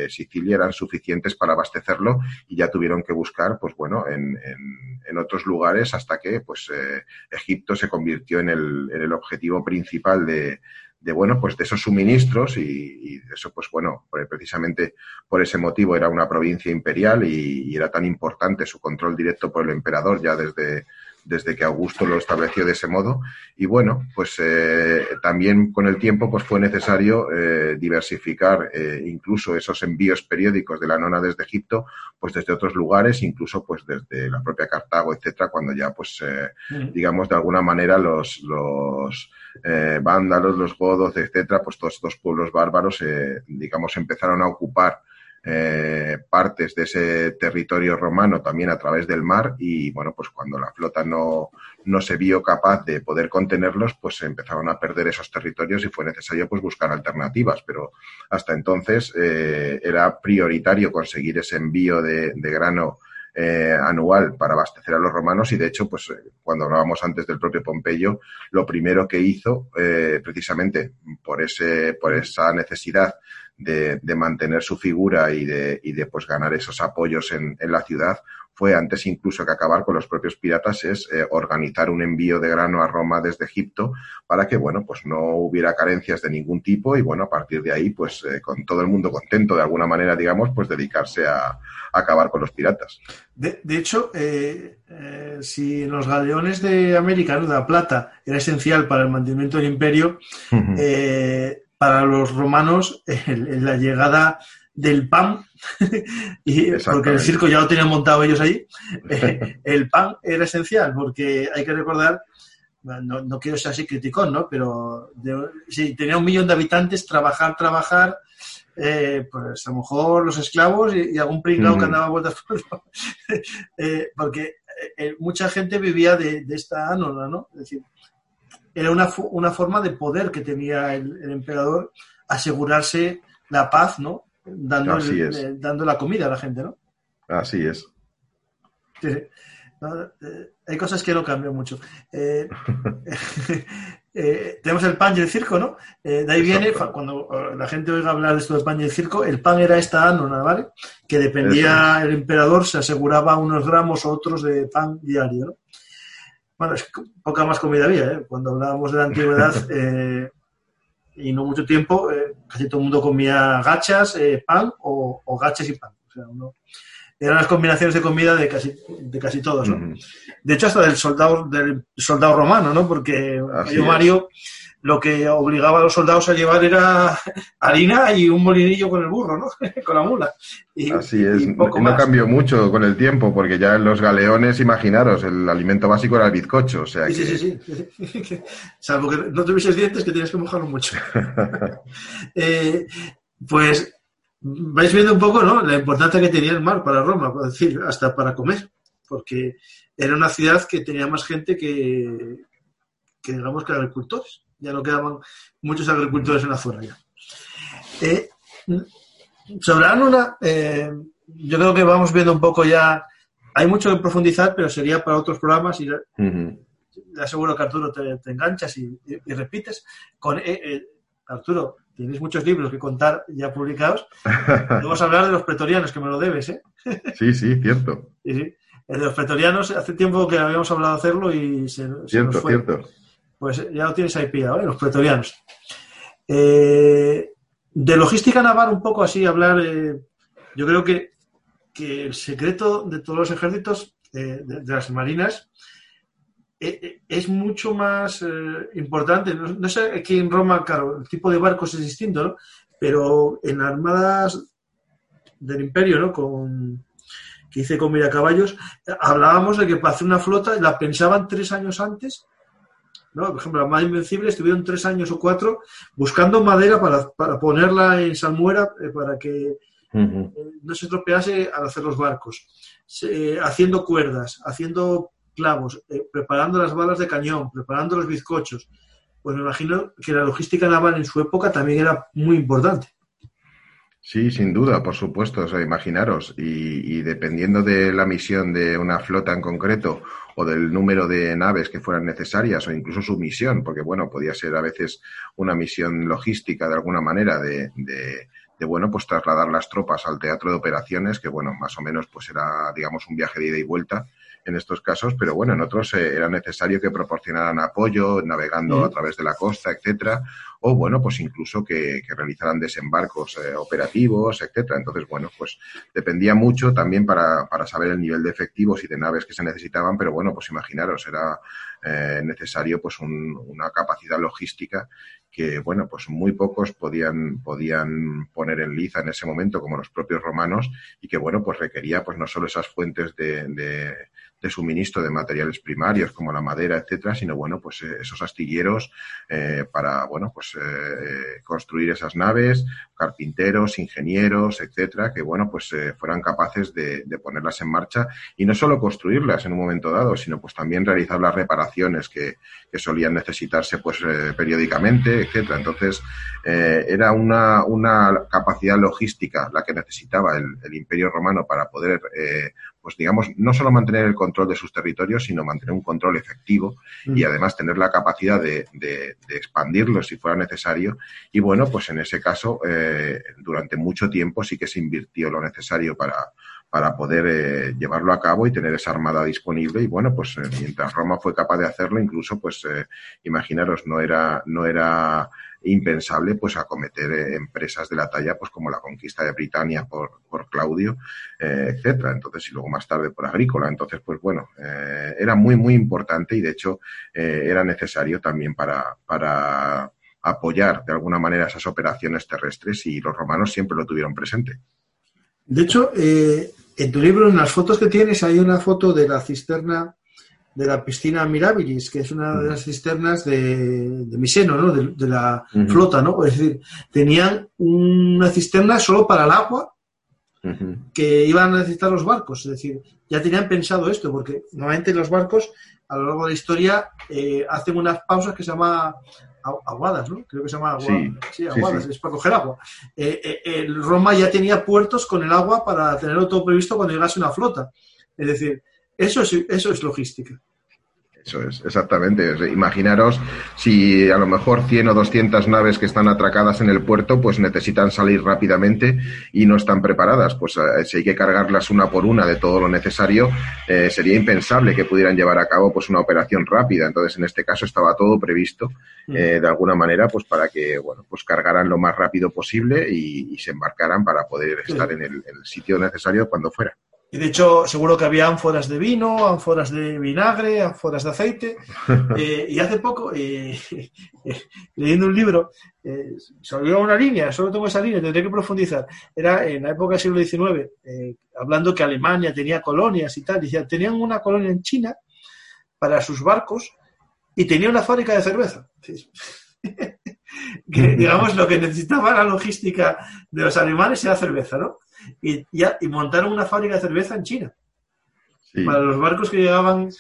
Sicilia eran suficientes para abastecerlo y ya tuvieron que buscar, pues bueno, en, en- otros lugares hasta que pues eh, Egipto se convirtió en el, en el objetivo principal de, de bueno, pues de esos suministros y, eso, pues bueno, precisamente por ese motivo era una provincia imperial y era tan importante su control directo por el emperador ya desde, desde que Augusto lo estableció de ese modo. Y bueno, pues eh, también con el tiempo pues fue necesario eh, diversificar eh, incluso esos envíos periódicos de la nona desde Egipto, pues desde otros lugares, incluso pues desde la propia Cartago, etcétera, cuando ya pues eh, Ujú. digamos, de alguna manera los, los vándalos, los godos, etcétera, pues todos estos pueblos bárbaros, digamos, empezaron a ocupar eh, partes de ese territorio romano también a través del mar y, bueno, pues cuando la flota no, no se vio capaz de poder contenerlos, pues se empezaron a perder esos territorios y fue necesario pues buscar alternativas, pero hasta entonces eh, era prioritario conseguir ese envío de, de grano eh, anual para abastecer a los romanos y de hecho, pues cuando hablábamos antes del propio Pompeyo, lo primero que hizo, precisamente por ese, por esa necesidad de, de mantener su figura y de, y de pues ganar esos apoyos en, en la ciudad, fue antes incluso que acabar con los propios piratas, es eh, organizar un envío de grano a Roma desde Egipto para que, bueno, pues no hubiera carencias de ningún tipo y, bueno, a partir de ahí, pues eh, con todo el mundo contento de alguna manera, digamos, pues dedicarse a, a acabar con los piratas. De, de hecho, eh, si en los galeones de América, ¿no? de la plata, era esencial para el mantenimiento del imperio, para los romanos el- la llegada del pan, y, porque el circo ya lo tenían montado ellos allí, eh, el pan era esencial, porque hay que recordar, no, no quiero ser así criticón, ¿no? pero de- si tenía un millón de habitantes, trabajar, trabajar, eh, pues a lo mejor los esclavos y, y algún pringao que andaba a vueltas por eh, porque eh, mucha gente vivía de, de esta ánona, ¿no? Es decir, era una, una forma de poder que tenía el, el emperador asegurarse la paz, ¿no? Dando, el- eh, dando la comida a la gente, ¿no? Así es. Sí, sí. No, eh, hay cosas que no cambian mucho. Eh, eh, tenemos el pan y el circo, ¿no? De ahí viene, cuando la gente oiga hablar de esto del pan y el circo, el pan era esta ánona, ¿vale? Que dependía, el emperador se aseguraba unos gramos o otros de pan diario, ¿no? Bueno, es que poca más comida había, ¿eh? Cuando hablábamos de la antigüedad eh, y no mucho tiempo, eh, casi todo el mundo comía gachas, eh, pan o, o gachas y pan. O sea, uno- eran las combinaciones de comida de casi, de casi todos, ¿no? De hecho, hasta del soldado, del soldado romano, ¿no? Porque Mario es. Lo que obligaba a los soldados a llevar era harina y un molinillo con el burro, ¿no? con la mula. Así es, no cambió mucho con el tiempo, porque ya en los galeones, imaginaros, el alimento básico era el bizcocho, o sea sí, sí, sí, Salvo que no tuvieses dientes, que tienes que mojarlo mucho. Eh, pues vais viendo un poco ¿no? la importancia que tenía el mar para Roma, por decir, hasta para comer, porque era una ciudad que tenía más gente que, que digamos que agricultores. Ya no quedaban muchos agricultores en la zona ya. Eh, sobre Anuna, eh, yo creo que vamos viendo un poco ya. Hay mucho que profundizar, pero sería para otros programas y le aseguro que Arturo te, enganchas y, repites. Con eh, eh, Arturo, tienes muchos libros que contar ya publicados. Vamos a hablar de los pretorianos, que me lo debes, ¿eh? Sí, sí, cierto. Sí, sí. El de los pretorianos, hace tiempo que habíamos hablado de hacerlo y se, cierto, nos fue. Cierto. Pues ya lo tienes ahí pillado, ¿eh? los pretorianos. Eh, de logística naval, un poco así, hablar. Eh, yo creo que, que, el secreto de todos los ejércitos, de, las marinas, es mucho más importante. No, sé, aquí en Roma, claro, el tipo de barcos es distinto, ¿no? Pero en armadas del imperio, ¿no? Con, que hice con Miracaballos, hablábamos de que para hacer una flota la pensaban tres años antes. ¿No? Por ejemplo, la más invencible estuvieron tres años o cuatro buscando madera para, para ponerla en salmuera eh, para que eh, no se estropease al hacer los barcos, haciendo cuerdas, haciendo clavos, eh, preparando las balas de cañón, preparando los bizcochos. Pues me imagino que la logística naval en su época también era muy importante. Sí, sin duda, por supuesto, o sea, imaginaros, y, dependiendo de la misión de una flota en concreto o del número de naves que fueran necesarias o incluso su misión, porque bueno, podía ser a veces una misión logística de alguna manera de, de, de bueno, pues trasladar las tropas al teatro de operaciones, que bueno, más o menos pues era, digamos, un viaje de ida y vuelta en estos casos, pero bueno, en otros eh, era necesario que proporcionaran apoyo navegando a través de la costa, etcétera, o bueno, pues incluso que, realizaran desembarcos eh, operativos, etcétera. Entonces, bueno, pues dependía mucho también para, para saber el nivel de efectivos y de naves que se necesitaban, pero bueno, pues imaginaros, era eh, necesario pues una capacidad logística que, bueno, pues muy pocos podían, podían poner en liza en ese momento, como los propios romanos, y que, bueno, pues requería pues no solo esas fuentes de, de de suministro de materiales primarios como la madera, etcétera, sino bueno, pues eh, esos astilleros eh, para bueno, pues eh, construir esas naves, carpinteros, ingenieros, etcétera, que bueno, pues fueran capaces de, ponerlas en marcha y no solo construirlas en un momento dado, sino pues también realizar las reparaciones que, solían necesitarse pues periódicamente, etcétera. Entonces era una, una capacidad logística la que necesitaba el Imperio Romano para poder pues digamos, no solo mantener el control de sus territorios, sino mantener un control efectivo y mm. además tener la capacidad de, de, expandirlo si fuera necesario. Y bueno, pues en ese caso, eh, durante mucho tiempo sí que se invirtió lo necesario para, para poder eh, llevarlo a cabo y tener esa armada disponible. Y bueno, pues eh, mientras Roma fue capaz de hacerlo, incluso, pues imaginaros, no era, no era impensable pues acometer eh, empresas de la talla pues como la conquista de Britania por, por Claudio, eh, etcétera. Entonces, y luego más tarde por Agrícola. Entonces, pues bueno, eh, era muy, muy importante y de hecho era necesario también para, para apoyar de alguna manera esas operaciones terrestres y los romanos siempre lo tuvieron presente. De hecho, en tu libro, en las fotos que tienes, hay una foto de la cisterna de la piscina Mirabilis, que es una de las cisternas de, de Miseno, ¿no? De, la flota, ¿no? Es decir, tenían una cisterna solo para el agua que iban a necesitar los barcos. Es decir, ya tenían pensado esto, porque normalmente los barcos a lo largo de la historia eh, hacen unas pausas que se llama aguadas, ¿no? Creo que se llama sí, aguadas, es para coger agua. Eh, eh, Roma ya tenía puertos con el agua para tenerlo todo previsto cuando llegase una flota. Es decir, eso es, eso es logística. Eso es, exactamente. Imaginaros si a lo mejor 100 o 200 naves que están atracadas en el puerto, pues necesitan salir rápidamente y no están preparadas. Pues eh, si hay que cargarlas una por una de todo lo necesario, eh, sería impensable que pudieran llevar a cabo pues una operación rápida. Entonces, en este caso estaba todo previsto mm. eh, de alguna manera, pues para que bueno, pues cargaran lo más rápido posible y, se embarcaran para poder estar en el, sitio necesario cuando fuera. Y de hecho, seguro que había ánforas de vino, ánforas de vinagre, ánforas de aceite. Eh, y hace poco, eh, leyendo un libro, eh, salió una línea, solo tengo esa línea, tendré que profundizar. Era en la época del siglo XIX, hablando que Alemania tenía colonias y tal. Decía, tenían una colonia en China para sus barcos y tenía una fábrica de cerveza. que, digamos, lo que necesitaba la logística de los alemanes era cerveza, ¿no? Y, ya, y montaron una fábrica de cerveza en China. Sí. Para los barcos que llegaban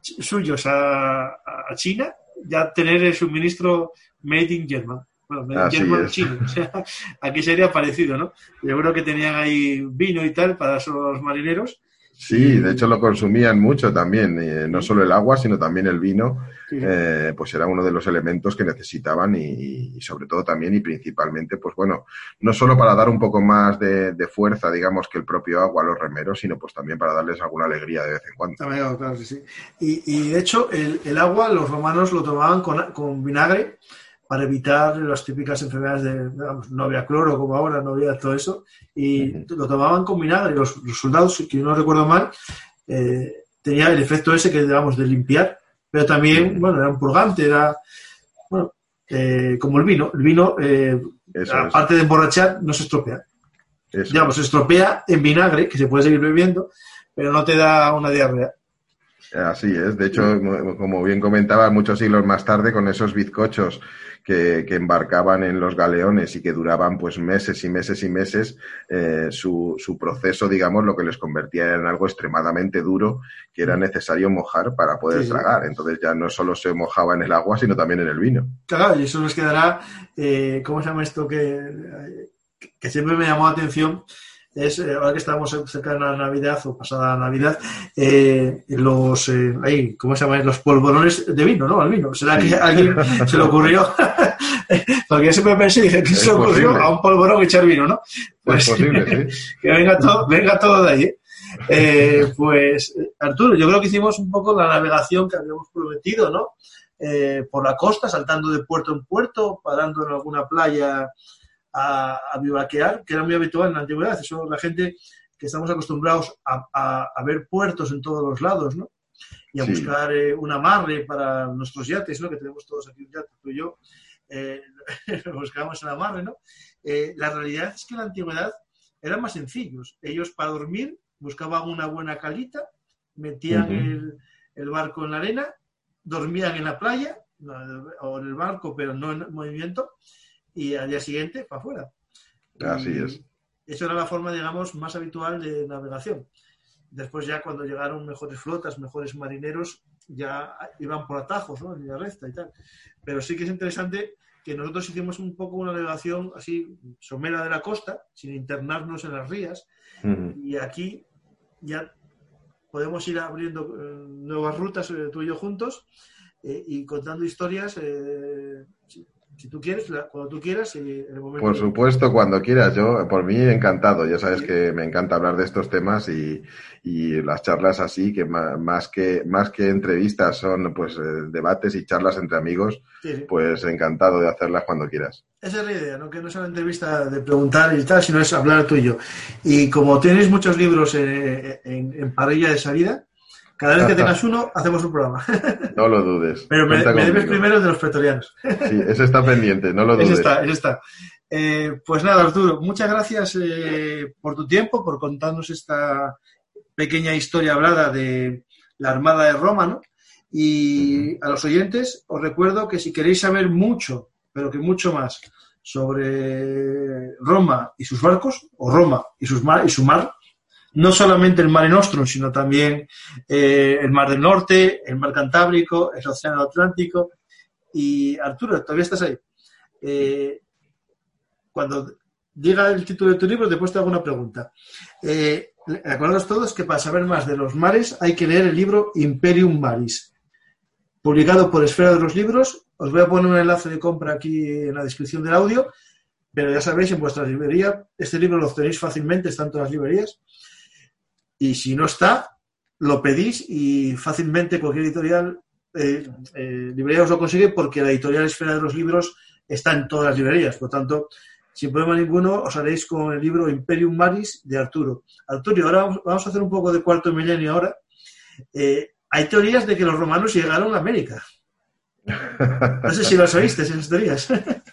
suyos a, a China, ya tener el suministro made in German. Bueno, made in German es. chino. O sea, aquí sería parecido, ¿no? Yo creo que tenían ahí vino y tal para esos marineros. Sí, de hecho lo consumían mucho también, eh, no solo el agua, sino también el vino, Sí. eh, pues era uno de los elementos que necesitaban y, y sobre todo también y principalmente, pues bueno, no solo para dar un poco más de, de fuerza, digamos, que el propio agua a los remeros, sino pues también para darles alguna alegría de vez en cuando. También, claro, que sí. Y, y, de hecho, el, el agua los romanos lo tomaban con, con vinagre para evitar las típicas enfermedades de, digamos, no había cloro como ahora, no había todo eso, y lo tomaban con vinagre. Los, los soldados, que no recuerdo mal, eh, tenía el efecto ese que, digamos, de limpiar, pero también, bueno, era un purgante, era, bueno, eh, como el vino. El vino, eh, aparte de emborrachar, no se estropea. eso Digamos, se estropea en vinagre, que se puede seguir bebiendo, pero no te da una diarrea. Así es. De hecho, mo- como bien comentaba, muchos siglos más tarde, con esos bizcochos que, que embarcaban en los galeones y que duraban pues meses y meses y meses, eh, su, su proceso, digamos, lo que les convertía en algo extremadamente duro que era necesario mojar para poder Sí, tragar. Entonces ya no solo se mojaba en el agua, sino también en el vino. Claro, y eso nos quedará, eh, ¿cómo se llama esto que, que siempre me llamó la atención? Es, eh, ahora que estamos cerca de la Navidad o pasada la Navidad, eh, los, eh, ahí, ¿cómo se llama? Los polvorones de vino, ¿no? Al vino. ¿Será que a alguien se le ocurrió? Porque yo siempre pensé, dije, ¿qué Es se le ocurrió a un polvorón echar vino, no? Es posible, sí. que venga todo, venga todo de ahí. ¿eh? Pues, Arturo, yo creo que hicimos un poco la navegación que habíamos prometido, ¿no? Por la costa, saltando de puerto en puerto, parando en alguna playa a, a bivaquear, que era muy habitual en la antigüedad. Eso la gente que estamos acostumbrados a, a- a ver puertos en todos los lados, ¿no? Y a Sí. buscar eh, un amarre para nuestros yates, ¿no? Que tenemos todos aquí un yate, tú y yo. Eh, buscábamos el amarre, ¿no? Eh, la realidad es que en la antigüedad eran más sencillos. Ellos para dormir buscaban una buena calita, metían el, el barco en la arena, dormían en la playa o en el barco, pero no en movimiento, y al día siguiente para afuera. Así Y es. Eso era la forma, digamos, más habitual de navegación. Después ya cuando llegaron mejores flotas, mejores marineros, ya iban por atajos, ¿no? En línea recta y tal. Pero sí que es interesante que nosotros hicimos un poco una navegación así somera de la costa, sin internarnos en las rías, y aquí ya podemos ir abriendo eh, nuevas rutas eh, tú y yo juntos eh, y contando historias eh, si, tú quieres, cuando tú quieras y en el momento. Por supuesto, cuando quieras. Yo, por mí, encantado. Ya sabes que me encanta hablar de estos temas y, y las charlas así, que más que, más que entrevistas son pues eh, debates y charlas entre amigos, Sí, sí. pues encantado de hacerlas cuando quieras. Esa es la idea, ¿no? que no es una entrevista de preguntar y tal, sino es hablar tú y yo. Y como tienes muchos libros eh, en, en parrilla de salida, cada vez que tengas uno, hacemos un programa. No lo dudes. Pero me, debes primero el de los pretorianos. Sí, ese está pendiente, no lo Ese dudes. está, ese está. Eh, pues nada, Arturo, muchas gracias eh, por tu tiempo, por contarnos esta pequeña historia hablada de la Armada de Roma, ¿no? Y a los oyentes os recuerdo que si queréis saber mucho, pero que mucho más, sobre Roma y sus barcos, o Roma y, sus mar, y su mar, no solamente el Mare Nostrum, sino también eh, el Mar del Norte, el Mar Cantábrico, el Océano Atlántico. Y Arturo, todavía estás ahí. Eh, cuando diga el título de tu libro, después te hago una pregunta. Eh, acordaos todos que para saber más de los mares hay que leer el libro Imperium Maris, publicado por Esfera de los Libros. Os voy a poner un enlace de compra aquí en la descripción del audio, pero ya sabéis, en vuestra librería, este libro lo tenéis fácilmente, está en todas las librerías. Y si no está, lo pedís y fácilmente cualquier editorial, eh, eh, librería os lo consigue porque la editorial Esfera de los Libros está en todas las librerías. Por tanto, sin problema ninguno, os haréis con el libro Imperium Maris de Arturo. Arturo, ahora vamos, a hacer un poco de cuarto milenio ahora. Eh, hay teorías de que los romanos llegaron a América. No sé si las oíste, esas teorías.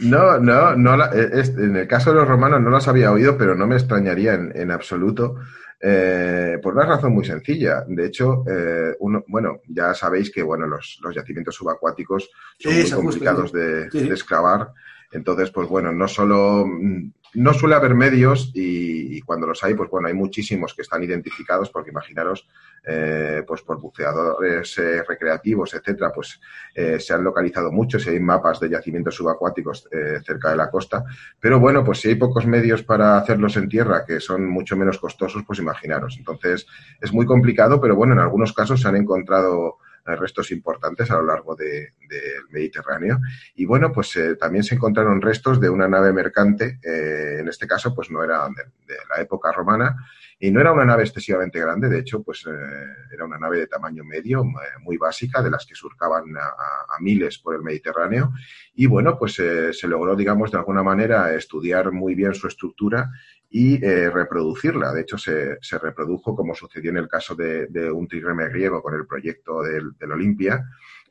No, no, no en el caso de los romanos no las había oído, pero no me extrañaría en, absoluto, eh, por una razón muy sencilla. De hecho, eh, uno, bueno, ya sabéis que bueno, los, yacimientos subacuáticos son muy complicados de, de, excavar. Entonces, pues bueno, no solo mm, no suele haber medios y, cuando los hay, pues bueno, hay muchísimos que están identificados porque imaginaros, eh, pues por buceadores eh, recreativos, etcétera, pues eh, se han localizado muchos y hay mapas de yacimientos subacuáticos cerca de la costa. Pero bueno, pues si hay pocos medios para hacerlos en tierra, que son mucho menos costosos, pues imaginaros. Entonces es muy complicado, pero bueno, en algunos casos se han encontrado restos importantes a lo largo del Mediterráneo. Y bueno, pues eh, también se encontraron restos de una nave mercante, eh, en este caso, pues no era de, la época romana, y no era una nave excesivamente grande, de hecho, pues eh, era una nave de tamaño medio, muy básica, de las que surcaban a, miles por el Mediterráneo. Y bueno, pues se logró, digamos, de alguna manera estudiar muy bien su estructura y eh, reproducirla. De hecho, se, se, reprodujo como sucedió en el caso de, de un trigreme griego con el proyecto del, del Olimpia,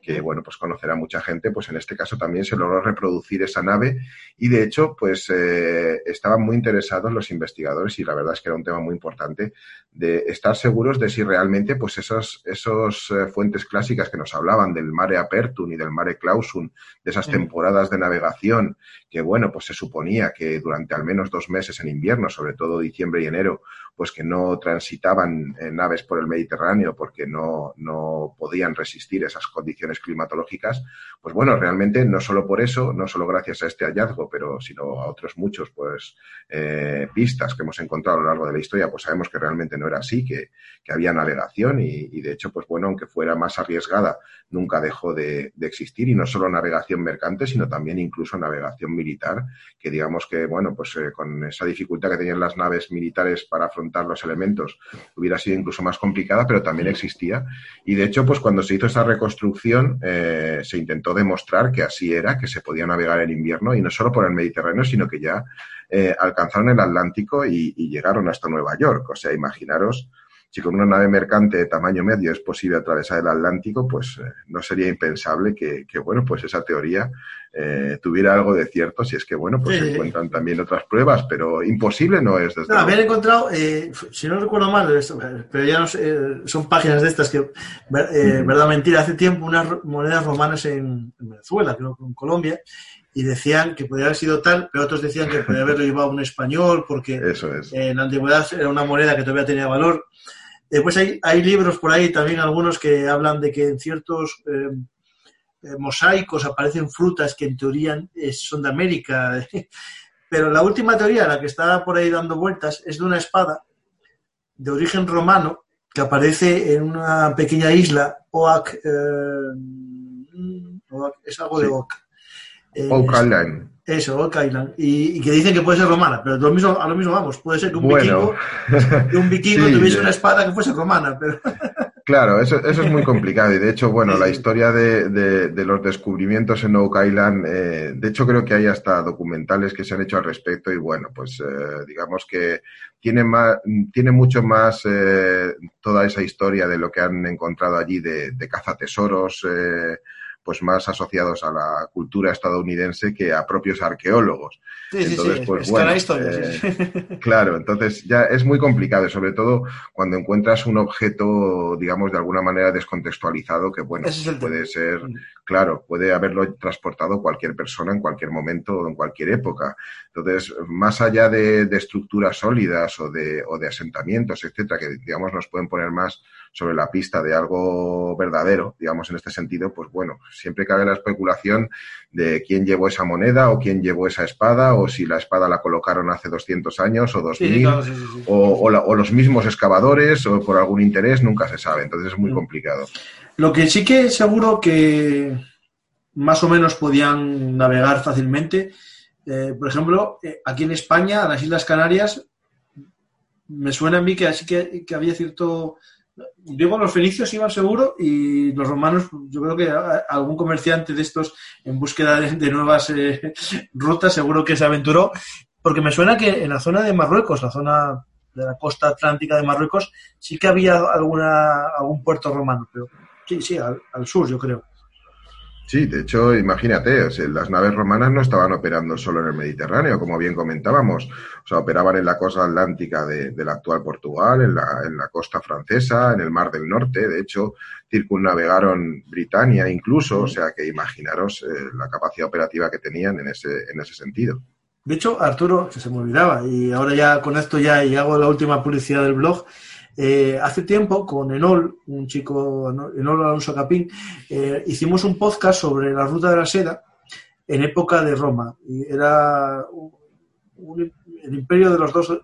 que bueno, pues conocerá mucha gente, pues en este caso también se logró reproducir esa nave y de hecho, pues eh, estaban muy interesados los investigadores y la verdad es que era un tema muy importante de estar seguros de si realmente, pues esos, esos eh, fuentes clásicas que nos hablaban del mare apertum y del mare clausum, de esas temporadas de navegación, que bueno, pues se suponía que durante al menos dos meses en invierno, sobre todo diciembre y enero, pues que no transitaban eh, naves por el Mediterráneo porque no, no podían resistir esas condiciones climatológicas, pues bueno, realmente no solo por eso, no solo gracias a este hallazgo, pero sino a otros muchos, pues, eh, pistas que hemos encontrado a lo largo de la historia, pues sabemos que realmente no era así, que, había navegación y, de hecho, pues bueno, aunque fuera más arriesgada, nunca dejó de, existir y no solo navegación mercante, sino también incluso navegación militar, que digamos que, bueno, pues eh, con esa dificultad que tenían las naves militares para afrontar los elementos, hubiera sido incluso más complicada, pero también existía. Y de hecho, pues cuando se hizo esa reconstrucción, eh, se intentó demostrar que así era, que se podía navegar en invierno y no solo por el Mediterráneo, sino que ya eh, alcanzaron el Atlántico y, llegaron hasta Nueva York. O sea, imaginaros si con una nave mercante de tamaño medio es posible atravesar el Atlántico, pues eh, no sería impensable que, bueno, pues esa teoría eh, tuviera algo de cierto, si es que, bueno, pues se encuentran también otras pruebas, pero imposible no es. Desde no, habían encontrado, eh, si no recuerdo mal, pero ya no son páginas de estas que, verdad mentira, hace tiempo unas monedas romanas en, Venezuela, creo que en Colombia, y decían que podía haber sido tal, pero otros decían que podía haberlo llevado un español, porque en la antigüedad era una moneda que todavía tenía valor. Después hay, hay libros por ahí también algunos que hablan de que en ciertos eh, eh, mosaicos aparecen frutas que en teoría son de América. Pero la última teoría, la que está por ahí dando vueltas, es de una espada de origen romano que aparece en una pequeña isla, Oak, eh, es algo de Oak. Oak Island. Eso, Oak Island. Y, que dicen que puede ser romana, pero lo mismo, a lo mismo vamos. Puede ser que un vikingo, que un vikingo tuviese una espada que fuese romana. Pero... Claro, eso, eso es muy complicado y de hecho, bueno, la historia de, de, los descubrimientos en Oak Island, eh, de hecho creo que hay hasta documentales que se han hecho al respecto y bueno, pues eh, digamos que tiene, más, tiene mucho más eh, toda esa historia de lo que han encontrado allí de, de cazatesoros, eh, pues más asociados a la cultura estadounidense que a propios arqueólogos. Sí, entonces, sí, pues bueno, eh, claro, entonces ya es muy complicado, sobre todo cuando encuentras un objeto, digamos, de alguna manera descontextualizado, que bueno, puede ser, mm. claro, puede haberlo transportado cualquier persona en cualquier momento o en cualquier época. Entonces, más allá de, de estructuras sólidas o de, o de asentamientos, etcétera, que digamos nos pueden poner más sobre la pista de algo verdadero, digamos, en este sentido, pues bueno, siempre cabe la especulación de quién llevó esa moneda o quién llevó esa espada o si la espada la colocaron hace 200 años o 2000 o, los mismos excavadores o por algún interés, nunca se sabe. Entonces es muy mm. complicado. Lo que sí que seguro que más o menos podían navegar fácilmente, eh, por ejemplo, eh, aquí en España, en las Islas Canarias, me suena a mí que así que había cierto digo, los fenicios iban seguro y los romanos, yo creo que algún comerciante de estos en búsqueda de, nuevas eh, rutas seguro que se aventuró, porque me suena que en la zona de Marruecos, la zona de la costa atlántica de Marruecos, sí que había alguna algún puerto romano, pero sí, sí, al sur yo creo. Sí, de hecho, imagínate, las naves romanas no estaban operando solo en el Mediterráneo, como bien comentábamos, o sea, operaban en la costa atlántica de, del actual Portugal, en la, en la, costa francesa, en el Mar del Norte, de hecho, circunnavegaron Britania incluso, o sea, que imaginaros eh, la capacidad operativa que tenían en ese, en ese sentido. De hecho, Arturo, se me olvidaba, y ahora ya con esto ya y hago la última publicidad del blog, eh, hace tiempo, con Enol, un chico, Enol Alonso Capín, eh, hicimos un podcast sobre la ruta de la seda en época de Roma. Y era el imperio de los dos, o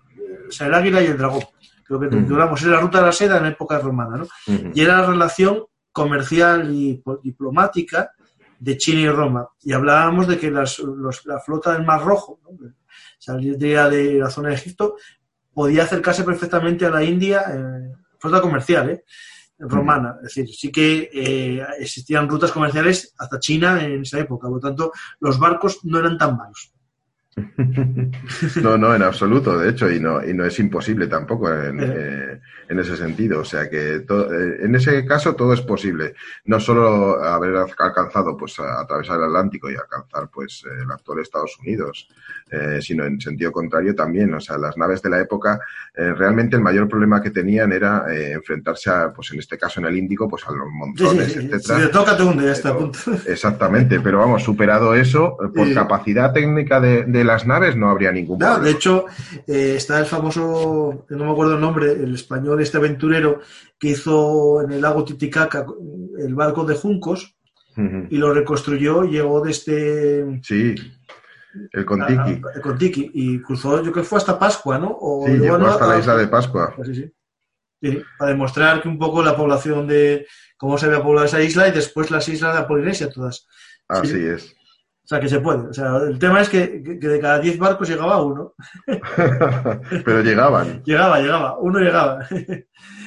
sea, el águila y el dragón. Creo que titulamos, era la ruta de la seda en época romana, ¿no? Y era la relación comercial y diplomática de China y Roma. Y hablábamos de que la flota del Mar Rojo, ¿no? saldría de la zona de Egipto, podía acercarse perfectamente a la India, eh, flota comercial, ¿eh? romana. Es decir, sí que eh, existían rutas comerciales hasta China en esa época. Por lo tanto, los barcos no eran tan malos. No, no, en absoluto, de hecho, y no, y no es imposible tampoco en, eh, en ese sentido. O sea que eh, en ese caso todo es posible. No solo haber alcanzado, pues, a, atravesar el Atlántico y alcanzar, pues, el actual Estados Unidos, eh, sino en sentido contrario también. O sea, las naves de la época, realmente el mayor problema que tenían era enfrentarse a, pues, en este caso en el Índico, pues, a los monzones, etcétera. Si toca, te hunde, ya está punto. Exactamente, pero vamos, superado eso, por capacidad técnica de las naves no habría ningún problema. de hecho, eh, está el famoso, no me acuerdo el nombre, el español, este aventurero que hizo en el lago Titicaca el barco de Juncos y lo reconstruyó, llegó desde... Sí. El Contiki. el Contiki. Y cruzó, yo creo que fue hasta Pascua, ¿no? O sí, llegó hasta la isla de Pascua. Pues sí, sí. para demostrar que un poco la población de cómo se había poblado esa isla y después las islas de la Polinesia todas. Así es. O sea, que se puede. O sea, el tema es que, de cada 10 barcos llegaba uno. Pero llegaban. llegaba, llegaba. Uno llegaba.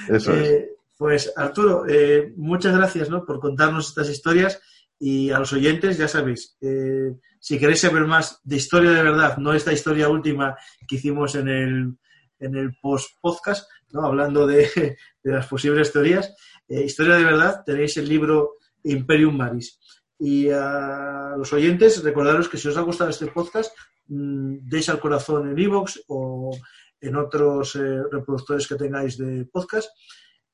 Eso es. Eh, pues Arturo, eh, muchas gracias ¿no? por contarnos estas historias y a los oyentes, ya sabéis, eh, si queréis saber más de historia de verdad, no esta historia última que hicimos en el, en el post-podcast, ¿no? hablando de, de, las posibles teorías, historia de verdad, tenéis el libro Imperium Maris. Y a los oyentes, recordaros que si os ha gustado este podcast, mmm, deis al corazón en iVoox o en otros eh, reproductores que tengáis de podcast.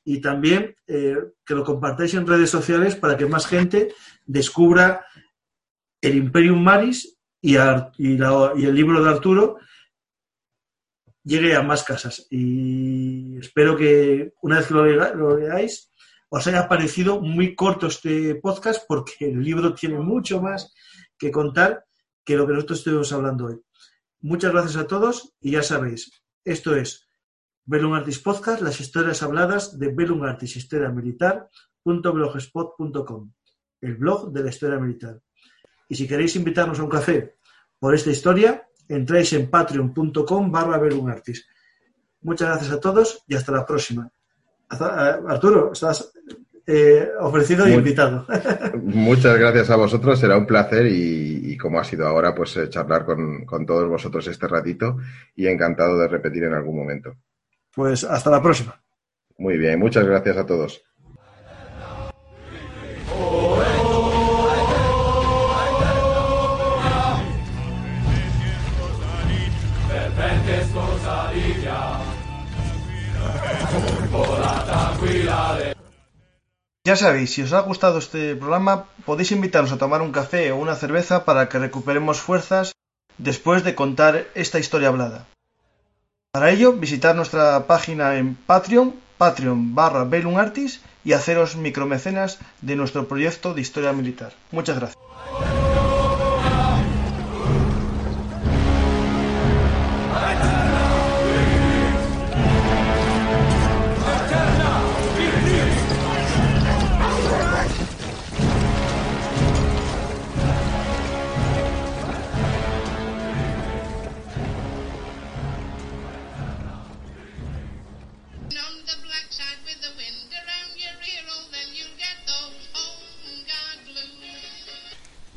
Y también eh, que lo compartáis en redes sociales para que más gente descubra el Imperium Maris y, y, el libro de Arturo llegue a más casas. Y espero que una vez que lo, lo leáis, os haya parecido muy corto este podcast porque el libro tiene mucho más que contar que lo que nosotros estuvimos hablando hoy. Muchas gracias a todos y ya sabéis, esto es Bellum Artis Podcast, las historias habladas de Bellum Artis Historia Militar .blogspot.com, el blog de la historia militar. Y si queréis invitarnos a un café por esta historia, entráis en patreon.com barra. Muchas gracias a todos y hasta la próxima. Arturo, estás eh, ofrecido y invitado. Muchas gracias a vosotros, será un placer y, como ha sido ahora, pues eh, charlar con, con, todos vosotros este ratito y encantado de repetir en algún momento. Pues hasta la próxima. Muy bien, muchas gracias a todos. Ya sabéis, si os ha gustado este programa, podéis invitarnos a tomar un café o una cerveza para que recuperemos fuerzas después de contar esta historia hablada. Para ello, visitar nuestra página en Patreon, patreon barra y haceros micromecenas de nuestro proyecto de historia militar. Muchas gracias.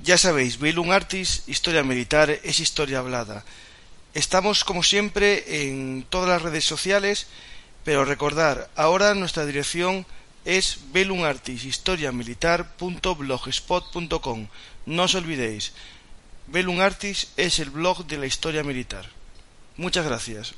Ya sabéis, Bellum Artis, historia militar, es historia hablada. Estamos como siempre en todas las redes sociales, pero recordar, ahora nuestra dirección es belunartishistoriamilitar.blogspot.com. No os olvidéis, Belum Artis es el blog de la historia militar. Muchas gracias.